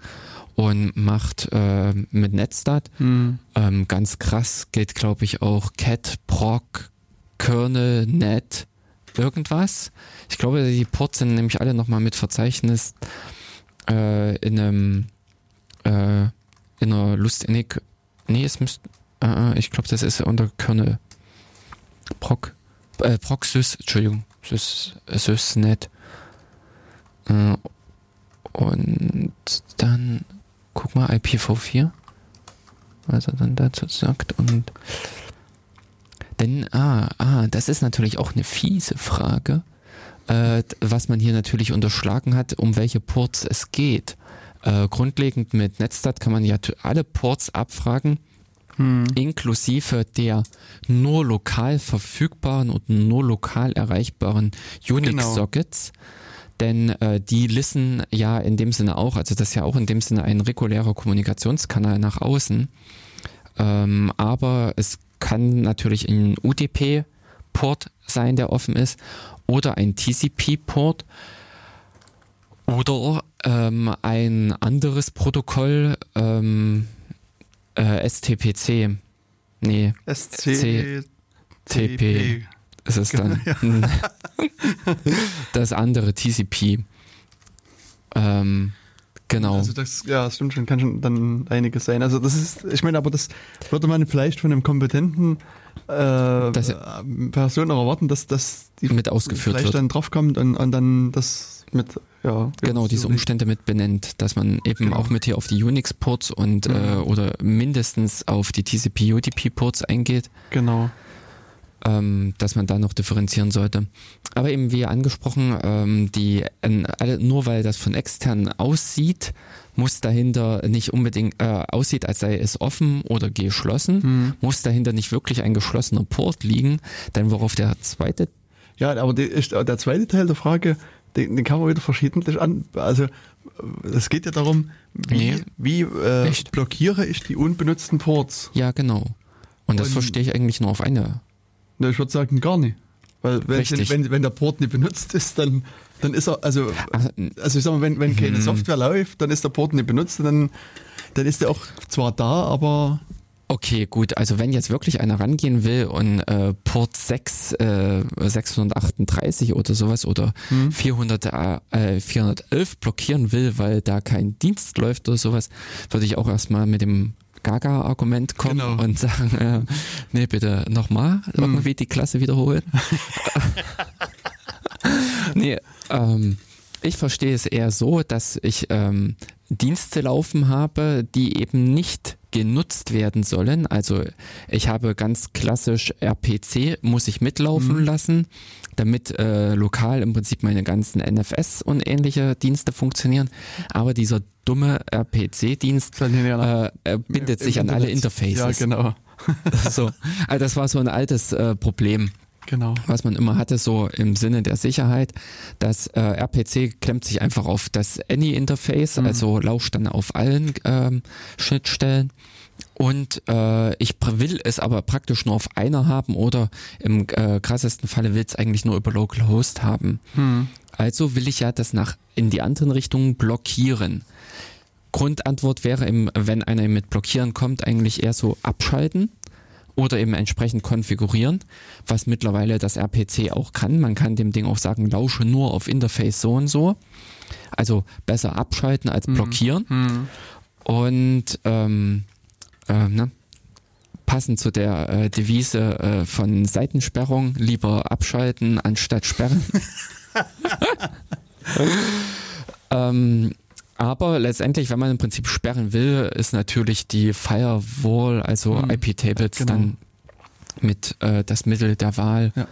und macht äh, mit Netstat. Hm. Ähm, ganz krass geht, glaube ich, auch Cat, Proc, Kernel, Net, irgendwas. Ich glaube, die Ports sind nämlich alle nochmal mit Verzeichnis äh, in einem äh, in einer Lustinnig. Nee, es müsste. Äh, ich glaube, das ist unter Kernel. Proc. Äh, Proc Sys, Entschuldigung. Sys, Sysnet. Äh, und dann guck mal IPv4 was er dann dazu sagt und denn ah ah das ist natürlich auch eine fiese Frage äh, was man hier natürlich unterschlagen hat um welche Ports es geht äh, grundlegend mit Netstat kann man ja alle Ports abfragen Hm. inklusive der nur lokal verfügbaren und nur lokal erreichbaren Unix-Sockets. Denn äh, die listen ja in dem Sinne auch, also das ist ja auch in dem Sinne ein regulärer Kommunikationskanal nach außen. Ähm, aber es kann natürlich ein UDP-Port sein, der offen ist, oder ein TCP-Port oder ähm, ein anderes Protokoll, ähm, äh, STPC. Nee, SC. TP. ist es dann. das andere TCP. Ähm, genau. Also das, ja, das stimmt schon, kann schon dann einiges sein. Also das ist, ich meine, aber das würde man vielleicht von einem kompetenten äh, Das- äh, Person auch erwarten, dass, die Mit ausgeführt vielleicht wird. dann draufkommt und, und dann das mit, ja. Genau, diese Umstände mit benennt, dass man eben Genau. auch mit hier auf die Unix-Ports und Mhm. äh, oder mindestens auf die TCP-UDP-Ports eingeht, Genau. Ähm, dass man da noch differenzieren sollte. Aber eben wie angesprochen, ähm, die alle, nur weil das von extern aussieht, muss dahinter nicht unbedingt äh, aussieht, als sei es offen oder geschlossen, Hm. muss dahinter nicht wirklich ein geschlossener Port liegen, denn worauf der zweite Ja, aber die, ist, der zweite Teil der Frage, den, den kann man wieder verschiedentlich an. Also äh, es geht ja darum, wie, Nee. wie äh, blockiere ich die unbenutzten Ports. Ja, genau. Und das Und- verstehe ich eigentlich nur auf eine. Na, ich würde sagen, gar nicht. Weil wenn, Richtig. wenn, wenn der Port nicht benutzt ist, dann, dann ist er, also, also ich sag mal, wenn, wenn keine Mhm. Software läuft, dann ist der Port nicht benutzt und dann, dann ist er auch zwar da, aber Okay, gut. Also wenn jetzt wirklich einer rangehen will und äh, Port 6, äh, 638 oder sowas oder 400, äh, 411 blockieren will, weil da kein Dienst läuft oder sowas, würde ich auch erstmal mit dem Gaga-Argument kommen Genau. und sagen, äh, nee, bitte nochmal irgendwie die Klasse wiederholen. nee, ähm, ich verstehe es eher so, dass ich ähm, Dienste laufen habe, die eben nicht genutzt werden sollen. Also ich habe ganz klassisch RPC, muss ich mitlaufen lassen, damit äh, lokal im Prinzip meine ganzen NFS und ähnliche Dienste funktionieren. Aber dieser dumme RPC-Dienst äh, bindet sich an alle Interfaces. Ja, genau. so. Also das war so ein altes äh, Problem Genau. was man immer hatte, so im Sinne der Sicherheit. Das äh, RPC klemmt sich einfach auf das Any-Interface, also lauscht dann auf allen ähm, Schnittstellen. Und äh, ich will es aber praktisch nur auf einer haben oder im äh, krassesten Falle will es eigentlich nur über Localhost haben. Also will ich ja das nach in die anderen Richtungen blockieren. Grundantwort wäre eben, wenn einer mit blockieren kommt, eigentlich eher so abschalten oder eben entsprechend konfigurieren, was mittlerweile das RPC auch kann. Man kann dem Ding auch sagen, lausche nur auf Interface so und so. Also besser abschalten als blockieren. Und ähm, äh, ne? passend zu der äh, Devise äh, von Seitensperrung, lieber abschalten anstatt sperren. ähm, aber letztendlich, wenn man im Prinzip sperren will, ist natürlich die Firewall, also Mhm. IP-Tables, Genau. dann mit äh, das Mittel der Wahl, Ja.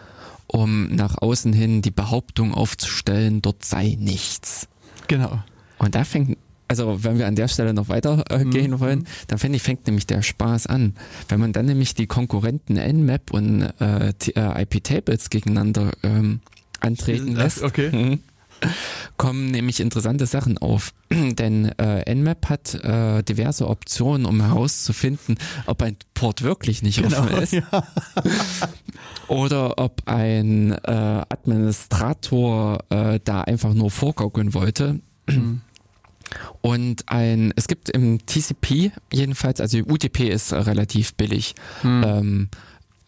um nach außen hin die Behauptung aufzustellen, dort sei nichts. Genau. Und da fängt, also wenn wir an der Stelle noch weiter äh, Mhm. gehen wollen, dann finde ich, fängt nämlich der Spaß an. Wenn man dann nämlich die Konkurrenten Nmap und äh, äh, IP-Tables gegeneinander ähm, antreten lässt, okay. mhm, kommen nämlich interessante Sachen auf. Denn äh, Nmap hat äh, diverse Optionen, um herauszufinden, ob ein Port wirklich nicht Genau. offen ist Ja. oder ob ein äh, Administrator äh, da einfach nur vorgaukeln wollte. Und ein, es gibt im TCP jedenfalls, also UDP ist relativ billig, ähm,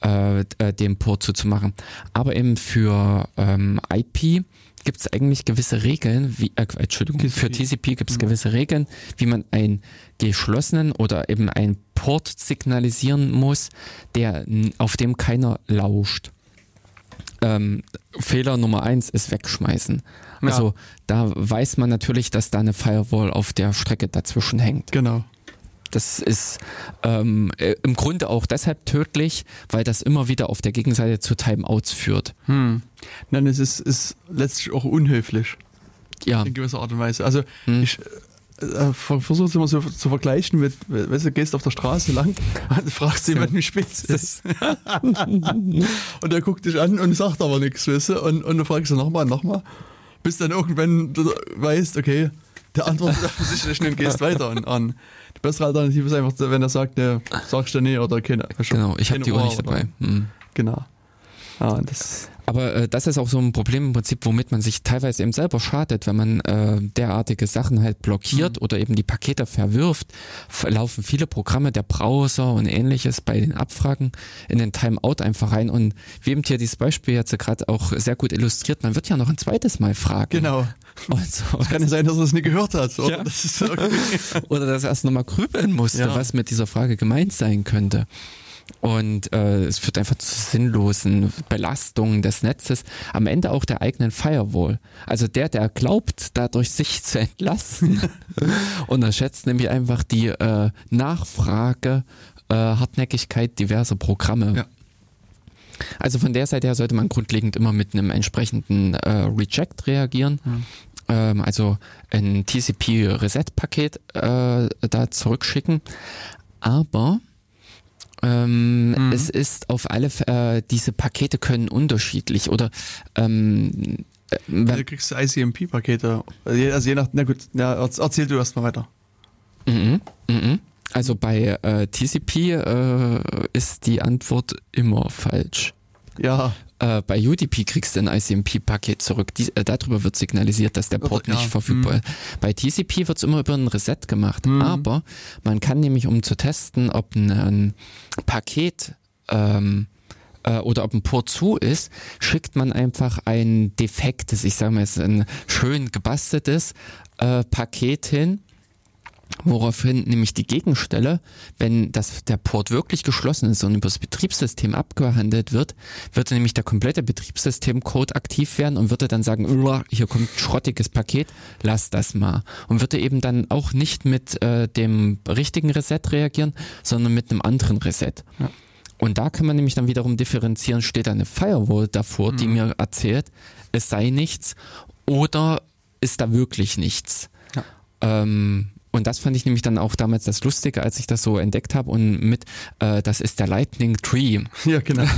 äh, äh, den Port zuzumachen. Aber eben für ähm, IP gibt es eigentlich gewisse Regeln, wie, äh, Entschuldigung, TCP. für TCP gibt es gewisse Regeln, wie man einen geschlossenen oder eben einen Port signalisieren muss, der auf dem keiner lauscht. Ähm, Fehler Nummer eins ist wegschmeißen. Ja. Also da weiß man natürlich, dass da eine Firewall auf der Strecke dazwischen hängt. Genau. Das ist ähm, äh, im Grunde auch deshalb tödlich, weil das immer wieder auf der Gegenseite zu Timeouts führt. Hm. Nein, es ist, ist letztlich auch unhöflich Ja, in gewisser Art und Weise. Also Hm. ich äh, versuche es immer so zu vergleichen mit, weißt du, gehst auf der Straße lang und fragst jemanden, wie spät es ist. und der guckt dich an und sagt aber nichts, weißt du, und, und du fragst ihn nochmal, nochmal, bis dann irgendwann du weißt, okay, der antwortet offensichtlich nicht und gehst weiter. Und, und die bessere Alternative ist einfach, wenn er sagt, ne, sagst du nee oder keine. genau. Ich habe die Uhr nicht dabei. Hm. Genau. Ja, und das, Aber äh, das ist auch so ein Problem im Prinzip, womit man sich teilweise eben selber schadet, wenn man äh, derartige Sachen halt blockiert oder eben die Pakete verwirft, laufen viele Programme, der Browser und ähnliches bei den Abfragen in den Timeout einfach rein und wie eben hier dieses Beispiel jetzt gerade auch sehr gut illustriert, man wird ja noch ein zweites Mal fragen. genau. Und so. Kann ja sein, dass er es nie gehört hat. Oder? Ja. Das ist irgendwie, Oder dass er erst nochmal grübeln musste, Ja. was mit dieser Frage gemeint sein könnte. Und äh, es führt einfach zu sinnlosen Belastungen des Netzes, am Ende auch der eigenen Firewall. Also der, der glaubt, dadurch sich zu entlasten, unterschätzt nämlich einfach die äh, Nachfrage, äh, Hartnäckigkeit diverser Programme. Ja. Also von der Seite her sollte man grundlegend immer mit einem entsprechenden äh, Reject reagieren. Ähm, also ein TCP-Reset-Paket äh, da zurückschicken. Aber ähm, Mhm. es ist auf alle, äh, diese Pakete können unterschiedlich oder ähm, äh, wenn, du kriegst ICMP-Pakete. Also je- also je nach, na gut, erz- erzähl du erst mal weiter. Mhm, mhm. Also bei äh, TCP äh, ist die Antwort immer falsch. Ja, Äh, bei UDP kriegst du ein ICMP-Paket zurück. Die, äh, darüber wird signalisiert, dass der Port ja, nicht verfügbar hm. ist. Bei TCP wird es immer über ein Reset gemacht. Hm. Aber man kann nämlich, um zu testen, ob ein, ein Paket ähm, äh, oder ob ein Port zu ist, schickt man einfach ein defektes, ich sage mal jetzt ein schön gebasteltes äh, Paket hin Woraufhin nämlich die Gegenstelle, wenn das, der Port wirklich geschlossen ist und über das Betriebssystem abgehandelt wird, würde nämlich der komplette Betriebssystemcode aktiv werden und würde dann sagen, "Uah, hier kommt ein schrottiges Paket, lass das mal. Und würde eben dann auch nicht mit äh, dem richtigen Reset reagieren, sondern mit einem anderen Reset. Ja. Und da kann man nämlich dann wiederum differenzieren, steht da eine Firewall davor, die mir erzählt, es sei nichts oder ist da wirklich nichts. Ja. Ähm, und das fand ich nämlich dann auch damals das Lustige, als ich das so entdeckt habe und mit, äh, das ist der Lightning Tree. ja, genau.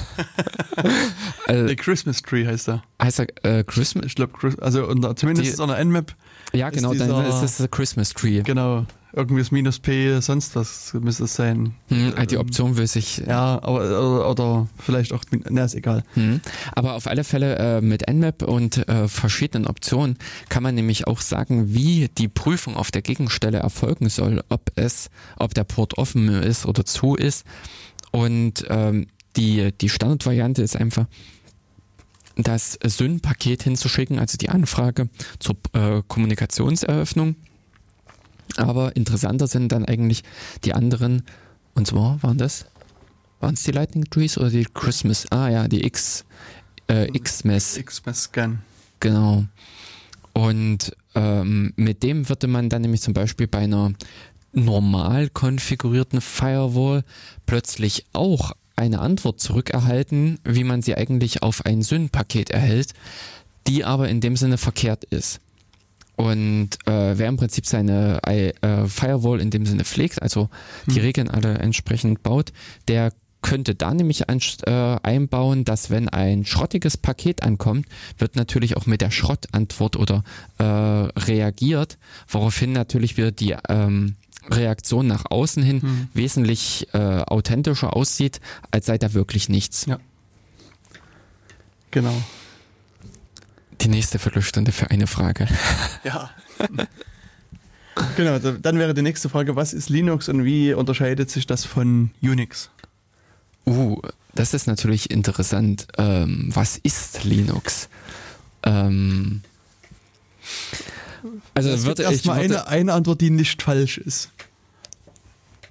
Äh, Der Christmas Tree heißt er. heißt er äh, Christmas? Ich glaube, also unter, zumindest Die- ist es an der Nmap, Ja, genau, dann dieser- ist es der Christmas Tree. genau, irgendwie das Minus P, sonst was müsste es sein. Hm, äh, die Option will sich Ja, aber oder, oder vielleicht auch, na, ist egal. Hm. Aber auf alle Fälle äh, mit Nmap und äh, verschiedenen Optionen kann man nämlich auch sagen, wie die Prüfung auf der Gegenstelle erfolgen soll, ob es, ob der Port offen ist oder zu ist. Und ähm, die, die Standardvariante ist einfach, das SYN-Paket hinzuschicken, also die Anfrage zur äh, Kommunikationseröffnung. Aber interessanter sind dann eigentlich die anderen, und zwar waren das, waren es die Lightning Trees oder die Christmas? Ah ja, die X, äh, Xmas, Xmas Scan. genau. Und ähm, mit dem würde man dann nämlich zum Beispiel bei einer normal konfigurierten Firewall plötzlich auch eine Antwort zurückerhalten, wie man sie eigentlich auf ein SYN-Paket erhält, die aber in dem Sinne verkehrt ist. Und äh, wer im Prinzip seine äh, Firewall in dem Sinne pflegt, also die Hm. Regeln alle entsprechend baut, der könnte da nämlich ein, äh, einbauen, dass wenn ein schrottiges Paket ankommt, wird natürlich auch mit der Schrottantwort oder äh, reagiert, woraufhin natürlich wieder die ähm, Reaktion nach außen hin Hm. wesentlich äh, authentischer aussieht, als sei da wirklich nichts. Ja. Genau. Die nächste Viertelstunde für eine Frage. Ja. genau, da- dann wäre die nächste Frage, was ist Linux und wie unterscheidet sich das von Unix? Uh, das ist natürlich interessant. Ähm, was ist Linux? Ähm, also Es würde ich erstmal eine, eine Antwort, die nicht falsch ist.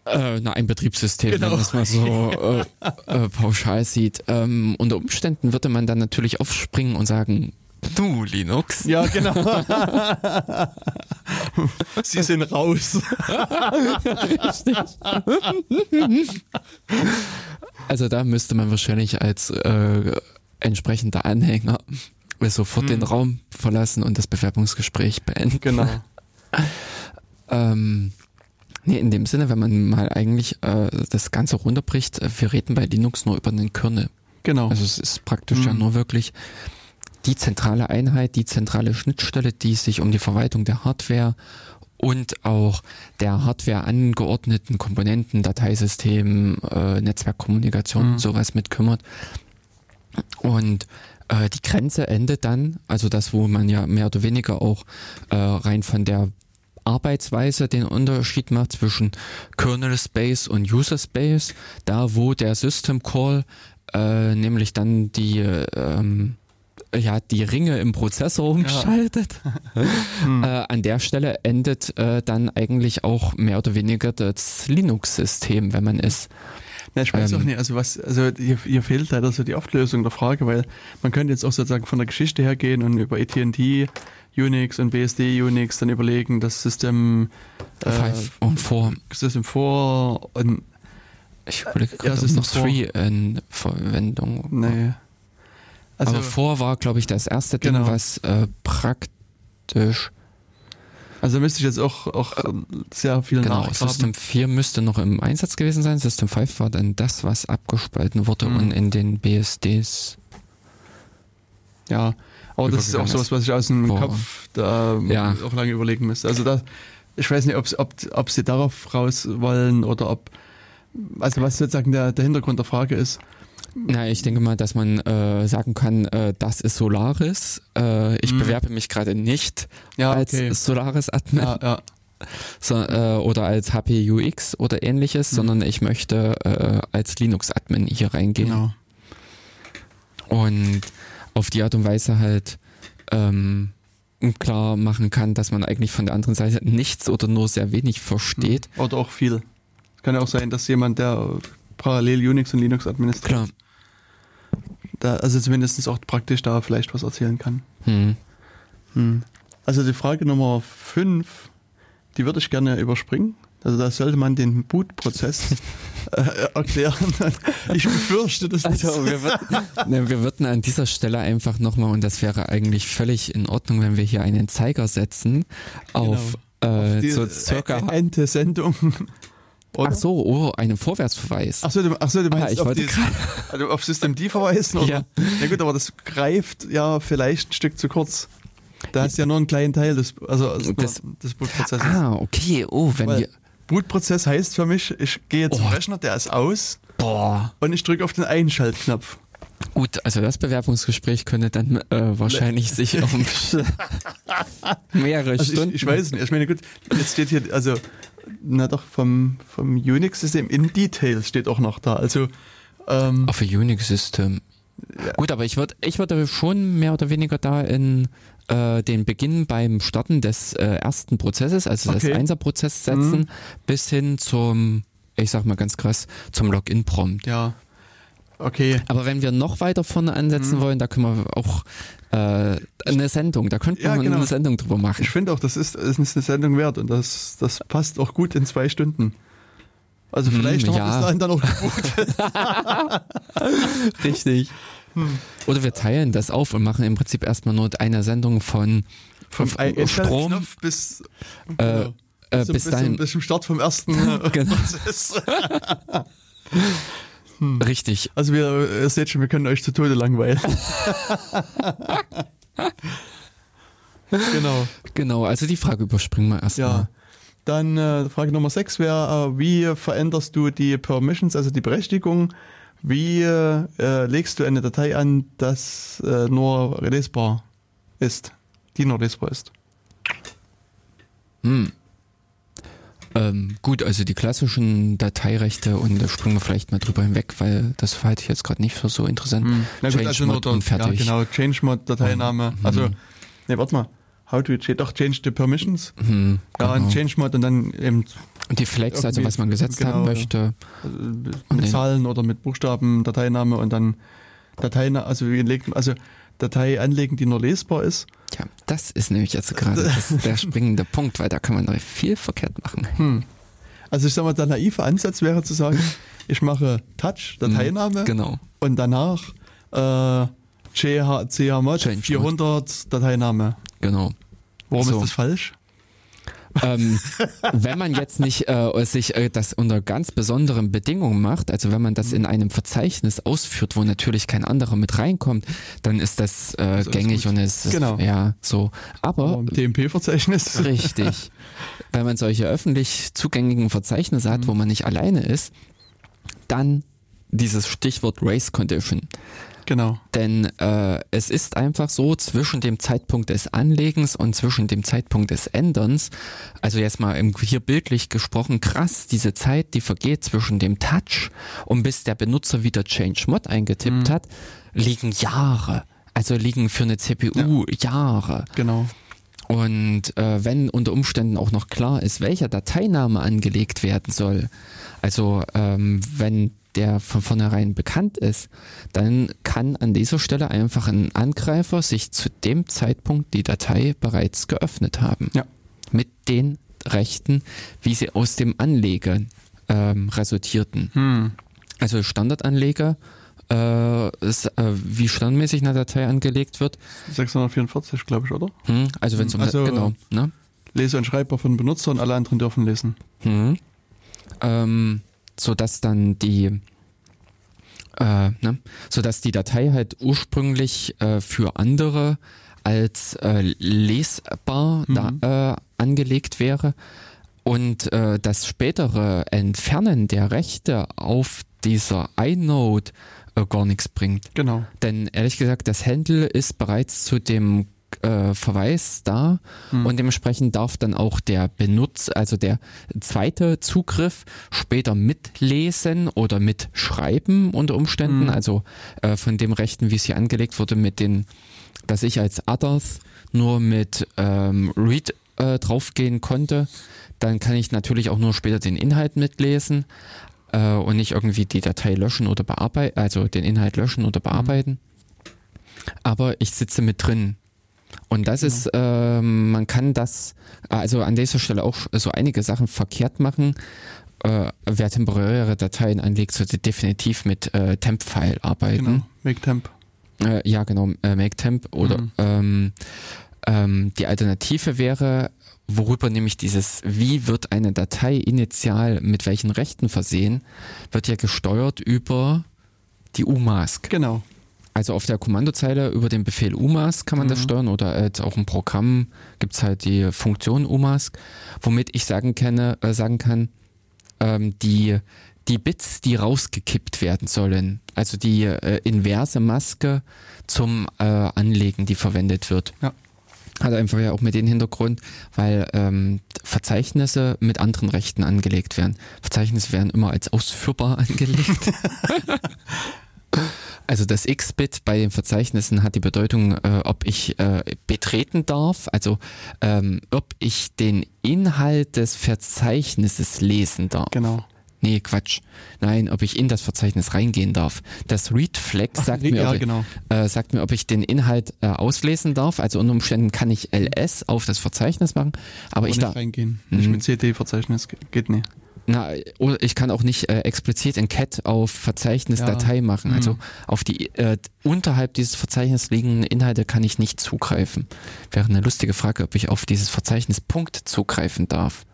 äh, na, ein Betriebssystem, Genau. wenn man es mal so äh, äh, pauschal sieht. Ähm, unter Umständen würde man dann natürlich aufspringen und sagen, du Linux. Ja, genau. Sie sind raus. Richtig. also da müsste man wahrscheinlich als äh, entsprechender Anhänger sofort den Hm. Raum verlassen und das Bewerbungsgespräch beenden. Genau. Ähm, nee, in dem Sinne, wenn man mal eigentlich äh, das Ganze runterbricht, äh, wir reden bei Linux nur über den Kernel. Genau. Also es ist praktisch ja Mhm. nur wirklich die zentrale Einheit, die zentrale Schnittstelle, die sich um die Verwaltung der Hardware und auch der Hardware angeordneten Komponenten, Dateisystemen, äh, Netzwerkkommunikation, Mhm. sowas mit kümmert. Und äh, die Grenze endet dann, also das, wo man ja mehr oder weniger auch äh, rein von der Arbeitsweise den Unterschied macht zwischen Kernel Space und User Space, da wo der System Call äh, nämlich dann die ähm, ja die Ringe im Prozessor umschaltet. Hm. Äh, an der Stelle endet äh, dann eigentlich auch mehr oder weniger das Linux-System, wenn man es Na, ich weiß ähm, auch nicht, also was, also hier, hier fehlt leider so die Auflösung der Frage, weil man könnte jetzt auch sozusagen von der Geschichte her gehen und über AT&T Unix und BSD Unix dann überlegen, das System äh, Five und Four. System 4 und Ich überlege Ja, gerade, ob System noch Four. Three in Verwendung nee. Also Aber Four war, glaube ich, das erste Ding, Genau. was äh, praktisch Also müsste ich jetzt auch, auch sehr viel Genau, nachgraben. System 4 müsste noch im Einsatz gewesen sein. System 5 war dann das, was abgespalten wurde Mhm. und in den BSDs. Ja, aber das ist auch sowas, was ich aus dem Boah. Kopf da Ja. auch lange überlegen müsste. Also da, ich weiß nicht, ob, ob sie darauf raus wollen oder ob, also was sozusagen der, der Hintergrund der Frage ist. Na, ich denke mal, dass man äh, sagen kann, äh, das ist Solaris. Äh, ich Mhm. bewerbe mich gerade nicht Ja, als okay. Solaris-Admin Ja, ja. so, äh, oder als HPUX oder ähnliches, Mhm. sondern ich möchte äh, als Linux-Admin hier reingehen Genau. und auf die Art und Weise halt ähm, klar machen kann, dass man eigentlich von der anderen Seite nichts oder nur sehr wenig versteht. Oder auch viel. Kann ja auch sein, dass jemand, der parallel Unix und Linux administriert, Klar. da, also zumindest auch praktisch da vielleicht was erzählen kann. Hm. Hm. Also die Frage Nummer 5, die würde ich gerne überspringen. Also da sollte man den Bootprozess äh, erklären. Ich befürchte, das ist Also wir würden, ne, wir würden an dieser Stelle einfach nochmal, und das wäre eigentlich völlig in Ordnung, wenn wir hier einen Zeiger setzen auf, äh, die so circa. Ente Oder? Ach so, oh, einen Vorwärtsverweis. Ach so, du, ach so, du meinst Ah, ich auf, wollte die, gerade- also auf System D verweisen? Oder? Ja. Na gut, aber das greift ja vielleicht ein Stück zu kurz. Da hast du ja nur einen kleinen Teil des, also, Das- des Bootprozesses. Ah, okay, oh, wenn Weil wir. Bootprozess heißt für mich, ich gehe zum Oh. Rechner, der ist aus Boah. und ich drücke auf den Einschaltknopf. Gut, also das Bewerbungsgespräch könnte dann äh, wahrscheinlich sich um mehrere Also Stunden. ich, ich weiß es nicht. Ich meine, gut, jetzt steht hier, also, na doch, vom, vom Unix-System in Details steht auch noch da. Also, ähm, Auf ein Unix-System. Ja. Gut, aber ich würde ich würde schon mehr oder weniger da in äh, den Beginn beim Starten des äh, ersten Prozesses, also Okay. des Einser-Prozess setzen, bis hin zum, ich sag mal ganz krass, zum Login-Prompt. ja, okay. Aber wenn wir noch weiter vorne ansetzen Mhm. wollen, da können wir auch äh, eine Sendung, da könnten Ja, wir genau. eine Sendung drüber machen. Ich finde auch, das ist, ist eine Sendung wert und das, das passt auch gut in zwei Stunden. Also Hm, vielleicht haben wir ja. bis dahin dann auch gebootet. Richtig. Hm. Oder wir teilen das auf und machen im Prinzip erstmal nur eine Sendung von, Vom Strom bis, äh, genau. äh, zum- bis zum, dahin. bis zum Start vom ersten Genau. Prozess. Richtig. Also wir, ihr seht schon, wir können euch zu Tode langweilen. genau. Genau, also die Frage überspringen wir erstmal. Ja. Dann äh, Frage Nummer 6 wäre, äh, wie veränderst du die Permissions, also die Berechtigung? Wie äh, legst du eine Datei an, das äh, nur lesbar ist, die nur lesbar ist? Hm. Ähm, gut, also die klassischen Dateirechte und da springen wir vielleicht mal drüber hinweg, weil das halte ich jetzt gerade nicht für so interessant. Na gut, Change also nur Mod und fertig. Ja, genau, Change-Mod, Dateiname. Mhm. Also, ne, warte mal. How to change, doch, change the permissions. Hm, Ja, genau. ein Change-Mod und dann eben Und die Flex, also was man gesetzt genau, haben möchte. äh, mit. Zahlen oder mit Buchstaben, Dateiname und dann Dateina also wie legt, also Datei anlegen, die nur lesbar ist. Ja, das ist nämlich jetzt gerade das, der springende Punkt, weil da kann man noch viel verkehrt machen. Hm. Also ich sag mal, der naive Ansatz wäre zu sagen, ich mache Touch, Dateiname Genau. und danach äh, CH, chmod Change 400 Dateiname. Genau. Warum So. ist das falsch? Ähm, wenn man jetzt nicht äh, sich äh, das unter ganz besonderen Bedingungen macht, also wenn man das in einem Verzeichnis ausführt, wo natürlich kein anderer mit reinkommt, dann ist das äh, alles gängig und es ist Genau. ja so. Aber Im TMP-Verzeichnis. richtig, wenn man solche öffentlich zugänglichen Verzeichnisse Mhm. hat, wo man nicht alleine ist, dann dieses Stichwort Race Condition. Genau. Denn äh, es ist einfach so, zwischen dem Zeitpunkt des Anlegens und zwischen dem Zeitpunkt des Änderns, also jetzt mal im, hier bildlich gesprochen, krass, diese Zeit, die vergeht zwischen dem Touch und bis der Benutzer wieder Change Mod eingetippt Mhm. hat, liegen Jahre. Also liegen für eine CPU Jahre. Genau. Und äh, wenn unter Umständen auch noch klar ist, welcher Dateiname angelegt werden soll, also ähm, wenn der von vornherein bekannt ist, dann kann an dieser Stelle einfach ein Angreifer sich zu dem Zeitpunkt die Datei bereits geöffnet haben. Ja. Mit den Rechten, wie sie aus dem Anleger ähm, resultierten. Hm. Also Standardanleger, äh, ist, äh, wie standardmäßig eine Datei angelegt wird. 644, glaube ich, oder? Hm, also wenn es um Also- genau, ne? Lese- und Schreibbar von Benutzer und alle anderen dürfen lesen. Mhm. Ähm, so dass dann die äh, ne, so dass die Datei halt ursprünglich äh, für andere als äh, lesbar Mhm. da, äh, angelegt wäre und äh, das spätere Entfernen der Rechte auf dieser inode äh, gar nichts bringt. Genau. Denn ehrlich gesagt, das Handle ist bereits zu dem äh, Verweis da Hm. und dementsprechend darf dann auch der Benutzer, also der zweite Zugriff später mitlesen oder mitschreiben unter Umständen, Hm. also äh, von dem Rechten, wie es hier angelegt wurde, mit den, dass ich als Others nur mit ähm, Read äh, draufgehen konnte, dann kann ich natürlich auch nur später den Inhalt mitlesen äh, und nicht irgendwie die Datei löschen oder bearbeiten, also den Inhalt löschen oder bearbeiten. Aber ich sitze mit drin. Und das ist, ähm, man kann das, also an dieser Stelle auch so einige Sachen verkehrt machen. Äh, wer temporäre Dateien anlegt, sollte definitiv mit äh, Temp-File arbeiten. Genau. Make Temp. Äh, ja, genau, äh, MakeTemp oder Mhm. ähm, ähm, die Alternative wäre, worüber nämlich dieses, wie wird eine Datei initial mit welchen Rechten versehen, wird ja gesteuert über die UMask. Genau. Also auf der Kommandozeile über den Befehl UMask kann man das Mhm. steuern oder als auch im Programm gibt's halt die Funktion UMask, womit ich sagen, kenne, äh, sagen kann, ähm, die, die Bits, die rausgekippt werden sollen, also die äh, inverse Maske zum äh, Anlegen, die verwendet wird. Ja. Hat einfach ja auch mit dem Hintergrund, weil ähm, Verzeichnisse mit anderen Rechten angelegt werden. Verzeichnisse werden immer als ausführbar angelegt. Also das X-Bit bei den Verzeichnissen hat die Bedeutung, äh, ob ich äh, betreten darf, also ähm, ob ich den Inhalt des Verzeichnisses lesen darf. Genau. Nee, Quatsch. Nein, ob ich in das Verzeichnis reingehen darf. Das Read-Flag sagt, nee, mir, ja, ob ich, genau. äh, sagt mir, ob ich den Inhalt äh, auslesen darf. Also unter Umständen kann ich ls auf das Verzeichnis machen, aber Aber ich nicht darf, reingehen. Nicht Mhm. mit CD-Verzeichnis. Ge- Geht nicht. Na, oder ich kann auch nicht äh, explizit in cat auf Verzeichnis Ja. Datei machen. Also Mhm. auf die äh, unterhalb dieses Verzeichnisses liegenden Inhalte kann ich nicht zugreifen. Wäre eine lustige Frage, ob ich auf dieses Verzeichnis Punkt zugreifen darf.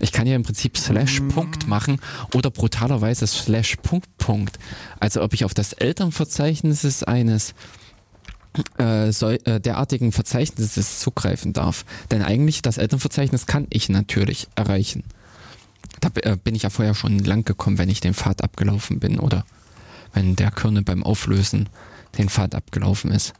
Ich kann ja im Prinzip Slash Mhm. Punkt machen oder brutalerweise Slash Punkt Punkt. Also ob ich auf das Elternverzeichnis eines äh, so, äh, derartigen Verzeichnisses zugreifen darf. Denn eigentlich das Elternverzeichnis kann ich natürlich erreichen. Da äh, bin ich ja vorher schon lang gekommen, wenn ich den Pfad abgelaufen bin oder wenn der Körner beim Auflösen den Pfad abgelaufen ist.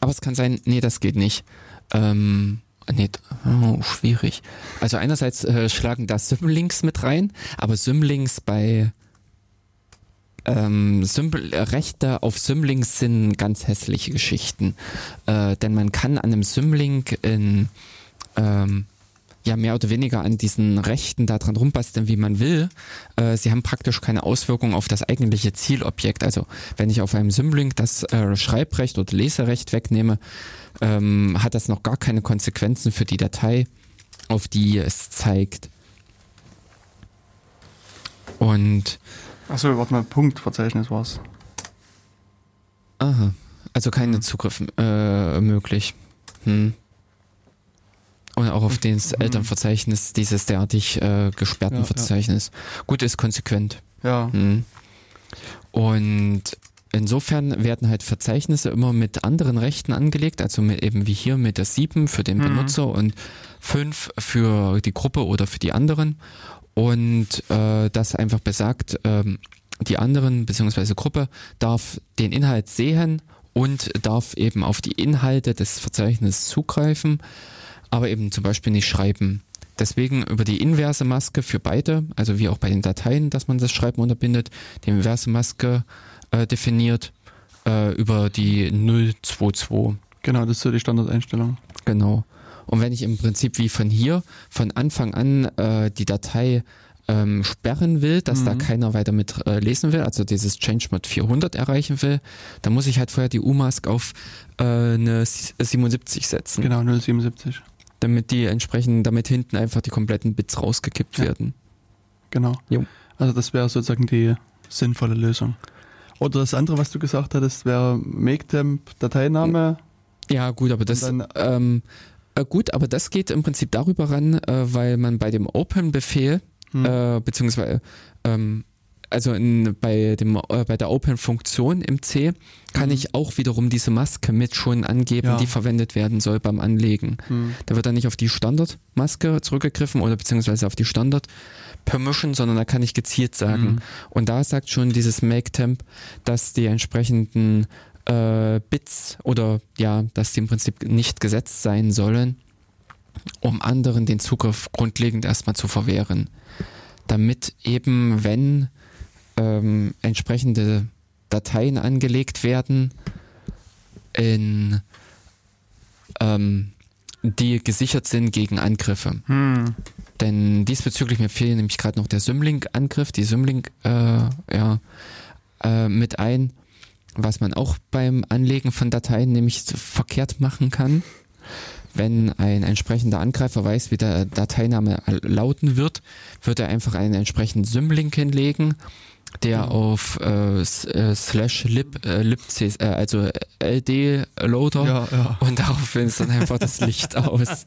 Aber es kann sein, nee, das geht nicht. Ähm, nee, oh, schwierig. Also einerseits äh, schlagen da Symlinks mit rein, aber Symlinks bei ähm, Symbol, äh, Rechte auf Symlinks sind ganz hässliche Geschichten. Äh, denn man kann an einem Symlink in ähm, ja mehr oder weniger an diesen Rechten da dran rumbasteln, wie man will. Äh, sie haben praktisch keine Auswirkung auf das eigentliche Zielobjekt. Also wenn ich auf einem Symlink das äh, Schreibrecht oder Leserecht wegnehme, ähm, hat das noch gar keine Konsequenzen für die Datei, auf die es zeigt. Und Achso, warte mal, Punktverzeichnis war's. Aha. Also keine Mhm. Zugriff äh, möglich. Hm. Und auch auf das Mhm. Elternverzeichnis, dieses derartig äh, gesperrten Ja, ja. Verzeichnis. Gut, ist konsequent. Ja. Hm. Und insofern werden halt Verzeichnisse immer mit anderen Rechten angelegt, also mit, eben wie hier mit der 7 für den Mhm. Benutzer und 5 für die Gruppe oder für die anderen. Und äh, das einfach besagt, ähm, die anderen bzw. Gruppe darf den Inhalt sehen und darf eben auf die Inhalte des Verzeichnisses zugreifen, aber eben zum Beispiel nicht schreiben. Deswegen über die inverse Maske für beide, also wie auch bei den Dateien, dass man das Schreiben unterbindet, die inverse Maske äh, definiert äh, über die 022. Genau, das ist so die Standardeinstellung. Genau. Und wenn ich im Prinzip wie von hier von Anfang an äh, die Datei ähm, sperren will, dass da Mhm. keiner weiter mit äh, lesen will, also dieses Change Mod 400 erreichen will, dann muss ich halt vorher die UMask auf äh, eine 77 setzen, Genau, 077. damit die entsprechend, damit hinten einfach die kompletten Bits rausgekippt Ja. werden. Genau. Jo. Also das wäre sozusagen die sinnvolle Lösung. Oder das andere, was du gesagt hattest, wäre Maketemp Dateiname. Ja, gut, aber das, dann- ähm, äh, gut, aber das geht im Prinzip darüber ran, äh, weil man bei dem Open-Befehl Hm. äh, beziehungsweise ähm, also in, bei dem äh, bei der Open-Funktion im C kann Mhm. ich auch wiederum diese Maske mit schon angeben, Ja. die verwendet werden soll beim Anlegen. Hm. Da wird dann nicht auf die Standardmaske zurückgegriffen oder beziehungsweise auf die Permission, sondern da kann ich gezielt sagen. Mhm. Und da sagt schon dieses Make-Temp, dass die entsprechenden äh, Bits oder ja, dass die im Prinzip nicht gesetzt sein sollen, um anderen den Zugriff grundlegend erstmal zu verwehren. Damit eben, wenn ähm, entsprechende Dateien angelegt werden, in ähm, die gesichert sind gegen Angriffe. Hm. Denn diesbezüglich mir fehlt nämlich gerade noch der Symlink-Angriff, die Symlink äh, ja, äh, mit ein, was man auch beim Anlegen von Dateien nämlich verkehrt machen kann. Wenn ein entsprechender Angreifer weiß, wie der Dateiname lauten wird, wird er einfach einen entsprechenden Symlink hinlegen, der auf äh, äh, slash lib, äh, lib äh, also LD Loader Ja, ja, und daraufhin ist dann einfach das Licht aus.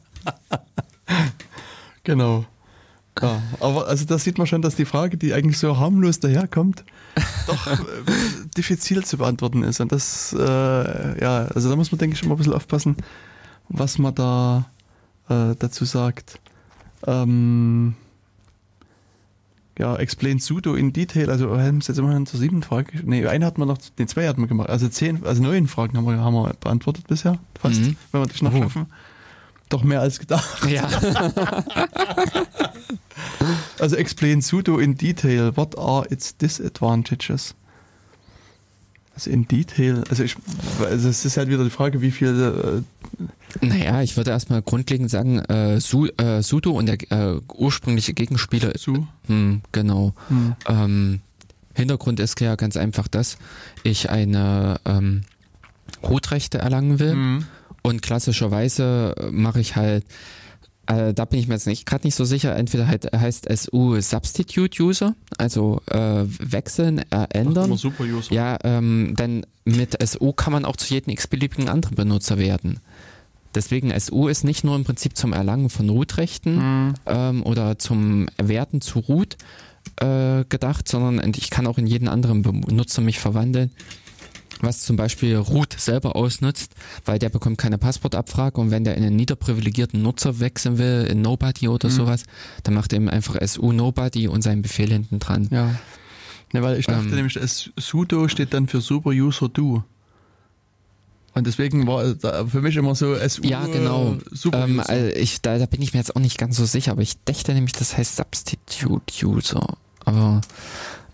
genau. Ja, aber also da sieht man schon, dass die Frage, die eigentlich so harmlos daherkommt, doch äh, diffizil zu beantworten ist. Und das, äh, ja, also da muss man, denke ich, immer ein bisschen aufpassen, was man da äh, dazu sagt. Ähm, ja, explain sudo in detail, also haben Sie jetzt immerhin zur siebten Frage, nee, eine hat man noch, nee, zwei hat man gemacht, also zehn, also neun Fragen haben wir, haben wir beantwortet bisher, fast, Mhm. wenn wir das noch Oh. schaffen. Doch mehr als gedacht. Ja. Also explain sudo in detail. What are its disadvantages? Also in Detail, also ich, also es ist halt wieder die Frage, wie viel, Naja, ich würde erstmal grundlegend sagen, äh, Su äh, Sudo und der äh, ursprüngliche Gegenspieler äh, zu. Hm, genau. Hm. Ähm, Hintergrund ist ja ganz einfach das, ich eine ähm, Rootrechte erlangen will Hm. und klassischerweise äh, mache ich halt, äh, da bin ich mir jetzt nicht gerade nicht so sicher, entweder halt heißt SU Substitute User, also äh, wechseln, äh, ändern. super User. Ja, ähm, denn mit SU kann man auch zu jedem x-beliebigen anderen Benutzer werden. Deswegen SU ist nicht nur im Prinzip zum Erlangen von Root-Rechten Hm. ähm, oder zum Werten zu Root äh, gedacht, sondern ich kann auch in jeden anderen Benutzer mich verwandeln, was zum Beispiel Root selber ausnutzt, weil der bekommt keine Passwortabfrage und wenn der in einen niederprivilegierten Nutzer wechseln will, in Nobody oder Mhm. sowas, dann macht er ihm einfach SU Nobody und seinen Befehl hinten dran. Ja. ja, weil ich dachte Ähm. nämlich, das sudo steht dann für super User do. Und deswegen war für mich immer so SU Ja, genau. super Ähm, User. also ich, da, da bin ich mir jetzt auch nicht ganz so sicher, aber ich dachte nämlich, das heißt Substitute User. Aber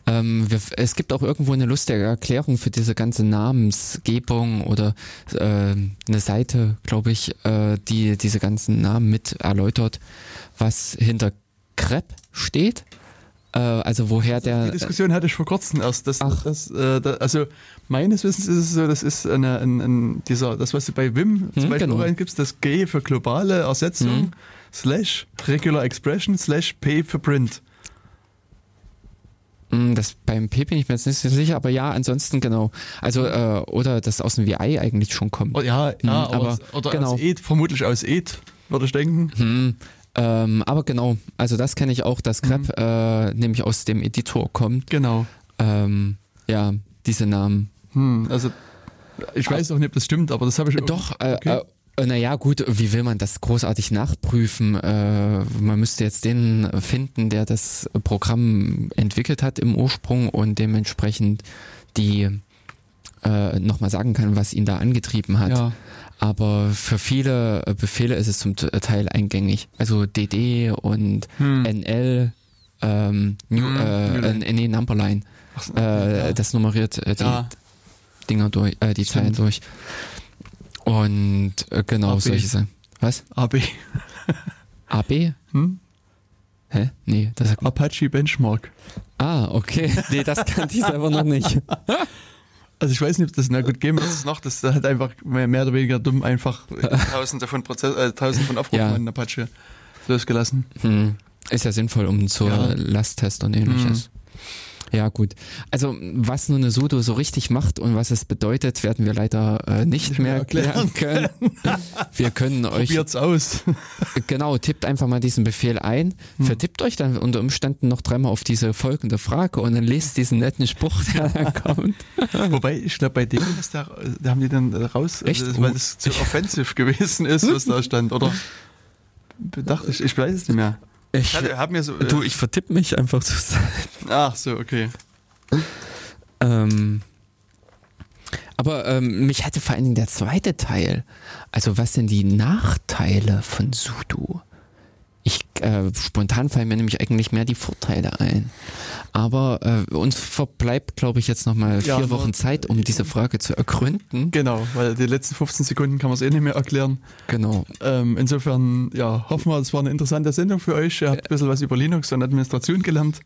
ähm, wir, es gibt auch irgendwo eine lustige Erklärung für diese ganze Namensgebung oder ähm, eine Seite, glaube ich, äh, die diese ganzen Namen mit erläutert, was hinter Crep steht. Äh, also woher der. Die Diskussion hatte ich vor kurzem erst. Das, Ach. das, äh, da, also meines Wissens ist es so, das ist eine, ein, ein, dieser, das, was du bei Vim zum Hm, Beispiel genau. reingibst, das G für globale Ersetzung, Hm. slash Regular Expression, slash P für Print. Mm, Das beim P bin ich mir jetzt nicht so sicher, aber ja, ansonsten genau. Also äh, oder das aus dem VI eigentlich schon kommt. Oh, ja, ja, Hm, aber, aber oder genau. aus ETH, vermutlich aus ETH, würde ich denken. Hm, ähm, aber genau, also das kenne ich auch, dass Grep Mhm. äh, nämlich aus dem Editor kommt. Genau. Ähm, ja, diese Namen. Hm, also ich weiß auch nicht, ob das stimmt, aber das habe ich Doch, äh, Okay. äh, naja, gut, wie will man das großartig nachprüfen? Äh, man müsste jetzt den finden, der das Programm entwickelt hat im Ursprung und dementsprechend die äh, nochmal sagen kann, was ihn da angetrieben hat. Ja. Aber für viele äh, Befehle ist es zum Teil eingängig. Also DD und Hm. NL, ähm, New, Hm, äh, äh, nee, Numberline. Ach Äh, ja. Das nummeriert äh, die Ja. Dinger durch, äh, die Zeilen durch. Und äh, genau AB. solche Sachen. Was? AB. AB? Hm? Hä? Nee, das sagt Apache Benchmark. Ah, okay. Nee, das kannte ich selber noch nicht. Also ich weiß nicht, ob das, na gut, geben wir das noch, das hat einfach mehr, mehr oder weniger dumm einfach tausende von Prozess, äh, tausende von Aufrufen Ja. an Apache losgelassen. Hm. Ist ja sinnvoll, um zur Ja. Lasttest und ähnliches. Ja, gut. Also, was nun eine Sudo so richtig macht und was es bedeutet, werden wir leider äh, nicht, Nicht mehr erklären können. Wir können euch Probiert's aus. Genau, tippt einfach mal diesen Befehl ein, Hm. vertippt euch dann unter Umständen noch dreimal auf diese folgende Frage und dann lest diesen netten Spruch, der dann kommt. Wobei, ich glaube, bei denen ist da, da haben die dann raus, Echt? Also, weil Oh. das zu offensiv gewesen ist, was da stand, oder? Dachte ich, ich weiß es nicht mehr. Ich, hatte- hab mir so, äh, du, ich vertipp mich einfach zu sein. Ach so, okay. Ähm, aber ähm, mich hatte vor allen Dingen der zweite Teil. Also was sind die Nachteile von Sudo? Ich äh, spontan fallen mir nämlich eigentlich mehr die Vorteile ein. Aber äh, uns verbleibt, glaube ich, jetzt nochmal Ja, vier nur- Wochen Zeit, um diese Frage zu ergründen. Genau, weil die letzten 15 Sekunden kann man es eh nicht mehr erklären. Genau. Ähm, insofern, ja, hoffen wir, es war eine interessante Sendung für euch. Ihr habt ein bisschen was über Linux und Administration gelernt.